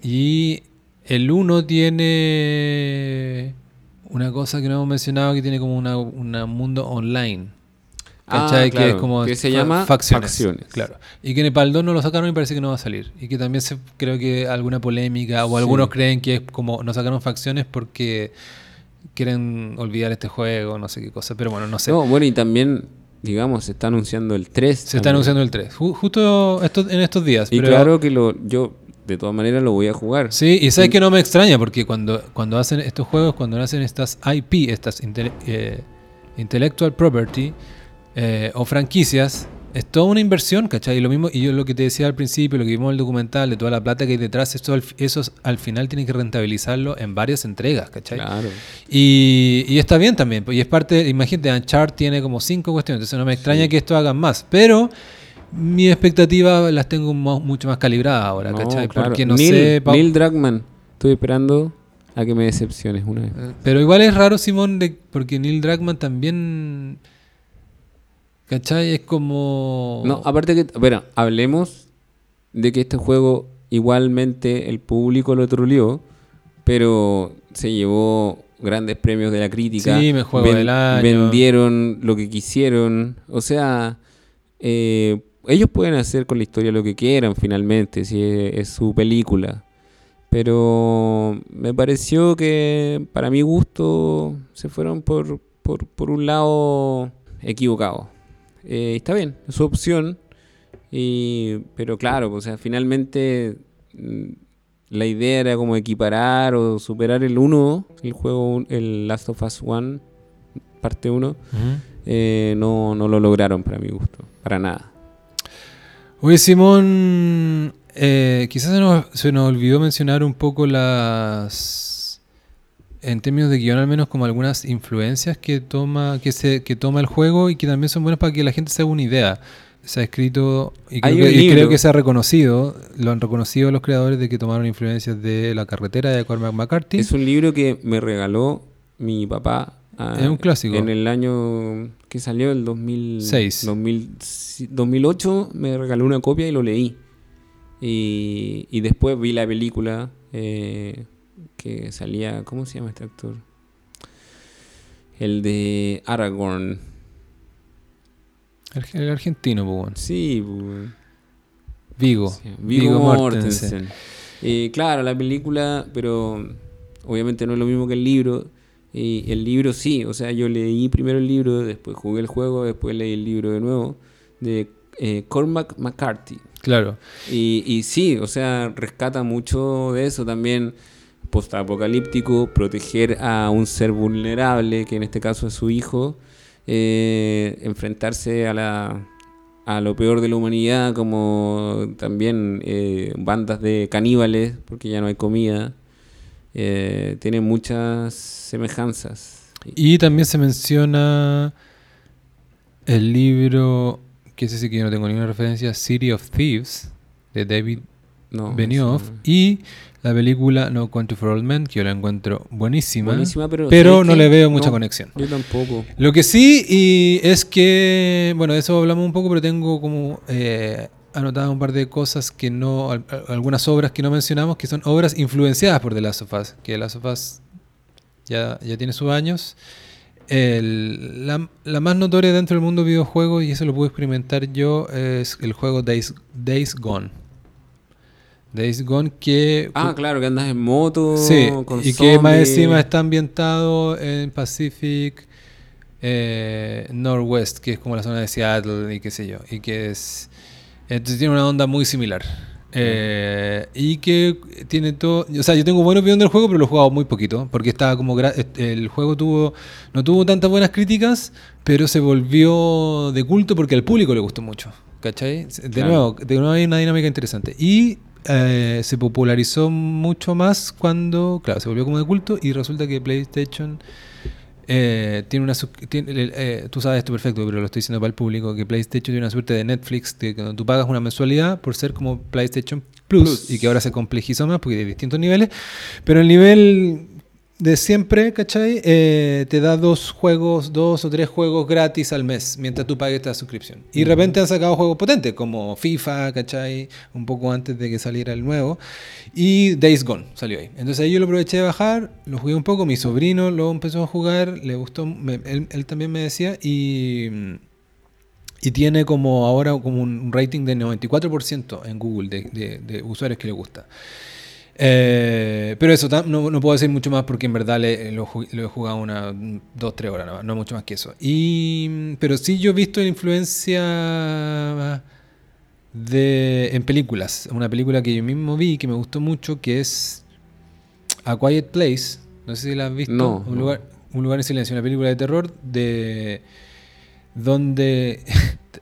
Y el 1 tiene una cosa que no hemos mencionado que tiene como una, una mundo online. Ah, ¿Cachai? que claro, es como que se llama facciones, facciones. Claro. Y que en el para el 2 no lo sacaron y parece que no va a salir. Y que también se, creo que alguna polémica o Sí. algunos creen que es como no sacaron facciones porque quieren olvidar este juego, no sé qué cosa. Pero bueno, no sé. No, bueno, y también, digamos, se está anunciando el 3. se está anunciando el 3. Ju- justo estos- en estos días. Y pero- claro que lo, yo de todas maneras lo voy a jugar. Sí, y sabes que no me extraña porque cuando, cuando hacen estos juegos, cuando hacen estas IP, estas intele- eh, intellectual property eh, o franquicias, es toda una inversión, ¿cachai? Y lo mismo, y yo lo que te decía al principio, lo que vimos en el documental, de toda la plata que hay detrás, eso al final tienen que rentabilizarlo en varias entregas, ¿cachai? Claro. Y, y está bien también, y es parte, imagínate, Uncharted tiene como cinco cuestiones, entonces no me extraña Sí. que esto hagan más, pero mis expectativas las tengo mucho más calibradas ahora, No, ¿cachai? claro. Porque no Neil, sé... Neil Druckmann, estoy esperando a que me decepciones una vez. Pero igual es raro, Simón, de, porque Neil Druckmann también. ¿Cachai? Es como. No, aparte que, bueno, hablemos de que este juego igualmente el público lo troleó, pero se llevó grandes premios de la crítica. Sí, me juego del año. Vendieron lo que quisieron. O sea, eh, ellos pueden hacer con la historia lo que quieran finalmente, si es, es su película. Pero me pareció que para mi gusto se fueron por, por, por un lado equivocado. Eh, está bien, es su opción. Y, pero claro, o sea, finalmente mm, la idea era como equiparar o superar el 1, el juego, el Last of Us 1, parte 1. eh, no, no lo lograron para mi gusto, para nada. Oye, Simón, eh, quizás se nos, se nos olvidó mencionar un poco las. En términos de guion, al menos como algunas influencias que toma, que se, que toma el juego y que también son buenas para que la gente se haga una idea. Se ha escrito y creo, que, y creo que se ha reconocido, lo han reconocido los creadores de que tomaron influencias de la carretera de Cormac McCarthy. Es un libro que me regaló mi papá. Ah, Es un clásico. En el año que salió, el 2000, Seis. 2000 2008, me regaló una copia y lo leí. Y, y después vi la película eh, que salía, ¿cómo se llama este actor? El de Aragorn. El, el argentino, pues, bueno. Sí, bu- Vigo. Sí, Viggo Mortensen. Eh, claro, la película, pero obviamente no es lo mismo que el libro. Y el libro sí, o sea, yo leí primero el libro, después jugué el juego, después leí el libro de nuevo, de eh, Cormac McCarthy. Claro. Y, y sí, o sea, rescata mucho de eso también, postapocalíptico, proteger a un ser vulnerable, que en este caso es su hijo, eh, enfrentarse a la a lo peor de la humanidad, como también eh, bandas de caníbales, porque ya no hay comida. Eh, tiene muchas semejanzas. Y también se menciona el libro, que ese sí que yo no tengo ninguna referencia, City of Thieves, de David No, Benioff, y la película No Country for Old Men, que yo la encuentro buenísima, Buenísima, pero, pero ¿sabes no le veo mucha No, conexión. Yo tampoco. Lo que sí y es que, bueno, de eso hablamos un poco, pero tengo como eh, anotado un par de cosas que no, al- al- algunas obras que no mencionamos, que son obras influenciadas por The Last of Us, que The Last of Us ya, ya tiene sus años. El- la, la más notoria dentro del mundo videojuego, y eso lo pude experimentar yo, es el juego Days, Days Gone. Days Gone que... Ah, claro, que andas en moto. Sí, con y que más encima está ambientado en Pacific eh, Northwest, que es como la zona de Seattle y qué sé yo. Y que es. Entonces tiene una onda muy similar. Eh, y que tiene todo. O sea, yo tengo buena opinión del juego, pero lo he jugado muy poquito. Porque estaba como. El juego tuvo. No tuvo tantas buenas críticas, pero se volvió de culto porque al público le gustó mucho. ¿Cachai? De Claro. nuevo, de nuevo hay una dinámica interesante. Y eh, se popularizó mucho más cuando, claro, se volvió como de culto y resulta que PlayStation eh, tiene una... tiene- eh, tú sabes esto perfecto, pero lo estoy diciendo para el público, que PlayStation tiene una suerte de Netflix, que tú pagas una mensualidad por ser como PlayStation Plus, Plus. y que ahora se complejizó más porque hay distintos niveles, pero el nivel de siempre, ¿cachai? Eh, te da dos juegos, dos o tres juegos gratis al mes mientras tú pagues esta suscripción. Y de repente han sacado juegos potentes como FIFA, ¿cachai? Un poco antes de que saliera el nuevo. Y Days Gone salió ahí. Entonces ahí yo lo aproveché de bajar, lo jugué un poco, mi sobrino lo empezó a jugar, le gustó, me- él, él también me decía y... Y tiene como ahora como un rating de 94% en Google de, de- de usuarios que le gusta. Eh, pero eso, no, no puedo decir mucho más porque en verdad le- lo, he jugado una, dos, tres horas, nada más, no mucho más que eso. Y, pero sí yo he visto influencia de, en películas. Una película que yo mismo vi que me gustó mucho que es A Quiet Place. No sé si la has visto. No, un, no. Lugar, un lugar en silencio, una película de terror de donde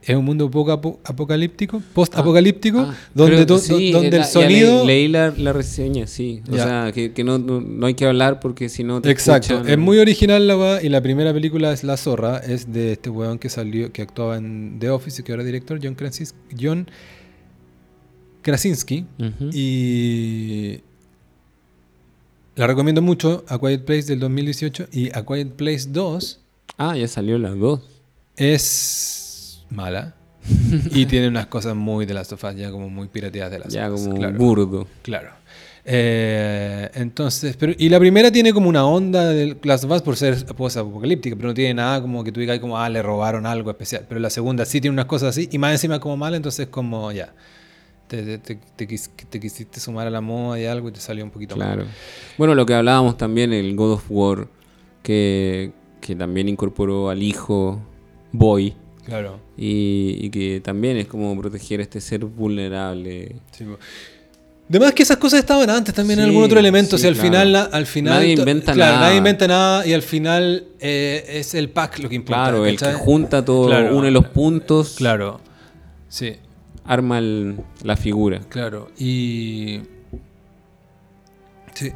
es un mundo poco apo- apocalíptico, post-apocalíptico, Ah, donde, la- el sonido... leí, leí la, la reseña, sí. O sea, que, que no, no, no hay que hablar porque si no te Exacto, escuchan. es muy original la weá, y la primera película es La Zorra, es de este weón que salió, que actuaba en The Office y que ahora es director, John Krasinski, John Krasinski Ujú. y la recomiendo mucho, A Quiet Place del 2018 y A Quiet Place 2 Ah, ya salió las dos. es mala y tiene unas cosas muy de las sofás, ya como muy pirateadas de las Ya sofás, como claro. burdo. Claro. Eh, entonces, pero, y la primera tiene como una onda del Last of Us por ser post-apocalíptica, pero no tiene nada como que tú digas como, ah, le robaron algo especial. Pero la segunda sí tiene unas cosas así, y más encima como mala, entonces como ya. Te, te, te- te quis- te quisiste sumar a la moda y algo y te salió un poquito mal. Claro. Bueno, lo que hablábamos también, el God of War, que, que también incorporó al hijo Boy. Claro. Y, y que también es como proteger a este ser vulnerable. Sí. Además que esas cosas estaban antes también en algún otro elemento. sí, si al claro. final, al final Nadie inventa claro, nada. Nadie inventa nada y al final eh, es el pack lo que importa. Claro, el que junta todo, Claro. une los puntos, Claro. Sí, arma el- la figura. claro. Y. Sí.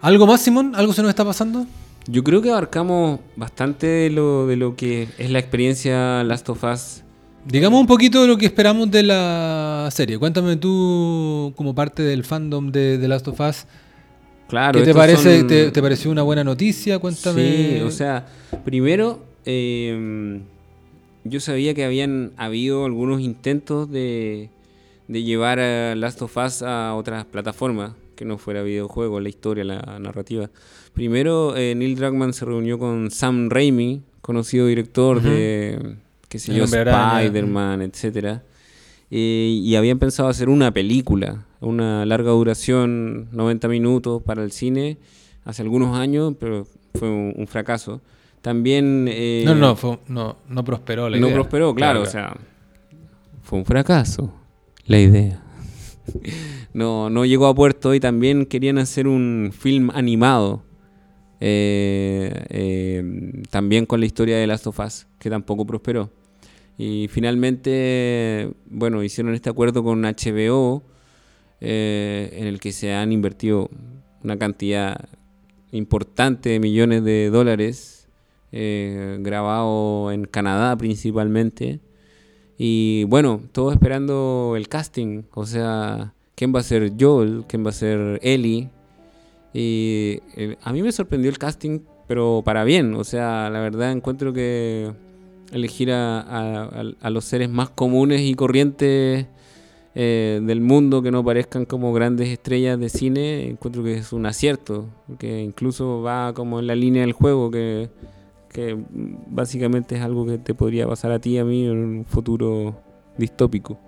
¿Algo más, Simón? ¿Algo se nos está pasando? Yo creo que abarcamos bastante de lo, de lo que es la experiencia Last of Us. Digamos un poquito de lo que esperamos de la serie. Cuéntame tú, como parte del fandom de The Last of Us, Claro, ¿qué te parece? son- Te, te pareció una buena noticia? Cuéntame. Sí, o sea, primero, eh, yo sabía que habían habido algunos intentos de, de llevar a Last of Us a otras plataformas, que no fuera videojuego, la historia, la narrativa. Primero, eh, Neil Druckmann se reunió con Sam Raimi, conocido director Ujú. de, qué sé yo. Spider-Man, etcétera. Eh, y habían pensado hacer una película, una larga duración, 90 minutos para el cine, hace algunos años, pero fue un, un fracaso. También... eh, no, no, fue- no, no prosperó la no idea. prosperó, claro, Claro, o sea, fue un fracaso la idea. no, no llegó a puerto y también querían hacer un film animado. eh, eh, también con la historia de Last of Us, que tampoco prosperó. Y finalmente, bueno, hicieron este acuerdo con HBO, eh, en el que se han invertido una cantidad importante de millones de dólares, grabado en Canadá principalmente. Y bueno, todo esperando el casting, o sea, quién va a ser Joel, quién va a ser Ellie. Y eh, a mí me sorprendió el casting, pero para bien, o sea, la verdad encuentro que elegir a- a los seres más comunes y corrientes eh, del mundo que no parezcan como grandes estrellas de cine, encuentro que es un acierto, que incluso va como en la línea del juego, que, que básicamente es algo que te podría pasar a ti y a mí en un futuro distópico.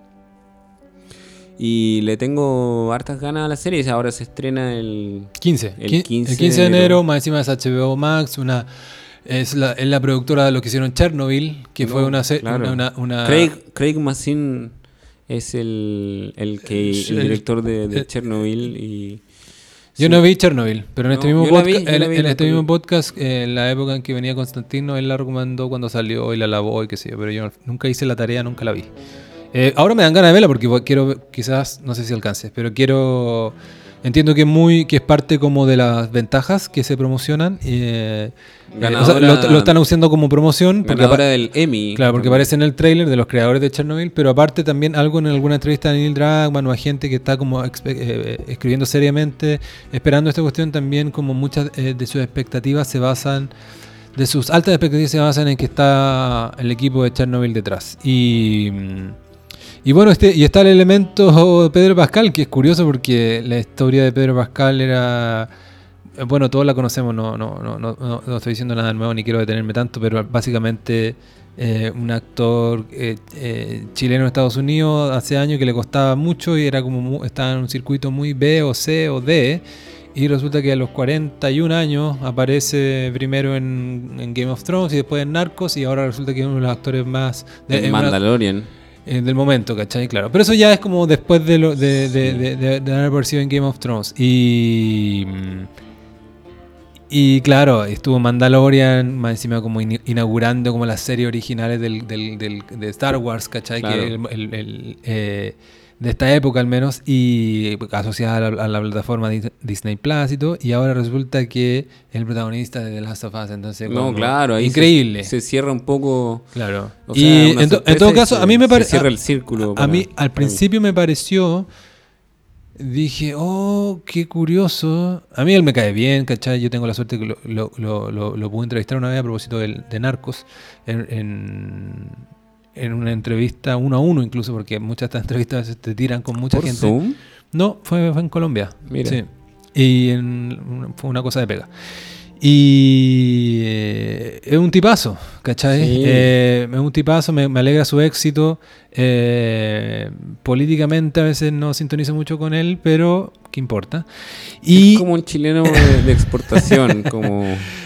Y le tengo hartas ganas a la serie, ahora se estrena el... 15. El Qui- 15 el 15 de de enero. enero, más encima es HBO Max, una es la, es la productora de lo que hicieron Chernobyl, que No, fue una se- claro. una, una- una- Craig, Craig Mazin es el, el, que, El- el director de, de el- Chernobyl y... Yo sí. no vi Chernobyl, pero en este No, mismo vi, podcast, en, este mismo podcast, eh, en la época en que venía Constantino, él la recomendó cuando salió y la lavó y qué sé yo, pero yo nunca hice la tarea, nunca la vi. Eh, ahora me dan ganas de verla porque quiero, quizás, no sé si alcance, pero quiero, entiendo que es muy, que es parte como de las ventajas que se promocionan. eh, eh, o sea, lo, están usando como promoción. Porque Ganadora del Emmy. Claro, porque aparece en el tráiler de los creadores de Chernobyl, pero aparte también algo en alguna entrevista de Neil Druckmann o a gente que está como expe- eh, escribiendo seriamente, esperando esta cuestión, también como muchas eh, de sus expectativas se basan, de sus altas expectativas se basan en que está el equipo de Chernobyl detrás. Y, mm, y bueno, este, y está el elemento de Pedro Pascal, que es curioso porque la historia de Pedro Pascal era... Bueno, todos la conocemos, no, no, no, no, no- no estoy diciendo nada nuevo ni quiero detenerme tanto, pero básicamente eh, un actor eh, eh, chileno de Estados Unidos hace años que le costaba mucho y era como mu- estaba en un circuito muy B o C o D. Y resulta que a los 41 años aparece primero en, en Game of Thrones y después en Narcos y ahora resulta que es uno de los actores más de, una- Mandalorian. Eh, del momento, ¿cachai? Claro. Pero eso ya es como después de, lo, de, de- de- de- de haber aparecido en Game of Thrones. Y. mm, Y claro, estuvo Mandalorian, más encima como in- inaugurando como las series originales del, del- del- de Star Wars, ¿cachai? Claro. Que el- el- el, eh, de esta época al menos, y asociada a la, a la plataforma Dis- Disney Plus y todo, y ahora resulta que el protagonista de The Last of Us, entonces No, claro, ahí increíble. Se, cierra un poco. claro. o sea, y en, to- en todo caso, se- a mí me parece... cierra el círculo. A mí al mí. principio me pareció dije, oh, qué curioso. A mí él me cae bien, ¿cachai? Yo tengo la suerte que lo, lo, lo, pude entrevistar una vez a propósito del- de, Narcos, en, en, en una entrevista uno a uno incluso, porque muchas de estas entrevistas te tiran con mucha ¿Por gente. Zoom? No, fue, fue en Colombia. Mira. Sí. Y en- fue una cosa de pega. Y eh, es un tipazo, ¿cachai? Sí. Eh, es un tipazo, me, me alegra su éxito. Eh, políticamente a veces no sintonizo mucho con él, pero ¿qué importa? Y Es como un chileno de, de exportación, como...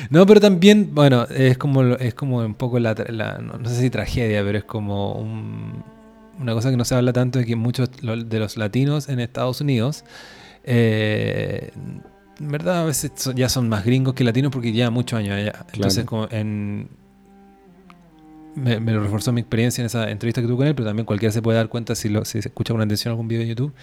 no, pero también, bueno, es como es como un poco la, la- no, no sé si tragedia, pero es como un- una cosa que no se habla tanto de que muchos de los latinos en Estados Unidos, eh, en verdad a veces ya son más gringos que latinos porque llevan muchos años allá. Entonces, como en me, me lo reforzó mi experiencia en esa entrevista que tuve con él, pero también cualquiera se puede dar cuenta si, lo, si se escucha con atención algún video de YouTube.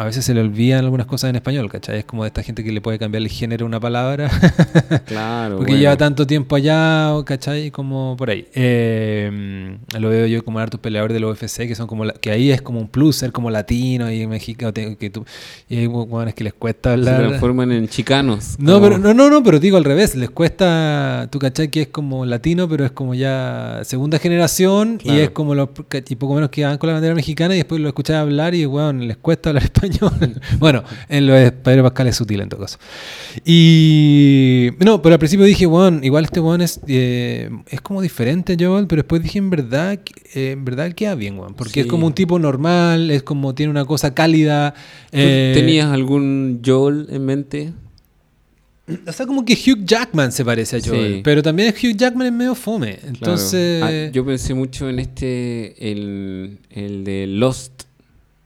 A veces se le olvidan algunas cosas en español, ¿cachai? Es como de esta gente que le puede cambiar el género a una palabra Claro, porque bueno. lleva tanto tiempo allá, ¿cachai? Como por ahí. Eh, lo veo yo como hartos peleadores del UFC, que son como la- que ahí es como un plus ser como latino y mexicano, que tú, y hay hueones que les cuesta Se hablar. transforman en chicanos. No, como- pero no, no, no, pero digo al revés, les cuesta, tú cachai que es como latino, pero es como ya segunda generación y es como los y poco menos que van con la bandera mexicana y después lo escuchás hablar y bueno, les cuesta hablar español. bueno, en lo de Pedro Pascal es sutil en todo caso. Y no, pero al principio dije, bueno, igual este weón es, eh, es como diferente, Joel, pero después dije, en verdad, eh, en verdad queda bien, weón, porque es Sí. como un tipo normal, es como tiene una cosa cálida. ¿Tú eh, ¿Tenías algún Joel en mente? O sea, como que Hugh Jackman se parece a Joel, Sí. pero también Hugh Jackman es medio fome. Entonces, Claro. Ah, yo pensé mucho en este, el, el de Lost,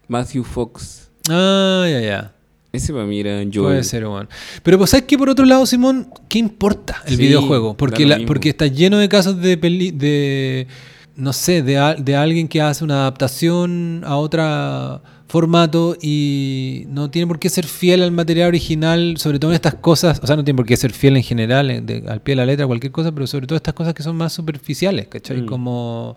Matthew Fox. Ah, ya, ya. Ese para mí era Joel. Puede ser, weón. Pero pues, ¿sabes qué? Por otro lado, Simón, ¿qué importa el Sí, videojuego? Porque, la- porque está lleno de casos de, peli- de no sé, de, de alguien que hace una adaptación a otro formato y no tiene por qué ser fiel al material original, sobre todo en estas cosas, o sea, no tiene por qué ser fiel en general, de- al pie de la letra, cualquier cosa, pero sobre todo estas cosas que son más superficiales, ¿cachai? Mm. Como...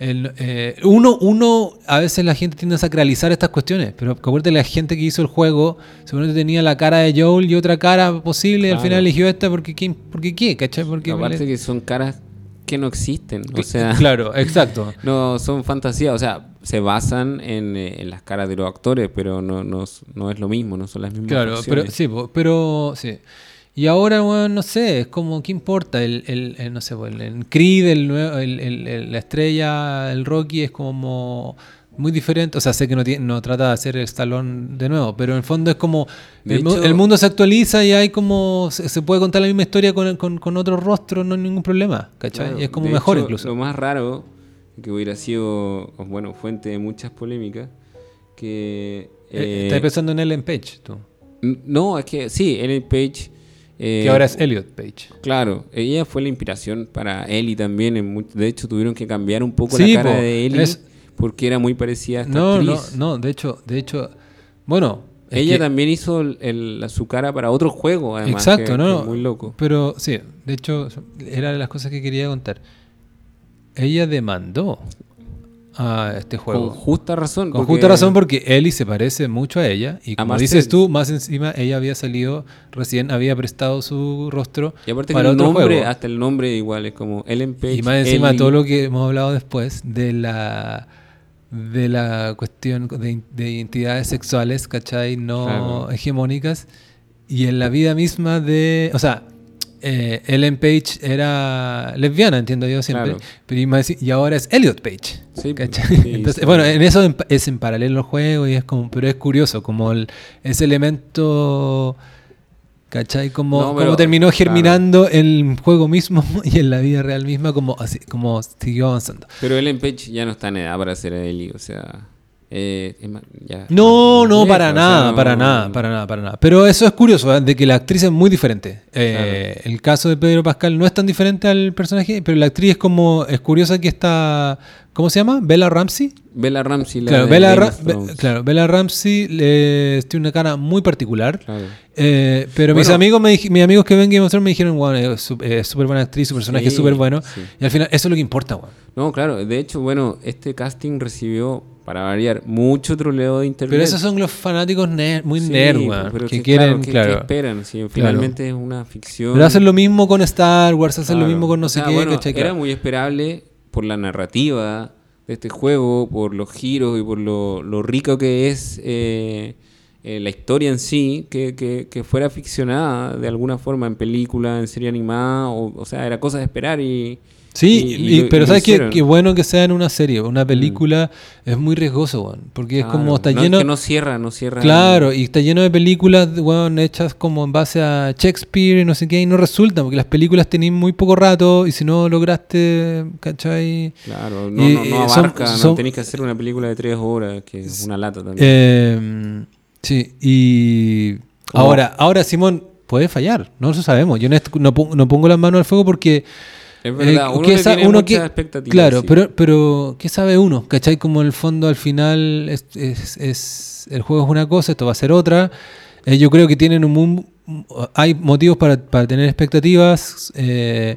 el, eh, uno, uno, a veces la gente tiende a sacralizar estas cuestiones, pero acuérdate, la gente que hizo el juego seguramente tenía la cara de Joel y otra cara posible y al final eligió esta porque ¿qué? Porque qué, ¿cachai? Porque Aparte que son caras que no existen. O sea, claro, exacto. no son fantasías. O sea, se basan en, eh, en las caras de los actores, pero no, no, no es lo mismo, no son las mismas Claro, pero sí, pero sí. Y ahora, bueno, no sé, es como, ¿qué importa? El, el, el, no sé, el, el Creed, el, la estrella, el Rocky es como muy diferente. O sea, sé que no, tiene, no trata de hacer el Stallone de nuevo, pero en el fondo es como, el, mu- hecho- el mundo se actualiza y hay como, se, se puede contar la misma historia con, con, con otro rostro, no hay ningún problema, ¿cachai? Claro, y es como mejor hecho, incluso. Lo más raro, que hubiera sido, bueno, fuente de muchas polémicas, que... Eh, eh, Estás pensando en Ellen Page, tú. no, es que sí, Ellen Page... eh, que ahora es Elliot Page. Claro, ella fue la inspiración para Ellie también. en de hecho, tuvieron que cambiar un poco Sí, la cara po, de Ellie es- porque era muy parecida a esta No, no, actriz. no, de hecho, de hecho, bueno. Ella que- también hizo el- su cara para otro juego, además. Exacto, que- no, que muy loco. Pero sí, de hecho, era de las cosas que quería contar. Ella demandó a este Con juego. justa razón. Con porque- justa razón porque Ellie se parece mucho a ella y como dices tú, más encima ella había salido, recién había prestado su rostro Y aparte que para el otro nombre, juego. hasta el nombre igual, es como Ellen Page. Y más encima Ellie. todo lo que hemos hablado después de la de la cuestión de, de identidades sexuales, ¿cachai? No Claro. hegemónicas. Y en la vida misma de... O sea, eh, Ellen Page era lesbiana, entiendo yo siempre. Claro. Pero y, ahora es Elliot Page. Sí, ¿cachai? sí, Entonces, sí. bueno, en eso es en paralelo el juego y es como... Pero es curioso, como el, ese elemento... ¿Cachai? Como, No, como pero, terminó claro. germinando en el juego mismo y en la vida real misma, como, así, como siguió avanzando. Pero Ellen Page ya no está en edad para ser Ellie, o sea. Eh, ya No, no, para o sea, nada, no- para nada, para nada, para nada. Pero eso es curioso, ¿eh? de que la actriz es muy diferente. Eh, El caso de Pedro Pascal no es tan diferente al personaje, pero la actriz es como, es curiosa que está, ¿cómo se llama? Bella Ramsey. Bella Ramsey, la Claro, de Bella, Ra- Be- claro, Bella Ramsey le- tiene una cara muy particular. Claro. Eh, pero mis Bueno. amigos me mis amigos que ven Game of Thrones me dijeron, bueno, es su- es súper buena actriz, su personaje es Sí, súper bueno. sí. Y al final, eso es lo que importa, weón. No, claro, de hecho, bueno, este casting recibió para variar, mucho troleo de internet. Pero esos son los fanáticos ner- muy Sí, nerd, que que, quieren, claro, que- claro. que esperan, finalmente es una ficción. Pero hacen lo mismo con Star Wars, hacen lo mismo con no sé sea, qué, bueno, ¿cachai? Era muy esperable por la narrativa de este juego, por los giros y por lo, lo rico que es eh, eh, la historia en sí, que, que- que fuera ficcionada de alguna forma en película, en serie animada, o, o sea, era cosa de esperar y... Sí, y- y- y lo- pero sabes. Mm. que bueno que sea en una serie, una película es muy riesgoso, weón, porque es como está no, es lleno... que no cierra, no cierra. Claro, y está lleno de películas, weón, hechas como en base a Shakespeare y no sé qué, y no resulta, porque las películas tenían muy poco rato, y si no lograste, ¿cachai? Claro, no, Y, no, no eh, son- abarca, son- no tenéis que hacer una película de tres horas, que es una lata también. Eh, sí, y ahora, ahora Simón puede fallar, no lo sabemos. Yo no, no pongo las manos al fuego porque es verdad, eh, uno ¿qué le sa- tiene uno muchas expectativas. Claro, sí. pero, pero ¿qué sabe uno? ¿Cachai? Como en el fondo al final es, es- es- el juego es una cosa, esto va a ser otra. Eh, yo creo que tienen un, hay motivos para, para tener expectativas. eh,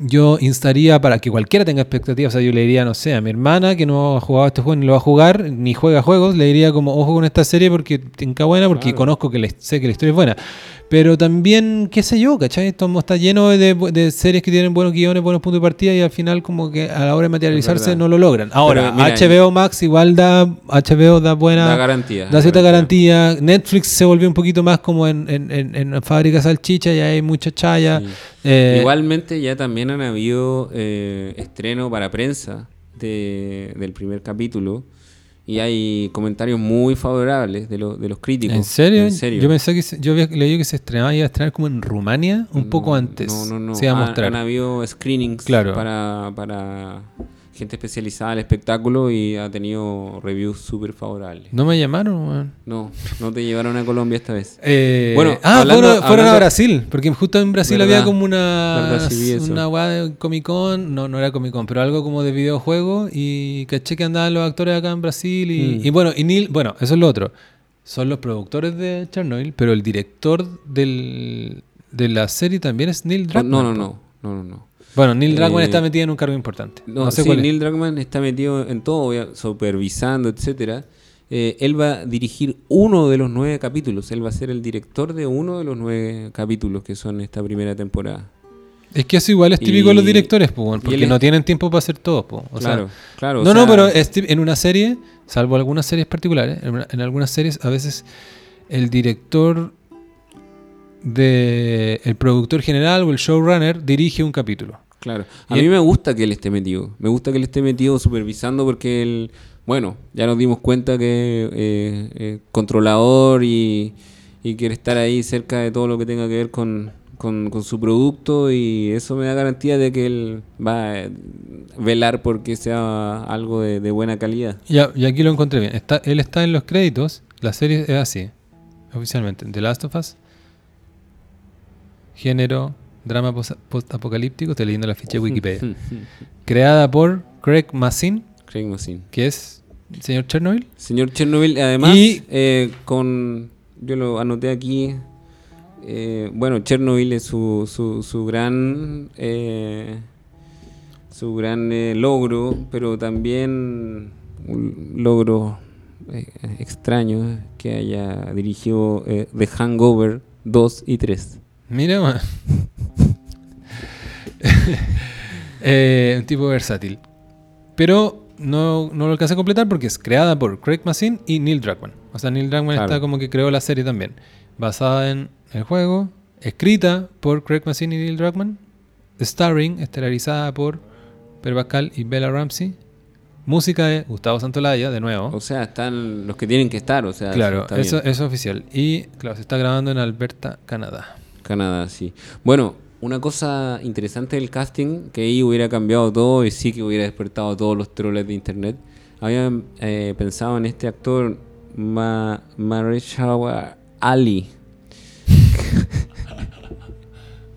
yo instaría para que cualquiera tenga expectativas. O sea, yo le diría, no sé, a mi hermana que no ha jugado este juego ni lo va a jugar, ni juega juegos, le diría como, ojo con esta serie porque tenga buena, porque Claro. conozco que la- sé que la historia es buena. Pero también, qué sé yo, ¿cachai? Esto está lleno de, de series que tienen buenos guiones, buenos puntos de partida y al final como que a la hora de materializarse no lo logran. Ahora, mira, HBO Max igual da, HBO da buena... da garantía. Da cierta garantía. Netflix se volvió un poquito más como en, en, en, en fábrica salchicha y hay mucha chaya. Sí. Eh, Igualmente ya también han habido eh, estreno para prensa de- del primer capítulo y hay comentarios muy favorables de, lo- de los críticos. ¿En serio? En serio. Yo pensé que se- yo había leído que se estrenaba iba a estrenar como en Rumania un poco No, antes. No, no, no. Se iba a Han- mostrar. Han, habido screenings Claro. para, para gente especializada al espectáculo y ha tenido reviews súper favorables. No me llamaron. No, no te llevaron a Colombia esta vez. Eh, Bueno, ah, hablando- fueron, fueron a Brasil, porque justo en Brasil Verdad, había como una una de Comic Con, no, no era Comic Con, pero algo como de videojuego y caché que andaban los actores acá en Brasil y, Mm. y bueno, y Neil, bueno, eso es lo otro. Son los productores de Chernobyl, pero el director del, de la serie también es Neil Druckmann. no, no, no, no, no. Bueno, Neil Druckmann Eh, está metido en un cargo importante. No, No, sé sí, cuál es. Neil Druckmann está metido en todo, supervisando, etcétera. Eh, él va a dirigir uno de los nueve capítulos. Él va a ser el director de uno de los nueve capítulos que son esta primera temporada. Es que eso igual es típico de los directores, porque es- no tienen tiempo para hacer todo. po. O sea, claro, claro. o no, no, pero en una serie, salvo algunas series particulares, en, una- en algunas series a veces el director de el productor general o el showrunner dirige un capítulo. Claro. A Y mí él- me gusta que él esté metido. Me gusta que él esté metido supervisando porque él, bueno, ya nos dimos cuenta que eh, eh, controlador y, y quiere estar ahí cerca de todo lo que tenga que ver con, con, con su producto y eso me da garantía de que él va a velar porque sea algo de, de buena calidad. Ya, y aquí lo encontré bien. Está, él está en los créditos, la serie es así, oficialmente. The Last of Us, género, drama pos- post-apocalíptico, estoy leyendo la ficha de Wikipedia. Creada por Craig Mazin, Craig Mazin. que es señor Chernobyl. Señor Chernobyl, además, Y- eh, con. Yo lo anoté aquí. eh, bueno, Chernobyl es su, su, su gran. eh, su gran eh, logro, pero también un logro eh, extraño que haya dirigido eh, The Hangover 2 y 3. Mira, man. Eh, un tipo versátil. Pero no, no lo alcancé a completar porque es creada por Craig Mazin y Neil Druckmann. O sea, Neil Druckmann Claro. está como que creó la serie también. Basada en el juego, escrita por Craig Mazin y Neil Druckmann. Starring, estelarizada por Per Pascal y Bella Ramsey. Música de Gustavo Santolaya, de nuevo. O sea, están los que tienen que estar. O sea, claro, eso, eso es oficial. Y claro, se está grabando en Alberta, Canadá. Canadá, sí. Bueno, una cosa interesante del casting, que ahí hubiera cambiado todo y sí que hubiera despertado a todos los troles de internet. Habían eh, pensado en este actor Ma Ali.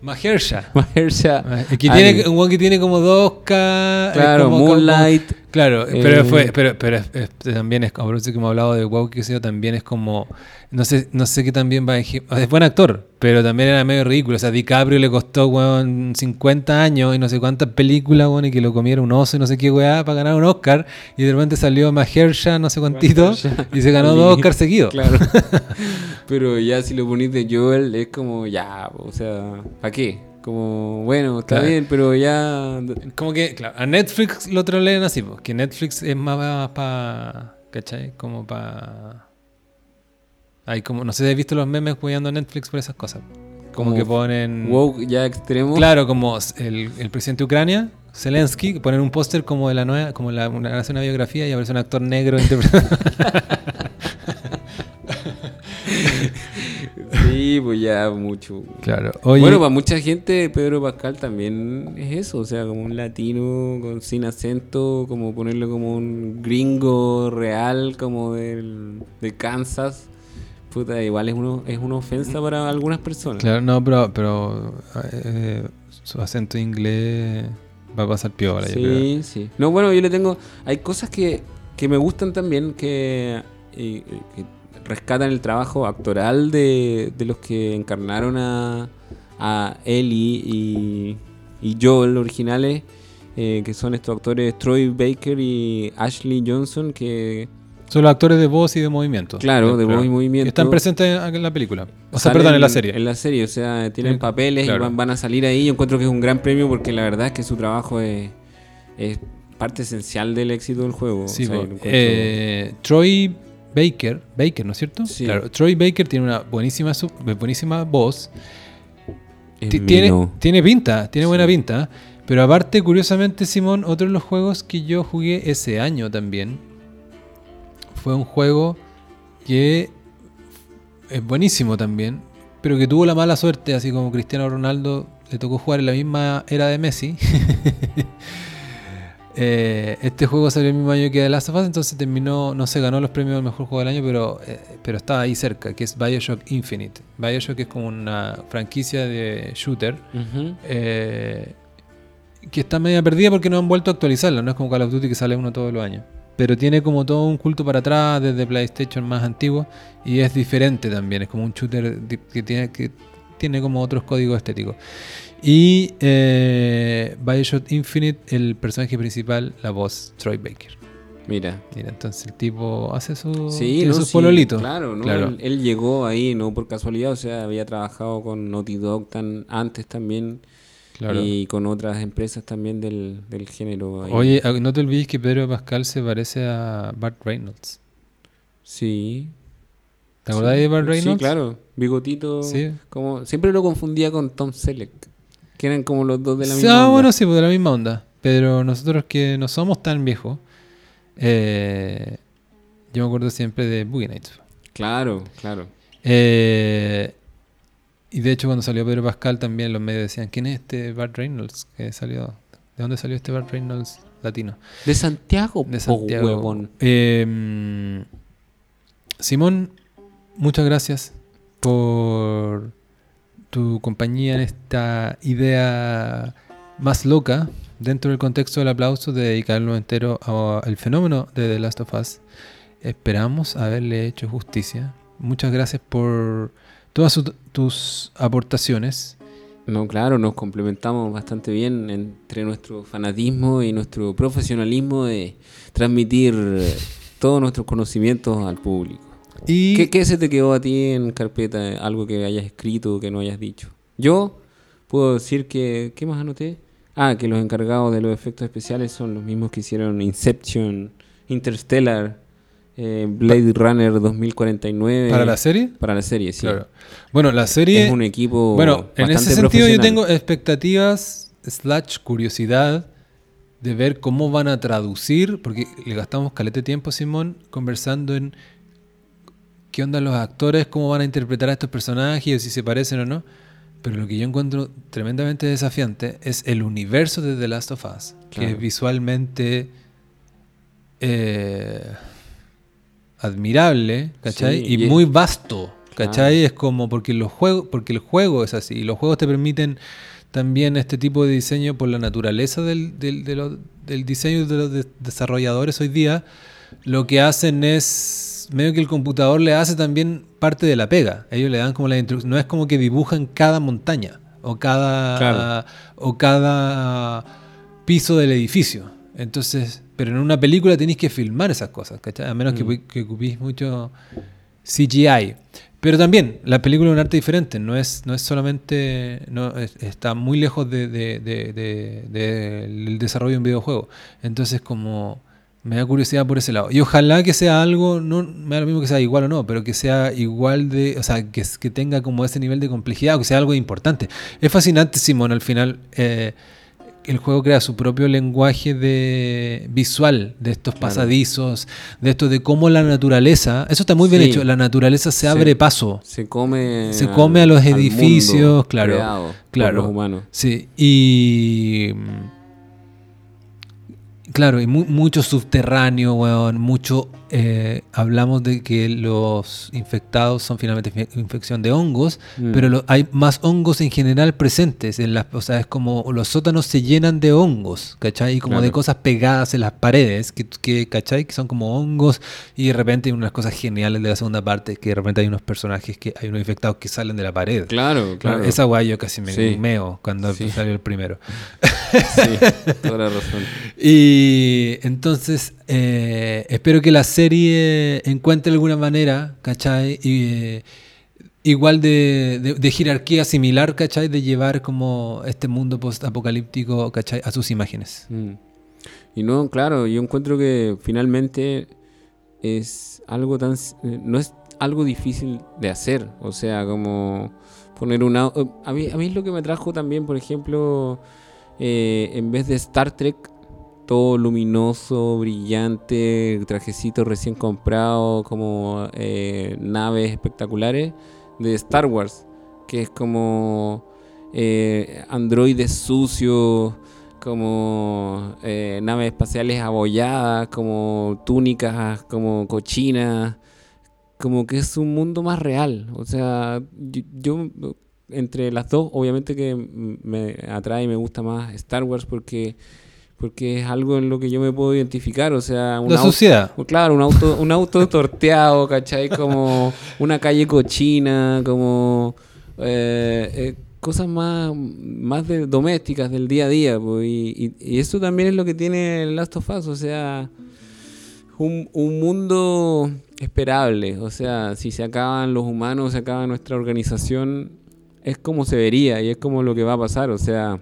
Mahersha. Mahershala Eh, Que tiene, un que tiene como dos K. eh, Claro, como- como- Moonlight, Claro, Eh, pero fue, pero, pero es- es- también es como que hemos hablado de WoW, que también es como, no sé, no sé qué también va a es buen actor, pero también era medio ridículo. O sea, DiCaprio le costó, weón, 50 años y no sé cuántas películas, weón, y que lo comiera un oso y no sé qué weá para ganar un Oscar. Y de repente salió Mahershala, no sé cuántito, y se ganó dos Oscars seguidos. Claro. Pero ya si lo ponís de Joel es como ya, o sea, ¿para qué? Como, bueno, está Claro. bien, pero ya... Como que, claro, a Netflix lo trolean así, pues, que Netflix es más para, ¿cachai? Como para... Hay como, no sé si has visto los memes jugando a Netflix por esas cosas. Como, Como que ponen... Woke ya extremo. Claro, como el, el presidente de Ucrania, Zelensky, ponen un póster como de la nueva, como la, una, hace una biografía y aparece un actor negro interpretando. Sí, pues ya mucho. claro. Oye, Bueno, para mucha gente Pedro Pascal también es eso, o sea, como un latino con, sin acento, como ponerlo como un gringo real, como del, de Kansas. Puta, igual es, uno, es una ofensa para algunas personas. claro, no, pero, pero eh, su acento inglés va a pasar piola. yo creo. Sí, sí. No, bueno, yo le tengo. Hay cosas que, que me gustan también que, eh, que rescatan el trabajo actoral de, de los que encarnaron a, a Ellie y, y Joel originales, eh, que son estos actores Troy Baker y Ashley Johnson, que Son los actores de voz y de movimiento. Claro, de voz y movimiento. Están presentes en la película. O sea, perdón, en la serie. En la serie, o sea, tienen papeles claro. y van, van a salir ahí. Yo encuentro que es un gran premio porque la verdad es que su trabajo es, es parte esencial del éxito del juego. Sí, O sea, Eh, Troy Baker, Baker, ¿no es cierto? Sí. Claro, Troy Baker tiene una buenísima, buenísima voz. Tiene, tiene pinta, tiene buena pinta. Pero aparte, curiosamente, Simón, otro de los juegos que yo jugué ese año también fue un juego que es buenísimo también, pero que tuvo la mala suerte, así como Cristiano Ronaldo le tocó jugar en la misma era de Messi. Eh, este juego salió el mismo año que The Last of Us, entonces terminó, no se ganó los premios del mejor juego del año, pero, eh, pero estaba ahí cerca, que es Bioshock Infinite. Bioshock es como una franquicia de shooter eh, que está media perdida porque no han vuelto a actualizarla, no es como Call of Duty que sale uno todos los años. Pero tiene como todo un culto para atrás desde PlayStation más antiguo y es diferente también, es como un shooter que tiene, que tiene como otros códigos estéticos. Y eh, Bioshock Infinite, el personaje principal, la voz, Troy Baker. Mira. Mira, entonces el tipo hace su, Sí, no, sus sí, pololitos. Claro, ¿no? Claro. Él, él llegó ahí no por casualidad, o sea, había trabajado con Naughty Dog tan antes también Claro. y con otras empresas también del, del género. ahí. Oye, ah, no te olvides que Pedro Pascal se parece a Bart Reynolds. sí. ¿Te acordás de Bart Reynolds? Sí, claro. Bigotito. Sí. Como, siempre lo confundía con Tom Selleck, que eran como los dos de la misma ah, onda. bueno, sí, pues de la misma onda. Pero nosotros que no somos tan viejos, eh, yo me acuerdo siempre de Boogie Nights. Claro, claro. Eh, y de hecho, cuando salió Pedro Pascal, también los medios decían: ¿Quién es este Bart Reynolds que salió? ¿De dónde salió este Bart Reynolds latino? De Santiago, De Santiago. huevón. Eh, Simón, muchas gracias por tu compañía en esta idea más loca dentro del contexto del aplauso de dedicarlo entero al fenómeno de The Last of Us. Esperamos haberle hecho justicia. Muchas gracias por todas su- tus aportaciones. No, claro, nos complementamos bastante bien entre nuestro fanatismo y nuestro profesionalismo de transmitir todos nuestros conocimientos al público. Y ¿Qué, qué se te quedó a ti en carpeta? Algo que hayas escrito, que no hayas dicho. Yo puedo decir que... ¿Qué más anoté? Ah, que los encargados de los efectos especiales son los mismos que hicieron Inception, Interstellar, eh, Blade Runner 2049. para la serie, Para la serie, sí. claro. Bueno, la serie Es un equipo Bueno, en ese sentido yo tengo expectativas slash curiosidad de ver cómo van a traducir, porque le gastamos calete de tiempo, Simón, conversando en qué onda los actores, cómo van a interpretar a estos personajes, si se parecen o no. Pero lo que yo encuentro tremendamente desafiante es el universo de The Last of Us, que es visualmente eh, admirable, ¿cachai? Sí, y y- muy vasto, ¿cachai? Es como porque los juegos, porque el juego es así, y los juegos te permiten también este tipo de diseño por la naturaleza del, del, de lo- del diseño de los de- desarrolladores hoy día, lo que hacen es medio que el computador le hace también parte de la pega. Ellos le dan como la instrucción. No es como que dibujan cada montaña o cada, Claro. o cada piso del edificio. Entonces, pero en una película tenéis que filmar esas cosas, ¿cachai? A menos que, que ocupéis mucho CGI. Pero también, la película es un arte diferente, no es, no es solamente, no, es- está muy lejos de, de- de- de- de- del desarrollo de un videojuego. Entonces, como me da curiosidad por ese lado. Y ojalá que sea algo, no me da lo mismo que sea igual o no, pero que sea igual de, o sea, que, que tenga como ese nivel de complejidad, o que sea algo importante. Es fascinante, Simón, al final. eh, el juego crea su propio lenguaje de visual de estos Claro. pasadizos, de esto de cómo la naturaleza, eso está muy bien hecho, la naturaleza se abre paso. Se come, Se come a los edificios, claro, creado por claro. los humanos. Sí, y claro, y mu- mucho subterráneo, weón, mucho eh, hablamos de que los infectados son finalmente infe- infección de hongos, Mm. pero lo- hay más hongos en general presentes. En las, o sea, es como los sótanos se llenan de hongos, ¿cachai? Y como de cosas pegadas en las paredes, que, que, ¿cachai? Que son como hongos. Y de repente hay unas cosas geniales de la segunda parte, que de repente hay unos personajes, que hay unos infectados que salen de la pared. Claro, claro. Esa guay yo casi me Sí. meo cuando Sí. salió el primero. Sí, toda la razón. Y entonces eh, espero que la serie encuentre alguna manera, ¿cachai? Eh, igual de, jerarquía similar, ¿cachai? De llevar como este mundo post-apocalíptico, ¿cachai? A sus imágenes. Mm. Y no, claro, yo encuentro que finalmente es algo tan... eh, No es algo difícil de hacer. O sea, como poner una... eh, A mí, a mí es lo que me trajo también, por ejemplo, en vez de Star Trek, luminoso, brillante, trajecito recién comprado, como eh, naves espectaculares, de Star Wars, que es como eh, androides sucios, como eh, naves espaciales abolladas, como túnicas, como cochinas, como que es un mundo más real. O sea, yo, yo, entre las dos, obviamente que me atrae y me gusta más Star Wars porque porque es algo en lo que yo me puedo identificar, o sea, un La auto- sociedad. Claro, un auto, un auto torteado, ¿cachai? Como una calle cochina, como eh, eh, cosas más, más de, domésticas del día a día. pues, y, y- y eso también es lo que tiene el Last of Us, o sea, un, un mundo esperable. O sea, si se acaban los humanos, se acaba nuestra organización, es como se vería y es como lo que va a pasar, o sea,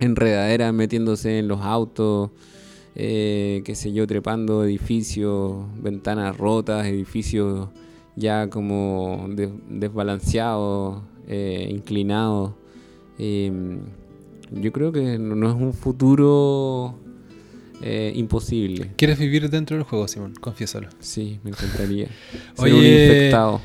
enredaderas metiéndose en los autos eh, qué sé yo, trepando edificios, ventanas rotas, edificios ya como des- desbalanceados, eh, inclinados. Eh, yo creo que no, es un futuro eh, imposible. ¿Quieres vivir dentro del juego, Simón? Confiésalo. Sí, me encantaría. Ser Oye, un infectado.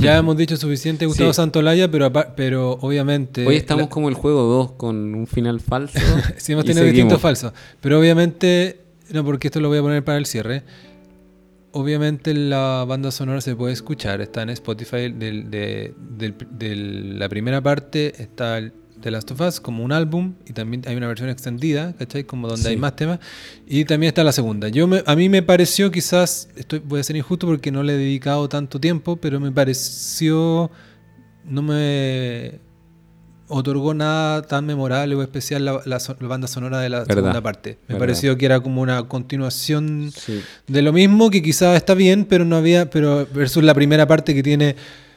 Ya hemos dicho suficiente, Gustavo Sí. Santolaya, pero, pero obviamente... Hoy estamos la- como el juego 2 con un final falso. Sí, hemos tenido distintos falsos. Pero obviamente, no, porque esto lo voy a poner para el cierre. Obviamente la banda sonora se puede escuchar, está en Spotify. Del, de, del- de la primera parte está el The Last of Us como un álbum y también hay una versión extendida, ¿cachai? Como donde hay Sí. más temas. Y también está la segunda. Yo me- a mí me pareció quizás, estoy, voy a ser injusto porque no le he dedicado tanto tiempo, pero me pareció, no me otorgó nada tan memorable o especial la, la la banda sonora de la Verdad, segunda parte. Me verdad. pareció que era como una continuación Sí. de lo mismo que quizás está bien, pero no había, pero versus la primera parte que tiene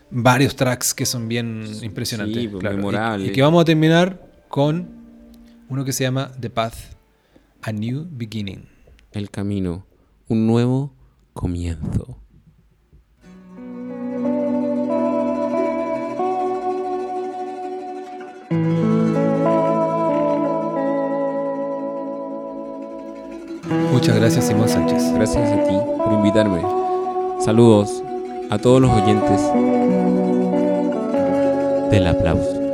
varios tracks que son bien impresionantes. Sí, pues. Y-. Y, que vamos a terminar con uno que se llama The Path, A New Beginning. El camino. Un nuevo comienzo. Muchas gracias, Simón Sánchez. Gracias a ti por invitarme. Saludos a todos los oyentes del aplauso.